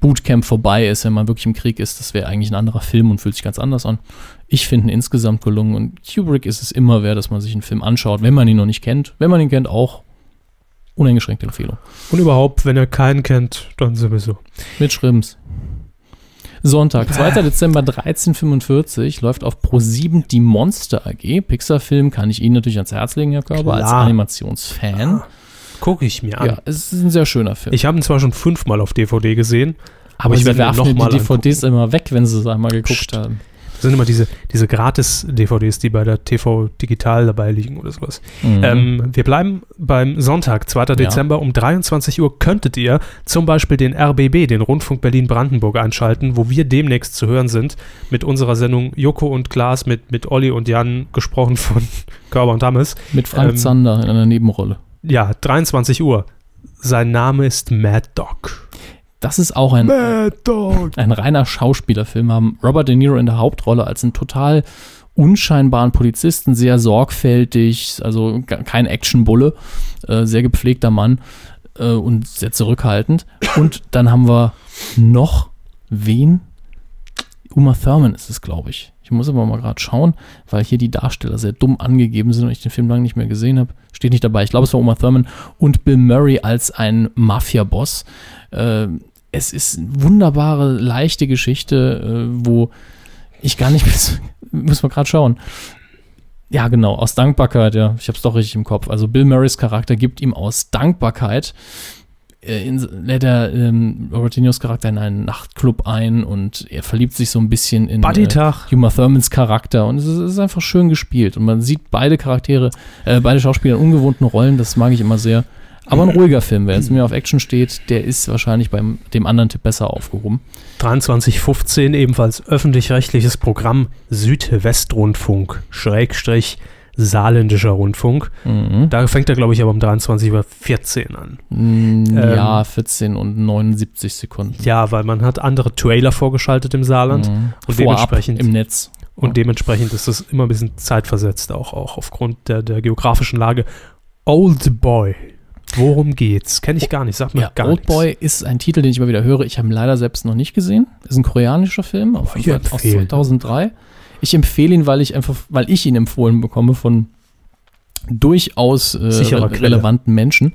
E: Bootcamp vorbei ist, wenn man wirklich im Krieg ist, das wäre eigentlich ein anderer Film und fühlt sich ganz anders an. Ich finde ihn insgesamt gelungen und Kubrick ist es immer wert, dass man sich einen Film anschaut, wenn man ihn noch nicht kennt. Wenn man ihn kennt, auch uneingeschränkte Empfehlung.
D: Und überhaupt, wenn ihr keinen kennt, dann sowieso.
E: Mit Schrimms. Sonntag, 2. Dezember 1345 läuft auf Pro7 die Monster AG. Pixar-Film kann ich Ihnen natürlich ans Herz legen, Herr Körber, als
D: Klar.
E: Animationsfan.
D: Gucke ich mir an.
E: Ja, es ist ein sehr schöner Film.
D: Ich habe ihn zwar schon fünfmal auf DVD gesehen,
E: aber
D: ich
E: Sie
D: werde
E: werfen
D: noch
E: ja
D: mal
E: die DVDs immer weg, wenn Sie es einmal geguckt
D: Psst.
E: haben.
D: Das sind immer diese, diese Gratis-DVDs, die bei der TV Digital dabei liegen oder sowas.
E: Mhm.
D: Ähm, wir bleiben beim Sonntag, 2. Dezember um 23 Uhr könntet ihr zum Beispiel den RBB, den Rundfunk Berlin-Brandenburg, einschalten, wo wir demnächst zu hören sind mit unserer Sendung Joko und Klaas mit, mit Olli und Jan, gesprochen von Körber und Hammes.
E: Mit Frank
D: ähm,
E: Zander in einer Nebenrolle.
D: Ja, 23 Uhr. Sein Name ist Mad Dog.
E: Das ist auch ein, ein reiner Schauspielerfilm. Wir haben Robert De Niro in der Hauptrolle als einen total unscheinbaren Polizisten, sehr sorgfältig, also kein Actionbulle, äh, sehr gepflegter Mann äh, und sehr zurückhaltend. Und dann haben wir noch wen? Uma Thurman ist es, glaube ich. Ich muss aber mal gerade schauen, weil hier die Darsteller sehr dumm angegeben sind und ich den Film lange nicht mehr gesehen habe. Steht nicht dabei. Ich glaube, es war Uma Thurman und Bill Murray als ein Mafia-Boss. Äh, es ist eine wunderbare, leichte Geschichte, äh, wo ich gar nicht muss man gerade schauen. Ja, genau, aus Dankbarkeit, ja. Ich habe es doch richtig im Kopf. Also Bill Murrays Charakter gibt ihm aus Dankbarkeit äh, in, lädt er ähm, Robert De Niro's Charakter in einen Nachtclub ein und er verliebt sich so ein bisschen in äh,
D: Buddy-Tag.
E: Uma Thurmans Charakter und es ist, es ist einfach schön gespielt und man sieht beide Charaktere, äh, beide Schauspieler in ungewohnten Rollen, das mag ich immer sehr. Aber ein ruhiger Film, wer jetzt mehr auf Action steht, der ist wahrscheinlich beim dem anderen Tipp besser aufgehoben.
D: 2315 ebenfalls öffentlich-rechtliches Programm Südwestrundfunk, Schrägstrich Saarländischer Rundfunk.
E: Mhm.
D: Da fängt er, glaube ich, aber um 23.14 Uhr an.
E: Mm, ja, 14 und 79 Sekunden.
D: Ja, weil man hat andere Trailer vorgeschaltet im Saarland
E: Mhm.
D: und
E: Vorab
D: dementsprechend
E: im Netz.
D: und dementsprechend ist es immer ein bisschen zeitversetzt auch, auch aufgrund der, der geografischen Lage. Old Boy. Worum geht's? Kenne ich gar nicht. Sag mir
E: Ja,
D: gar
E: Old. Boy ist ein Titel, den ich immer wieder höre. Ich habe ihn leider selbst noch nicht gesehen. Ist ein koreanischer Film
D: Oh, ich
E: aus
D: empfehle.
E: 2003. Ich empfehle ihn, weil ich einfach, weil ich ihn empfohlen bekomme von durchaus äh, re relevanten Menschen.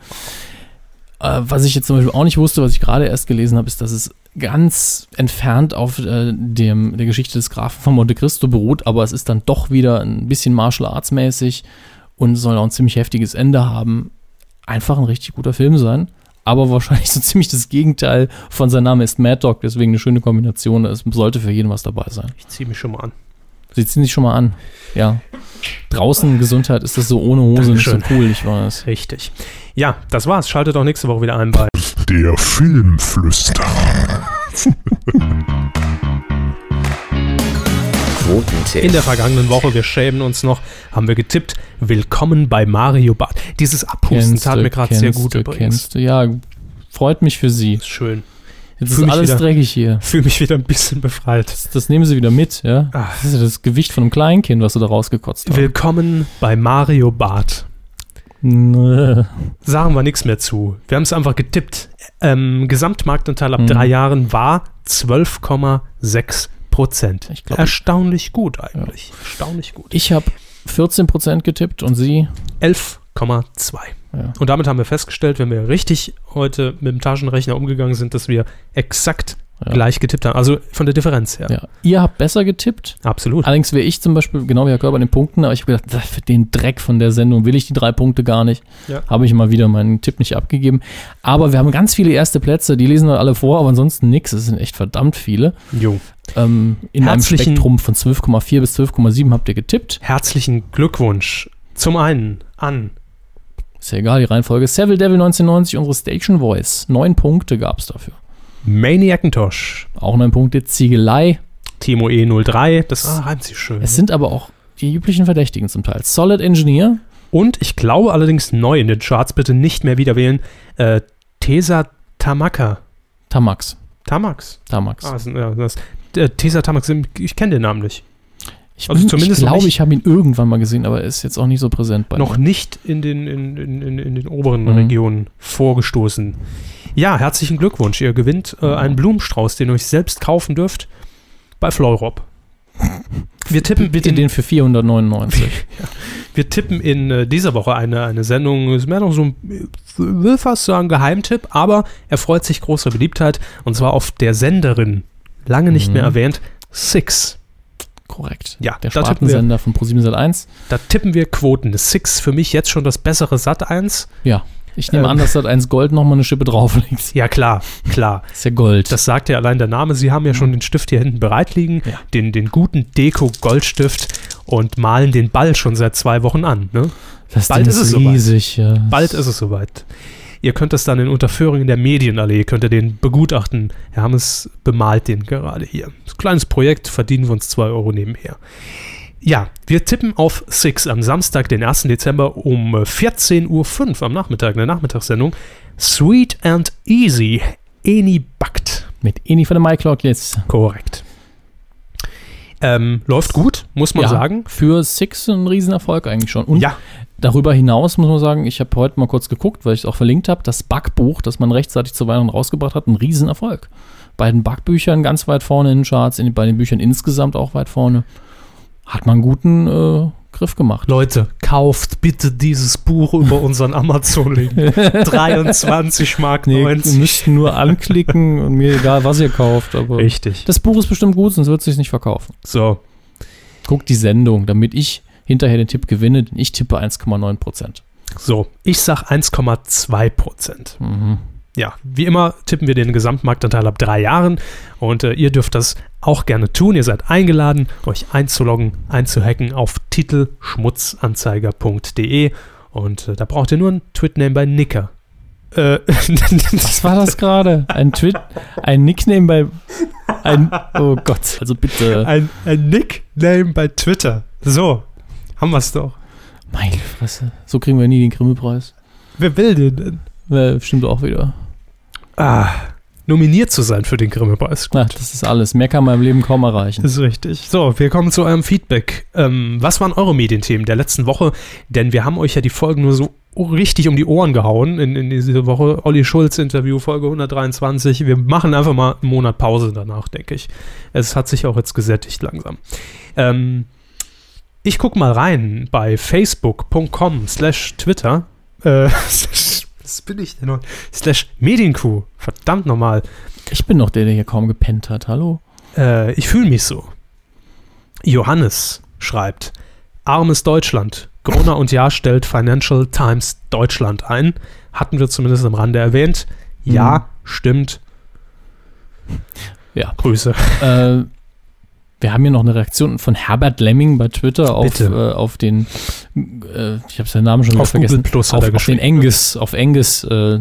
E: Äh, was ich jetzt zum Beispiel auch nicht wusste, was ich gerade erst gelesen habe, ist, dass es ganz entfernt auf äh, dem, der Geschichte des Grafen von Monte Cristo beruht, aber es ist dann doch wieder ein bisschen Martial Arts mäßig und soll auch ein ziemlich heftiges Ende haben. Einfach ein richtig guter Film sein, aber wahrscheinlich so ziemlich das Gegenteil von sein Name ist Mad Dog, deswegen eine schöne Kombination. Es sollte für jeden was dabei sein.
D: Ich ziehe mich schon mal an.
E: Sie ziehen sich schon mal an. Ja. Draußen Gesundheit ist das so ohne Hose nicht so
D: Dankeschön.
E: cool, ich weiß.
D: Richtig. Ja, das war's. Schaltet auch nächste Woche wieder ein bei
F: Der Filmflüster.
C: Quotentipp.
D: In der vergangenen Woche, wir schämen uns noch, haben wir getippt, willkommen bei Mario Bart. Dieses Abhusten tat mir gerade sehr gut
E: du,
D: übrigens.
E: kennst du. Ja, freut mich für Sie.
D: Ist schön.
E: Jetzt
D: Fühl
E: ist
D: mich
E: alles
D: wieder-
E: dreckig hier.
D: Fühle mich wieder ein bisschen befreit.
E: Das, das nehmen Sie wieder mit, ja?
D: Ah.
E: Das ist ja das Gewicht von einem Kleinkind, was du da rausgekotzt hast.
D: Willkommen bei Mario Bart.
E: Nö.
D: Sagen wir nichts mehr zu. Wir haben es einfach getippt. Ähm, Gesamtmarktanteil ab
E: Mhm.
D: drei Jahren war 12,6 Prozent.
E: Ich glaub,
D: Erstaunlich gut eigentlich. Erstaunlich gut.
E: Ich habe 14% getippt und Sie
D: 11,2.
E: Ja.
D: Und damit haben wir festgestellt, wenn wir richtig heute mit dem Taschenrechner umgegangen sind, dass wir exakt
E: Ja.
D: gleich getippt haben. Also von der Differenz her.
E: Ja. Ihr habt besser getippt.
D: Absolut.
E: Allerdings wäre ich zum Beispiel genau wie Herr Körber den Punkten, aber ich habe gedacht, für den Dreck von der Sendung will ich die drei Punkte gar nicht.
D: Ja.
E: Habe ich mal wieder meinen Tipp nicht abgegeben. Aber wir haben ganz viele erste Plätze, die lesen wir alle vor, aber ansonsten nichts. Es sind echt verdammt viele.
D: Jo.
E: Ähm, in einem
D: Herzlichen-
E: Spektrum von 12,4 bis 12,7 habt ihr getippt.
D: Herzlichen Glückwunsch zum einen an
E: Ist ja egal, die Reihenfolge. Seville Devil 1990, unsere Station Voice. Neun Punkte gab es dafür.
D: Maniacintosh,
E: Auch neun Punkte. Ziegelei.
D: Timo E03, das ah, reimt sich schön.
E: Es sind aber auch die üblichen Verdächtigen zum Teil. Solid Engineer.
D: Und ich glaube allerdings neu in den Charts, bitte nicht mehr wieder wählen, äh, Tesa Tamaka.
E: Tamax.
D: Tamax.
E: Tamax.
D: Ah, das, ja, das, äh, Tesa Tamax, ich kenne den Namen nicht.
E: Ich,
D: Also
E: bin-
D: zumindest
E: ich glaube,
D: nicht-
E: ich habe ihn irgendwann mal gesehen, aber er ist jetzt auch nicht so präsent bei
D: Noch
E: mir.
D: nicht in den, in, in, in, in den oberen
E: Mhm.
D: Regionen vorgestoßen. Ja, herzlichen Glückwunsch. Ihr gewinnt äh, einen Blumenstrauß, den ihr euch selbst kaufen dürft bei Fleurop. Wir tippen,
E: Bitte
D: in,
E: den für 499.
D: wir tippen in äh, dieser Woche eine, eine Sendung, ist mehr noch so ein, will fast sagen, Geheimtipp, aber er freut sich großer Beliebtheit und zwar auf der Senderin, lange nicht
E: Mhm.
D: mehr erwähnt, Six.
E: Korrekt.
D: Ja,
E: Der Spartensender von Pro7 Sat1.
D: da tippen wir Quoten. Six für mich jetzt schon das bessere Sat 1.
E: Ja. Ich nehme
D: Ähm.
E: an, dass Sat1 Gold nochmal eine Schippe drauflegt.
D: Ja, klar, klar.
E: Ist ja Gold.
D: Das sagt ja allein der Name. Sie haben ja schon den Stift hier hinten bereit liegen,
E: Ja.
D: den, den guten Deko-Goldstift und malen den Ball schon seit zwei Wochen an. Ne?
E: Das
D: bald
E: Ding
D: ist es soweit.
E: riesig. Ja.
D: Bald ist es soweit. Ihr könnt das dann in Unterführung in der Medienallee, könnt ihr den begutachten. Herr Hammes bemalt den gerade hier. Das kleines Projekt, verdienen wir uns zwei Euro nebenher. Ja, wir tippen auf Six am Samstag, den 1. Dezember um äh, 14.05 Uhr am Nachmittag, eine Nachmittagssendung. Sweet and Easy, Eni backt.
E: Mit Eni von der MyCloud jetzt.
D: Korrekt. Ähm, läuft gut, muss man
E: ja,
D: sagen.
E: Für Six ein Riesenerfolg eigentlich schon. Und
D: Ja,
E: darüber hinaus muss man sagen, ich habe heute mal kurz geguckt, weil ich es auch verlinkt habe, das Backbuch, das man rechtzeitig zu Weihnachten rausgebracht hat, ein Riesenerfolg. Bei den Backbüchern ganz weit vorne in den Charts, in, bei den Büchern insgesamt auch weit vorne. Hat man einen guten äh, Griff gemacht.
D: Leute, kauft bitte dieses Buch über unseren Amazon-Link. 23 Mark
E: Nee,
D: 90.
E: ihr müsst nur anklicken und mir egal, was ihr kauft. Aber
D: Richtig.
E: das Buch ist bestimmt gut, sonst wird es sich nicht verkaufen.
D: So,
E: Guckt die Sendung, damit ich hinterher den Tipp gewinne, denn ich tippe 1,9 Prozent.
D: so. Ich sag 1,2 Prozent.
E: Mhm.
D: Ja, wie immer tippen wir den Gesamtmarktanteil ab drei Jahren und äh, ihr dürft das auch gerne tun. Ihr seid eingeladen, euch einzuloggen, einzuhacken auf titelschmutzanzeiger.de und äh, da braucht ihr nur einen Tweetname bei Nicker. Äh,
E: Was war das gerade? Ein Tweet, ein Nickname bei ein Oh Gott, also bitte.
D: ein, ein Nickname bei Twitter. So, haben wir es doch.
E: Meine Fresse. So kriegen wir nie den Grimme-Preis.
D: Wer will den denn?
E: Ja, stimmt auch wieder.
D: Ah, nominiert zu sein für den Grimme-Preis.
E: Na, das ist alles. Mehr kann man im Leben kaum erreichen.
D: Das ist richtig. So, wir kommen zu eurem Feedback. Ähm, was waren eure Medienthemen der letzten Woche? Denn wir haben euch ja die Folgen nur so richtig um die Ohren gehauen in, in diese Woche. Olli Schulz Interview, Folge 123. Wir machen einfach mal einen Monat Pause danach, denke ich. Es hat sich auch jetzt gesättigt langsam. Ähm, ich guck mal rein bei facebook.com slash Twitter. Äh, was bin ich denn noch? Slash Medienkuh. Verdammt nochmal.
E: Ich bin noch der, der hier kaum gepennt hat. Hallo?
D: Äh, ich fühle mich so. Johannes schreibt: Armes Deutschland. Gruner und Jahr stellt Financial Times Deutschland ein. Hatten wir zumindest am Rande erwähnt. Ja, stimmt.
E: Ja.
D: Grüße.
E: Äh, wir haben hier noch eine Reaktion von Herbert Lemming bei Twitter auf, äh, auf den, äh, ich habe seinen Namen schon
D: Auf
E: vergessen, auf, auf den. Enges, auf Enges äh,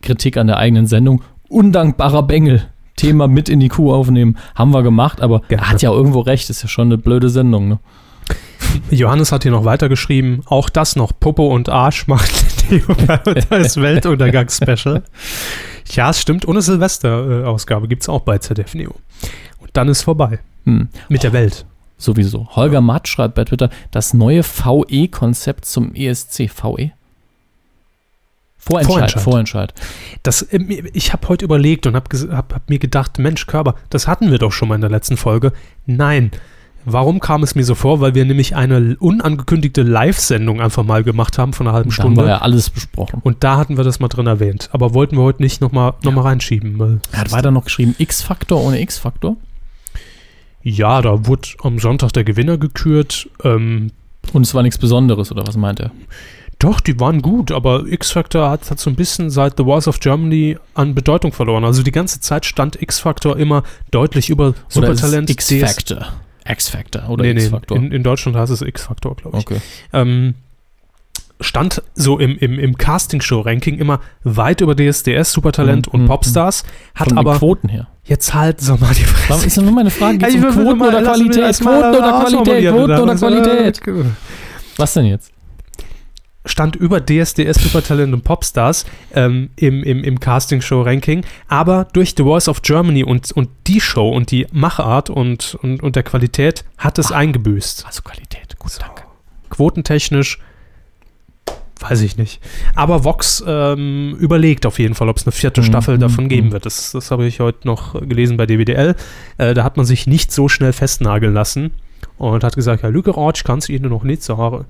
E: Kritik an der eigenen Sendung. Undankbarer Bengel. Thema mit in die Kuh aufnehmen. Haben wir gemacht, aber er hat ja irgendwo recht, ist ja schon eine blöde Sendung, ne?
D: Johannes hat hier noch weitergeschrieben: Auch das noch. Popo und Arsch macht das Weltuntergangs-Special. Ja, es stimmt. Ohne Silvester-Ausgabe gibt es auch bei ZDF Neo. Und dann ist vorbei.
E: Hm.
D: Mit der Welt.
E: Sowieso. Holger Matt schreibt bei Twitter, das neue VE-Konzept zum ESC. VE? Vorentscheid.
D: Vorentscheid.
E: Vorentscheid.
D: Das, ähm, ich habe heute überlegt und habe hab, hab mir gedacht, Mensch, Körber, das hatten wir doch schon mal in der letzten Folge. Nein. Warum kam es mir so vor? Weil wir nämlich eine unangekündigte Live-Sendung einfach mal gemacht haben von einer halben
E: Da haben
D: Stunde.
E: wir ja alles besprochen.
D: Und da hatten wir das mal drin erwähnt. Aber wollten wir heute nicht nochmal noch mal reinschieben.
E: Er hat weiter noch geschrieben, X-Faktor ohne X-Faktor.
D: Ja, da wurde am Sonntag der Gewinner gekürt. Ähm,
E: Und es war nichts Besonderes, oder was meint er?
D: doch, die waren gut, aber X-Factor hat, hat so ein bisschen seit The Voice of Germany an Bedeutung verloren. Also die ganze Zeit stand X-Factor immer deutlich über Supertalent.
E: X-Factor. X-Factor oder
D: nee, nee,
E: X-Faktor.
D: in, in Deutschland heißt es X-Faktor, glaube ich.
E: Okay.
D: Ähm, stand so im, im, im Castingshow-Ranking immer weit über DSDS, Supertalent
E: Mhm,
D: und
E: mhm,
D: Popstars, hat
E: Von den
D: aber
E: Quoten her.
D: jetzt halt so mal die
E: Warum
D: Fresse.
E: ist denn nur meine Frage? Geht
D: Ja,
E: es um Quoten oder Qualität? Quoten oder Qualität? Quoten oder Qualität? Was denn jetzt?
D: stand über DSDS, Supertalent und Popstars ähm, im, im, im Castingshow-Ranking, aber durch The Voice of Germany und, und die Show und die Machart und, und, und der Qualität hat es eingebüßt.
E: Also Qualität. Gut, danke.
D: Quotentechnisch weiß ich nicht. Aber Vox ähm, überlegt auf jeden Fall, ob es eine vierte
E: Mhm,
D: Staffel
E: mhm,
D: davon geben
E: mhm.
D: wird. Das, das habe ich heute noch gelesen bei DWDL. Äh, da hat man sich nicht so schnell festnageln lassen und hat gesagt, ja, Lüge Rotsch kannst du Ihnen noch nicht sagen.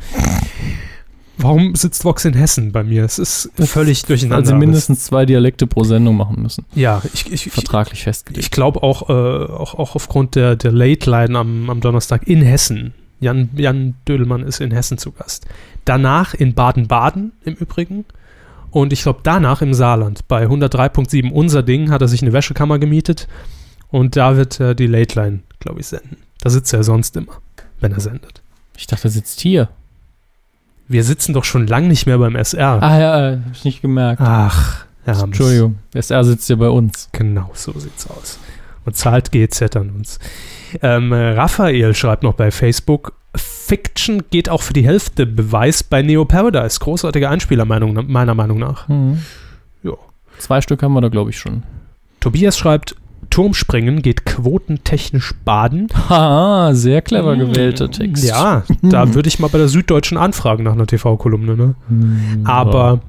D: Warum sitzt Vox in Hessen bei mir? Es ist völlig durcheinander.
E: Weil sie mindestens zwei Dialekte pro Sendung machen müssen.
D: Ja, ich, ich, ich,
E: Vertraglich festgelegt.
D: ich glaube auch, äh, auch, auch aufgrund der, der Late Line am, am Donnerstag in Hessen. Jan, Jan Dödelmann ist in Hessen zu Gast. Danach in Baden-Baden im Übrigen. Und ich glaube danach im Saarland. Bei 103.7 Unser Ding hat er sich eine Wäschekammer gemietet. Und da wird er die Late Line, glaube ich, senden. Da sitzt er sonst immer, wenn er sendet.
E: Ich dachte, er sitzt hier.
D: Wir sitzen doch schon lange nicht mehr beim SR.
E: Ah ja, äh, hab ich nicht gemerkt.
D: Ach, Herr.
E: Entschuldigung. SR sitzt ja bei uns.
D: Genau, so sieht's aus. Und zahlt GZ an uns. Ähm, äh, Raphael schreibt noch bei Facebook, Fiction geht auch für die Hälfte Beweis bei Neo Paradise. Großartige Einspieler Meinung, meiner Meinung nach.
E: Mhm.
D: Ja.
E: Zwei Stück haben wir da, glaube ich, schon.
D: Tobias schreibt, Turmspringen geht quotentechnisch baden.
E: Haha, sehr clever gewählter Text.
D: Ja, da würde ich mal bei der Süddeutschen anfragen nach einer TV-Kolumne. Ne?
E: Hm,
D: Aber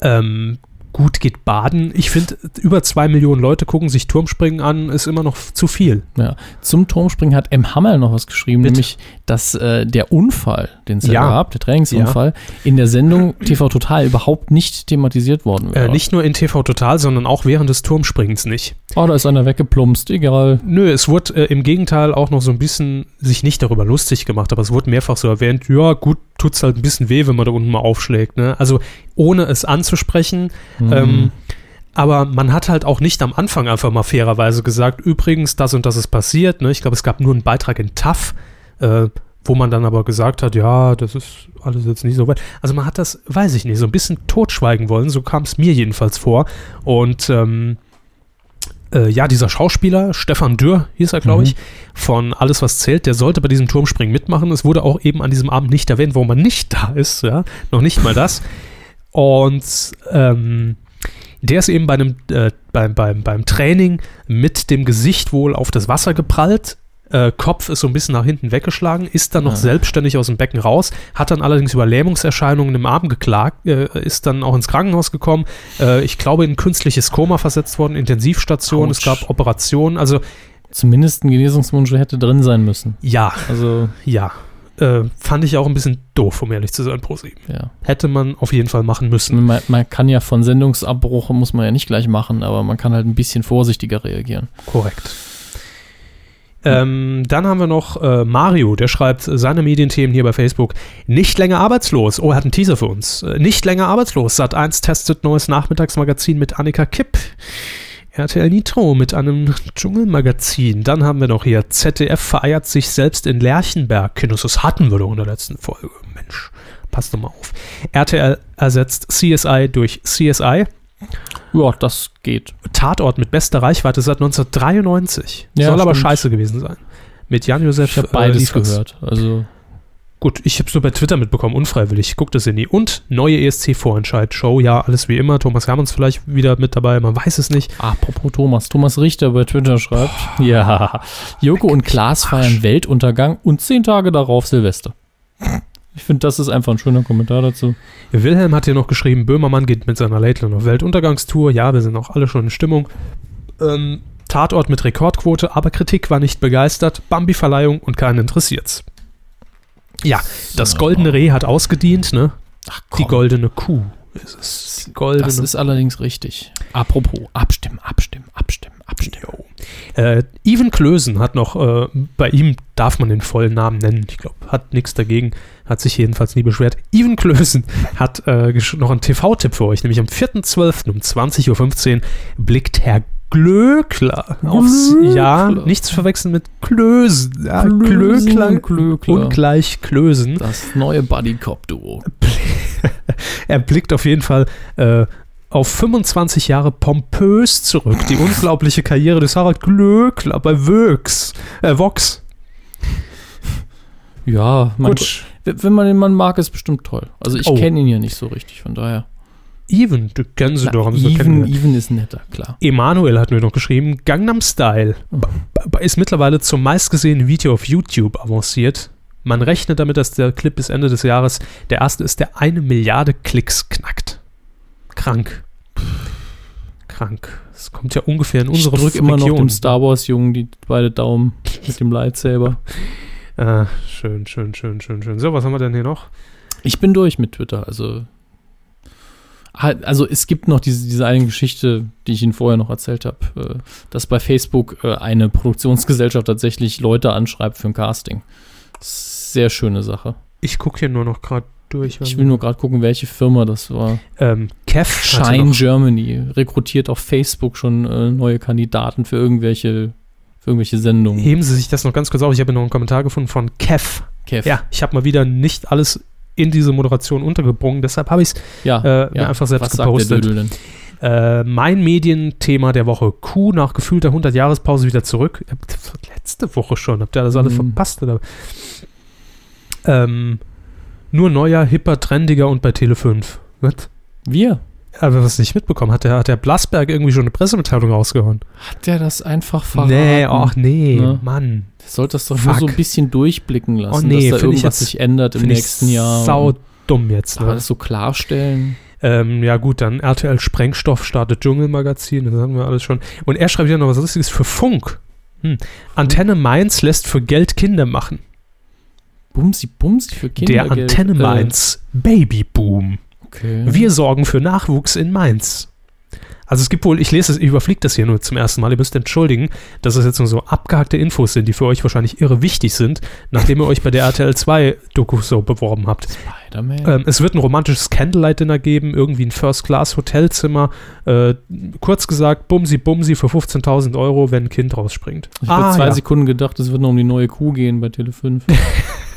D: ähm, gut geht baden. Ich finde, über zwei Millionen Leute gucken sich Turmspringen an, ist immer noch zu viel.
E: Ja. Zum Turmspringen hat M. Hammer noch was geschrieben,
D: Bitte.
E: nämlich, dass äh, der Unfall, den es ja.
D: Ja.
E: gab, der Trainingsunfall, in der Sendung TV Total überhaupt nicht thematisiert worden
D: Äh,
E: wäre.
D: nicht nur in TV Total, sondern auch während des Turmspringens nicht.
E: Oh, da ist einer weggeplumpst, egal.
D: Nö, es wurde äh, im Gegenteil auch noch so ein bisschen sich nicht darüber lustig gemacht, aber es wurde mehrfach so erwähnt, ja gut, tut's halt ein bisschen weh, wenn man da unten mal aufschlägt. Ne? Also ohne es anzusprechen.
E: Mhm.
D: Ähm, aber man hat halt auch nicht am Anfang einfach mal fairerweise gesagt, übrigens, das und das ist passiert. Ne? Ich glaube, es gab nur einen Beitrag in TAF, äh, wo man dann aber gesagt hat, ja, das ist alles jetzt nicht so weit. Also man hat das, weiß ich nicht, so ein bisschen totschweigen wollen, so kam es mir jedenfalls vor. Und ähm, äh, ja, dieser Schauspieler, Stefan Dürr hieß er, glaube
E: Mhm.
D: ich, von Alles, was zählt, der sollte bei diesem Turmspringen mitmachen. Es wurde auch eben an diesem Abend nicht erwähnt, warum er nicht da ist, ja, noch nicht mal das. Und ähm, der ist eben bei einem, äh, beim, beim, beim Training mit dem Gesicht wohl auf das Wasser geprallt. Äh, Kopf ist so ein bisschen nach hinten weggeschlagen, ist dann noch
E: Ah.
D: selbstständig aus dem Becken raus, hat dann allerdings über Lähmungserscheinungen im Arm geklagt, äh, ist dann auch ins Krankenhaus gekommen. Äh, ich glaube, in künstliches Koma versetzt worden, Intensivstation, es
E: Autsch.
D: gab Operationen. Also
E: Zumindest ein Genesungswunsch hätte drin sein müssen.
D: ja,
E: Also,
D: ja. Äh, fand ich auch ein bisschen doof, um ehrlich zu sein, pro
E: ja.
D: Hätte man auf jeden Fall machen müssen.
E: Man, man kann ja von Sendungsabbruch, muss man ja nicht gleich machen, aber man kann halt ein bisschen vorsichtiger reagieren.
D: Korrekt. Ähm, dann haben wir noch äh, Mario, der schreibt seine Medienthemen hier bei Facebook. Nicht länger arbeitslos. Oh, er hat einen Teaser für uns. Äh, nicht länger arbeitslos. Sat1 testet neues Nachmittagsmagazin mit Annika Kipp. RTL Nitro mit einem Dschungelmagazin. Dann haben wir noch hier ZDF vereiert sich selbst in Lerchenberg. Kinus, das hatten wir doch in der letzten Folge. Mensch, passt doch mal auf. RTL ersetzt CSI durch CSI.
E: Ja, das geht.
D: Tatort mit bester Reichweite seit 1993.
E: Ja,
D: Soll aber
E: stimmt.
D: scheiße gewesen sein. Mit Jan-Josef
E: Ich habe beides
D: Liefers.
E: gehört. Also,
D: Gut, ich habe es nur bei Twitter mitbekommen, unfreiwillig. Guckt es ja nie. Und neue ESC-Vorentscheid-Show. Ja, alles wie immer. Thomas Hermanns vielleicht wieder mit dabei, man weiß es nicht.
E: apropos Thomas. Thomas Richter bei Twitter schreibt, ja, Joko und Klaas feiern Weltuntergang und zehn Tage darauf Silvester. Ich finde, das ist einfach ein schöner Kommentar dazu.
D: Wilhelm hat hier noch geschrieben, Böhmermann geht mit seiner Lateland auf Weltuntergangstour. Ja, wir sind auch alle schon in Stimmung. Ähm, Tatort mit Rekordquote, aber Kritik war nicht begeistert. Bambi-Verleihung und keinen interessiert's. Ja, das goldene Reh hat ausgedient, ne?
E: Ach,
D: Die goldene Kuh ist es. Die goldene
E: Das ist allerdings richtig. Apropos, abstimmen, abstimmen, abstimmen, abstimmen.
D: Äh, Even Klösen hat noch, äh, bei ihm darf man den vollen Namen nennen, ich glaube, hat nichts dagegen, hat sich jedenfalls nie beschwert. Even Klösen hat äh, noch einen TV-Tipp für euch, nämlich am 4.12. um 20.15 Uhr blickt Herr Glöckler aufs
E: Glöckler.
D: Ja, nicht zu verwechseln mit Klösen. Ja,
E: Klösen
D: Glöckler.
E: und
D: gleich Klösen.
E: Das neue Buddy Cop Duo.
D: Er blickt auf jeden Fall äh, auf 25 Jahre pompös zurück. Die unglaubliche Karriere des Harald Glöckler bei Vox. Äh, Vox.
E: Ja, man,
D: Gut.
E: wenn man den Mann mag, ist bestimmt toll. Also ich
D: Oh.
E: kenne ihn ja nicht so richtig, von daher.
D: Even, du kennst
E: Na,
D: doch. Haben
E: Even. Even ist netter, klar.
D: Emanuel hat mir noch geschrieben, Gangnam Style b- ist mittlerweile zum meistgesehenen Video auf YouTube avanciert. Man rechnet damit, dass der Clip bis Ende des Jahres der erste ist, der eine Milliarde Klicks knackt. Krank. Krank. Das kommt ja ungefähr in
E: Ich
D: unsere
E: drück immer noch dem Star Wars Jungen die beide Daumen mit dem Lightsaber.
D: Ah, schön, schön, schön, schön, schön. So, was haben wir denn hier noch?
E: Ich bin durch mit Twitter, also Halt, Also es gibt noch diese, diese eine Geschichte, die ich Ihnen vorher noch erzählt habe, äh, dass bei Facebook äh, eine Produktionsgesellschaft tatsächlich Leute anschreibt für ein Casting. Sehr schöne Sache.
D: Ich gucke hier nur noch gerade durch.
E: Ich will nur gerade gucken, welche Firma das war.
D: Ähm, Kev
E: Shine Germany rekrutiert auf Facebook schon äh, neue Kandidaten für irgendwelche, für irgendwelche Sendungen.
D: Heben Sie sich das noch ganz kurz auf. Ich habe hier noch einen Kommentar gefunden von Kev.
E: Kev.
D: Ja, ich habe mal wieder nicht alles in diese Moderation untergebrungen. Deshalb habe ich es
E: ja,
D: äh, mir einfach selbst
E: Was
D: gepostet. Äh, mein Medienthema der Woche. Q nach gefühlter 100-Jahrespause wieder zurück. Äh, Letzte Woche schon. Habt ihr das alle
E: Mhm.
D: verpasst? Oder? Ähm, nur neuer, hipper, trendiger und bei Tele 5. Was?
E: Wir.
D: Aber was nicht mitbekommen hat, der, hat der Blasberg irgendwie schon eine Pressemitteilung rausgehauen.
E: Hat der das einfach verraten?
D: Nee, ach nee,
E: Ne?
D: Mann.
E: Der sollte das doch nur
D: Fuck.
E: so ein bisschen durchblicken lassen,
D: Oh nee,
E: dass da irgendwas
D: jetzt-
E: sich ändert im
D: Find ich
E: nächsten Jahr.
D: Sau dumm jetzt.
E: aber
D: Ne?
E: das so klarstellen.
D: Ähm, ja gut, dann RTL Sprengstoff startet Dschungelmagazin, das hatten wir alles schon. Und er schreibt ja noch was Lustiges für Funk. Hm. Antenne Mainz lässt für Geld Kinder machen.
E: Bumsi, Bumsi für Kinder.
D: Der Antenne Mainz Babyboom.
E: Okay.
D: Wir sorgen für Nachwuchs in Mainz. Also es gibt wohl, ich lese es, ich überfliege das hier nur zum ersten Mal, ihr müsst entschuldigen, dass es jetzt nur so abgehackte Infos sind, die für euch wahrscheinlich irre wichtig sind, nachdem ihr euch bei der RTL 2 Doku so beworben habt.
E: Spider-Man.
D: Ähm, es wird ein romantisches Candlelight-Dinner geben, irgendwie ein First-Class-Hotelzimmer. Äh, kurz gesagt, Bumsi Bumsi für 15.000 Euro, wenn ein Kind rausspringt.
E: ich habe zwei
D: ja.
E: Sekunden gedacht, es wird noch um die neue Kuh gehen bei Tele 5.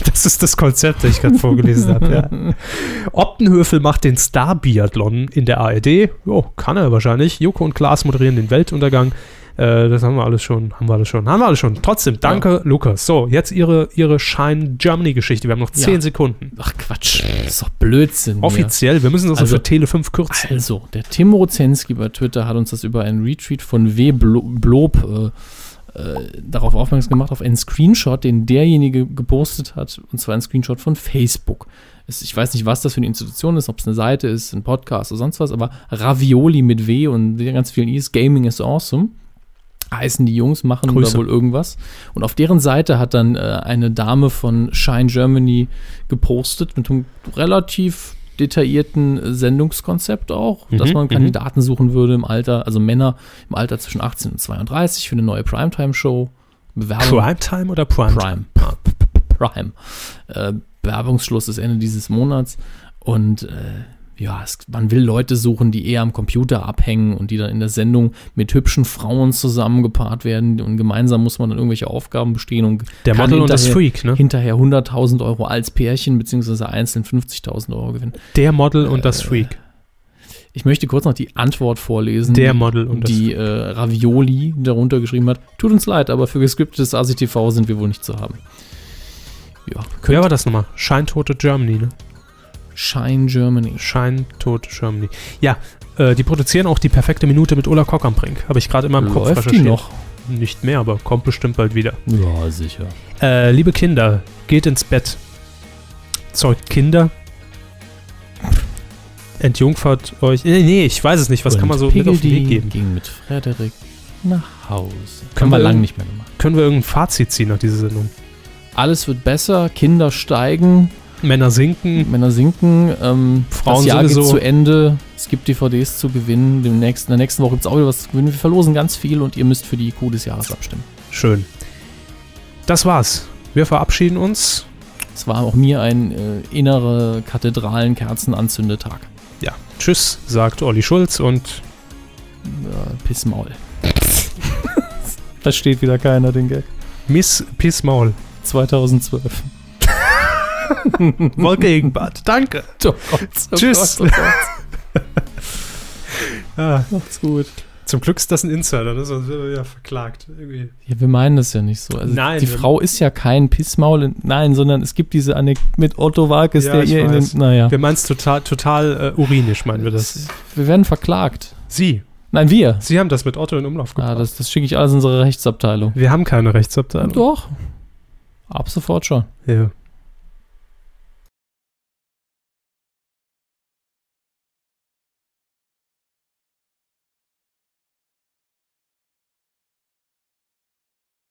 D: Das ist das Konzept, das ich gerade vorgelesen habe. Ja. Optenhöfel macht den Star-Biathlon in der ARD. Jo, kann er wahrscheinlich. Joko und Klaas moderieren den Weltuntergang. Äh, das haben wir alles schon, haben wir alles schon, haben wir alles schon. Trotzdem, danke, Lukas. So, jetzt Ihre, Ihre Shine Germany-Geschichte. Wir haben noch 10
E: Ja.
D: Sekunden.
E: Ach Quatsch, das ist doch Blödsinn. hier.
D: Offiziell, wir müssen das
E: Also-
D: für Tele 5 kürzen.
E: Also, der Tim Rozenski bei Twitter hat uns das über einen Retweet von W. Blo- Blob äh, äh, darauf aufmerksam gemacht, auf einen Screenshot, den derjenige gepostet hat, und zwar ein Screenshot von Facebook. Es, ich weiß nicht, was das für eine Institution ist, ob es eine Seite ist, ein Podcast oder sonst was, aber Ravioli mit W und ganz vielen I's, Gaming is awesome. Heißen die Jungs, machen
D: Grüße.
E: da wohl irgendwas. Und auf deren Seite hat dann äh, eine Dame von Shine Germany gepostet mit einem relativ detaillierten Sendungskonzept auch, dass
D: Mhm,
E: man
D: mhm.
E: Kandidaten suchen würde im Alter, also Männer im Alter zwischen 18 und 32 für eine neue Primetime-Show. Bewerbung
D: Primetime oder Prime?
E: Prime. Prime. Äh, Bewerbungsschluss ist Ende dieses Monats. Und äh, ja, es, man will Leute suchen, die eher am Computer abhängen und die dann in der Sendung mit hübschen Frauen zusammengepaart werden. Und gemeinsam muss man dann irgendwelche Aufgaben bestehen und
D: Der Model und das
E: hinterher-
D: Freak, ne?
E: hinterher 100.000 Euro als Pärchen beziehungsweise einzeln 50.000 Euro gewinnen.
D: Der Model und das
E: Äh,
D: Freak.
E: Ich möchte kurz noch die Antwort vorlesen.
D: Der Model und das
E: die äh, Ravioli darunter geschrieben hat. Tut uns leid, aber für gescriptetes ASI-TV sind wir wohl nicht zu haben. Ja,
D: Wer war das nochmal? Scheintote Germany, ne?
E: Shine Germany.
D: Scheintote Germany. Ja, äh, die produzieren auch die perfekte Minute mit Ulla Kock am Brink. Habe ich gerade immer im Kopf
E: Läuft die
D: recherchiert.
E: noch?
D: Nicht mehr, aber kommt bestimmt bald wieder.
E: Ja, sicher.
D: Äh, liebe Kinder, geht ins Bett. Zeugt Kinder. Entjungfert euch. Nee, nee, ich weiß es nicht. Was kann man so mit auf den Weg geben?
E: ging mit Frederik nach Hause.
D: Können
E: wir lange nicht mehr gemacht.
D: Können wir irgendein Fazit ziehen nach dieser Sendung?
E: Alles wird besser, Kinder steigen,
D: Männer sinken.
E: Männer sinken, ähm,
D: Frauen
E: das Jahr
D: sowieso.
E: geht zu Ende, es gibt DVDs zu gewinnen, Demnächst, in der nächsten Woche gibt es auch wieder was zu gewinnen. Wir verlosen ganz viel und ihr müsst für die Kuh des Jahres abstimmen.
D: Schön. Das war's. Wir verabschieden uns.
E: Es war auch mir ein äh, innere Kathedralen-Kerzenanzündetag.
D: Ja, tschüss, sagt Olli Schulz und
E: Äh, Pissmaul. Versteht wieder keiner den Gag.
D: Miss Pissmaul.
E: 2012.
D: Wolke Gegenbart. Danke.
E: Oh Gott, oh
D: Tschüss.
E: Gott, oh Gott.
D: Ah,
E: Macht's gut.
D: zum Glück ist das ein Insider, ne? sonst wäre wir ja verklagt. Irgendwie.
E: Ja, wir meinen das ja nicht so. Also
D: Nein,
E: die Frau ist ja kein Pissmaul, in- nein, sondern es gibt diese Anekdote mit Otto Walkes,
D: Ja,
E: der ihr in
D: weiß.
E: den. Naja.
D: Wir meinen es total, total äh, urinisch, meinen wir das.
E: Wir werden verklagt.
D: Sie.
E: Nein, wir.
D: Sie haben das mit Otto in Umlauf gebracht.
E: Ah, das, das schicke ich alles in unsere Rechtsabteilung.
D: wir haben keine Rechtsabteilung.
E: Doch. Ab sofort schon.
D: Ja.